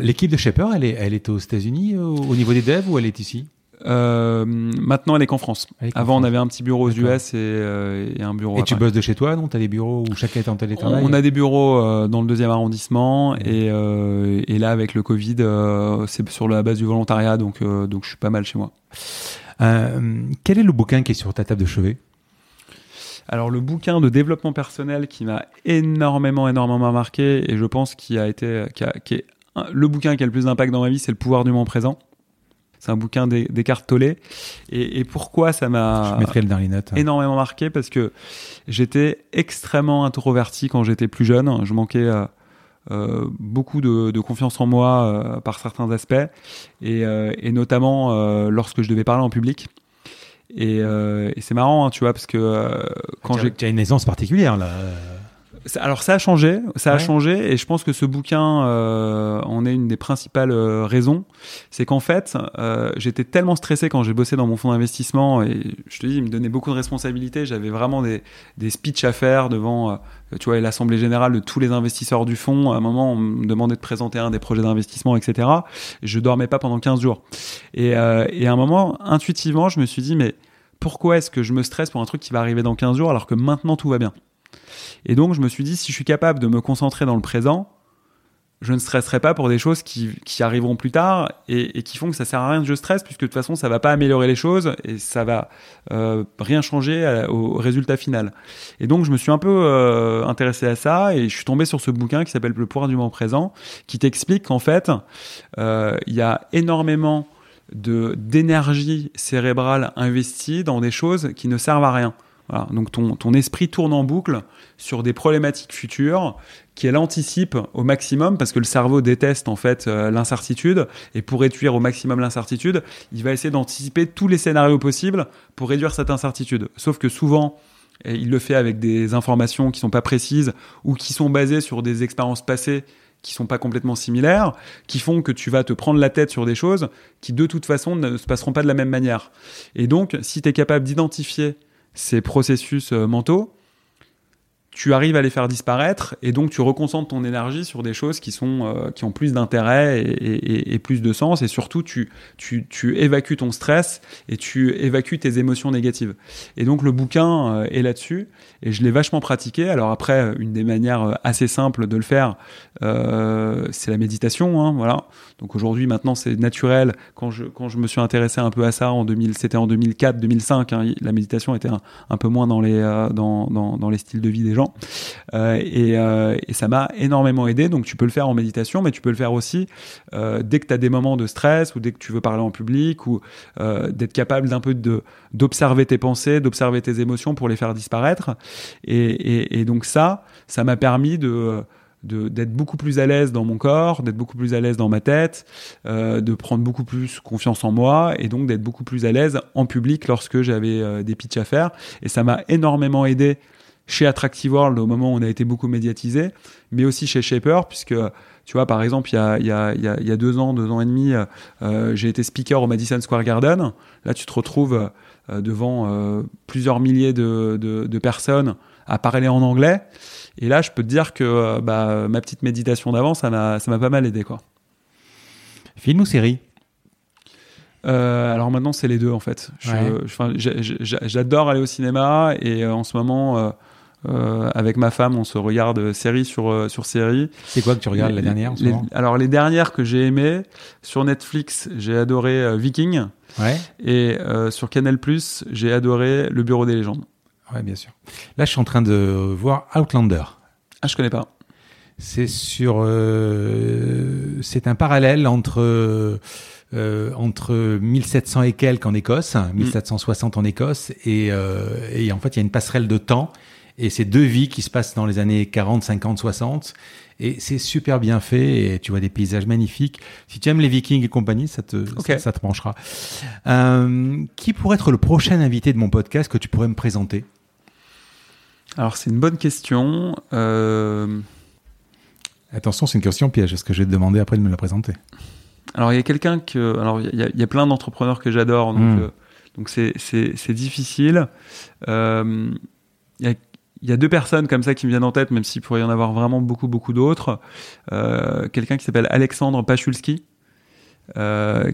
Speaker 2: L'équipe de Shaper, elle est, elle est aux États-Unis au, niveau des devs ou elle est ici?
Speaker 1: Euh, Maintenant, elle est qu'en France. Avant, France. on avait un petit bureau aux US et, euh, et un bureau.
Speaker 2: Et tu bosses de chez toi, non? Tu as des bureaux où chacun est en télétravail?
Speaker 1: On a des bureaux euh, dans le deuxième arrondissement et, et, là, avec le Covid, c'est sur la base du volontariat, donc, donc je suis pas mal chez moi.
Speaker 2: quel est le bouquin qui est sur ta table de chevet?
Speaker 1: Alors le bouquin de développement personnel qui m'a énormément énormément marqué et je pense qui a été qui, a, qui est le bouquin qui a le plus d'impact dans ma vie, c'est Le pouvoir du moment présent. C'est un bouquin d'Eckhart Tolle. Et, et, pourquoi ça m'a énormément marqué? Parce que j'étais extrêmement introverti quand j'étais plus jeune. Je manquais euh, euh, beaucoup de, confiance en moi par certains aspects, et, notamment lorsque je devais parler en public. Et, c'est marrant, hein, tu vois, parce que quand j'ai...
Speaker 2: Tu as une aisance particulière, là
Speaker 1: alors ça a changé, ça a changé, et je pense que ce bouquin euh, en est une des principales euh, raisons. C'est qu'en fait, euh, j'étais tellement stressé quand j'ai bossé dans mon fonds d'investissement, et je te dis, il me donnait beaucoup de responsabilités. J'avais vraiment des, des speeches à faire devant, tu vois, l'assemblée générale de tous les investisseurs du fonds. À un moment, on me demandait de présenter un des projets d'investissement, etc. Et je dormais pas pendant 15 jours. Et, et à un moment, intuitivement, je me suis dit, mais pourquoi est-ce que je me stresse pour un truc qui va arriver dans 15 jours alors que maintenant tout va bien? Et donc, je me suis dit, si je suis capable de me concentrer dans le présent, je ne stresserai pas pour des choses qui, qui arriveront plus tard et, qui font que ça sert à rien que je stresse puisque de toute façon ça va pas améliorer les choses et ça va euh, rien changer au résultat final. Et donc je me suis un peu euh, intéressé à ça et je suis tombé sur ce bouquin qui s'appelle Le pouvoir du moment présent qui t'explique qu'en fait euh, il y a énormément d'énergie cérébrale investie dans des choses qui ne servent à rien. Donc ton, ton, esprit tourne en boucle sur des problématiques futures qu'elle anticipe au maximum parce que le cerveau déteste en fait euh, l'incertitude et pour réduire au maximum l'incertitude, il va essayer d'anticiper tous les scénarios possibles pour réduire cette incertitude. Sauf que souvent, il le fait avec des informations qui sont pas précises ou qui sont basées sur des expériences passées qui sont pas complètement similaires, qui font que tu vas te prendre la tête sur des choses qui de toute façon ne se passeront pas de la même manière. Et donc, si tu es capable d'identifier ces processus euh, mentaux, tu arrives à les faire disparaître et donc tu reconcentres ton énergie sur des choses qui sont euh, qui ont plus d'intérêt et, plus de sens et surtout tu, tu, tu évacues ton stress et tu évacues tes émotions négatives et donc le bouquin euh, est là-dessus et je l'ai vachement pratiqué alors après une des manières assez simples de le faire c'est la méditation hein, voilà donc aujourd'hui, maintenant, c'est naturel. Quand je, quand je me suis intéressé un peu à ça en 2000, c'était en 2004, 2005. Hein, la méditation était un, peu moins dans les, euh, dans, dans, dans, les styles de vie des gens. Euh, et, euh, et, ça m'a énormément aidé. Donc tu peux le faire en méditation, mais tu peux le faire aussi euh, dès que tu as des moments de stress ou dès que tu veux parler en public ou d'être capable d'un peu d'observer tes pensées, d'observer tes émotions pour les faire disparaître. Et, donc ça, ça m'a permis de d'être beaucoup plus à l'aise dans mon corps, d'être beaucoup plus à l'aise dans ma tête, de prendre beaucoup plus confiance en moi et donc d'être beaucoup plus à l'aise en public lorsque j'avais des pitchs à faire. Et ça m'a énormément aidé chez Attractive World au moment où on a été beaucoup médiatisé, mais aussi chez Shaper, puisque tu vois, par exemple, il y a, il y a, il y a deux ans, deux ans et demi, euh, j'ai été speaker au Madison Square Garden. Là, tu te retrouves euh, devant euh, plusieurs milliers de, de, de personnes à parler en anglais. Et là, je peux te dire que bah, ma petite méditation d'avant, ça m'a, pas mal aidé. Quoi.
Speaker 2: Film ou série?
Speaker 1: Euh, alors maintenant, c'est les deux en fait. j'adore aller au cinéma et euh, en ce moment, avec ma femme, on se regarde série sur, sur série.
Speaker 2: C'est quoi que tu regardes la dernière en ce moment?
Speaker 1: Alors les dernières que j'ai aimées, sur Netflix, j'ai adoré Viking.
Speaker 2: Ouais.
Speaker 1: Et sur Canal j'ai adoré Le Bureau des légendes.
Speaker 2: Ouais, bien sûr. Là, je suis en train de voir Outlander.
Speaker 1: Ah, je connais pas.
Speaker 2: C'est sur. Euh, c'est un parallèle entre. Euh, entre 1700 et quelques en Écosse, 1760 en Écosse, et, euh, et en fait il y a une passerelle de temps, et c'est deux vies qui se passent dans les années 40, 50, 60, et c'est super bien fait, et tu vois des paysages magnifiques. Si tu aimes les Vikings et compagnie, ça te, ça, te branchera. Euh, qui pourrait être le prochain invité de mon podcast que tu pourrais me présenter?
Speaker 1: Alors c'est une bonne question. Euh,
Speaker 2: Attention, c'est une question piège. Est-ce que je vais te demander après de me la présenter?
Speaker 1: Alors il y a quelqu'un que, alors il y, a plein d'entrepreneurs que j'adore, donc hmm. euh, donc c'est difficile. Euh, il y a deux personnes comme ça qui me viennent en tête, même s'il pourrait y en avoir vraiment beaucoup, beaucoup d'autres. Quelqu'un qui s'appelle Alexandre Pachulski,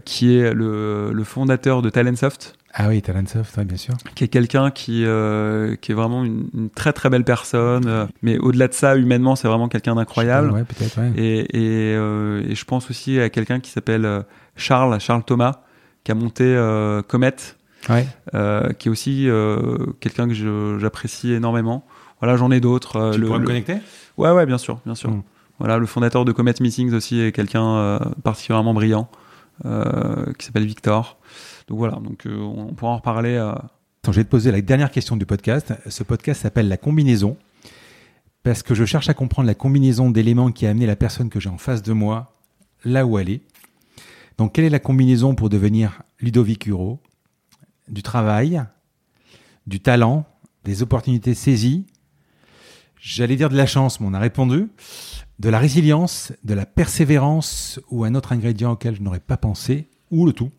Speaker 1: qui est le, le, fondateur de Talentsoft.
Speaker 2: Ah oui, Talentsoft, bien sûr.
Speaker 1: Qui est quelqu'un qui, euh, qui est vraiment une, très très belle personne. Euh, mais au-delà de ça, humainement, c'est vraiment quelqu'un d'incroyable.
Speaker 2: Ouais, peut-être, ouais.
Speaker 1: Et, et, euh, et, je pense aussi à quelqu'un qui s'appelle euh, Charles, Charles Thomas, qui a monté euh, Comet,
Speaker 2: ouais.
Speaker 1: qui est aussi quelqu'un que j'apprécie énormément. Voilà, j'en ai d'autres.
Speaker 2: Tu le, pourrais me connecter?
Speaker 1: Ouais, ouais, bien sûr, bien sûr. Hmm. Voilà, le fondateur de Comet Meetings aussi est quelqu'un particulièrement brillant, qui s'appelle Victor. Donc voilà, donc euh, on pourra en reparler.
Speaker 2: Attends, je vais te poser la dernière question du podcast. Ce podcast s'appelle La combinaison parce que je cherche à comprendre la combinaison d'éléments qui a amené la personne que j'ai en face de moi là où elle est. Donc, quelle est la combinaison pour devenir Ludovic Huro? Du travail, du talent, des opportunités saisies, j'allais dire de la chance, mais on a répondu, de la résilience, de la persévérance ou un autre ingrédient auquel je n'aurais pas pensé, ou le tout.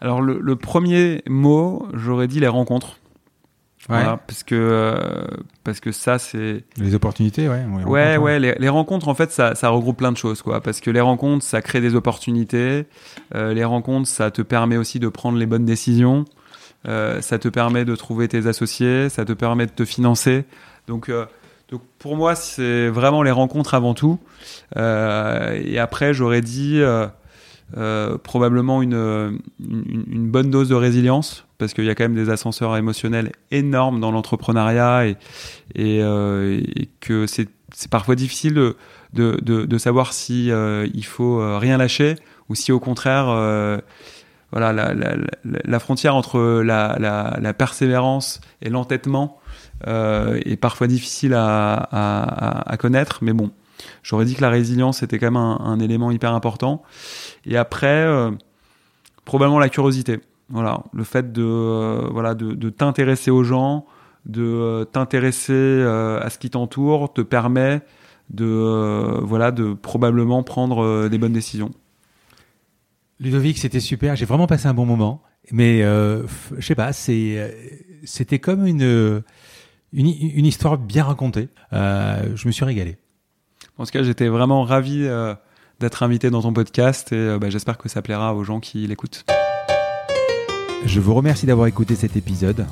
Speaker 1: Alors, le, premier mot, j'aurais dit les rencontres. Voilà, parce que euh, parce que ça c'est
Speaker 2: les opportunités ouais
Speaker 1: ouais ouais, les, rencontres en fait ça, ça regroupe plein de choses quoi. Parce que les rencontres ça crée des opportunités. Euh, les rencontres ça te permet aussi de prendre les bonnes décisions euh, ça te permet de trouver tes associés ça te permet de te financer. Donc donc pour moi c'est vraiment les rencontres avant tout. Et après j'aurais dit euh, probablement une, une, bonne dose de résilience parce qu'il y a quand même des ascenseurs émotionnels énormes dans l'entrepreneuriat et, et, euh, que c'est parfois difficile de, de, de, savoir si euh, il faut rien lâcher ou si au contraire voilà la, frontière entre la, persévérance et l'entêtement est parfois difficile à, connaître mais bon j'aurais dit que la résilience était quand même un, élément hyper important et après, euh, probablement la curiosité. Voilà, le fait de, euh, voilà, de, t'intéresser aux gens, de euh, t'intéresser à ce qui t'entoure, te permet de, voilà, de probablement prendre des bonnes décisions.
Speaker 2: Ludovic, c'était super. J'ai vraiment passé un bon moment. Mais je sais pas, c'était comme une, une, histoire bien racontée. je me suis régalé.
Speaker 1: En tout cas, j'étais vraiment ravi d'être invité dans ton podcast et euh, bah, j'espère que ça plaira aux gens qui l'écoutent.
Speaker 2: Je vous remercie d'avoir écouté cet épisode.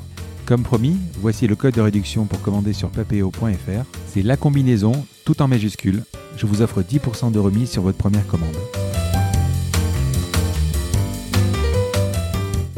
Speaker 2: Comme promis, voici le code de réduction pour commander sur papéo.fr. C'est la combinaison, tout en majuscule. Je vous offre 10% de remise sur votre première commande.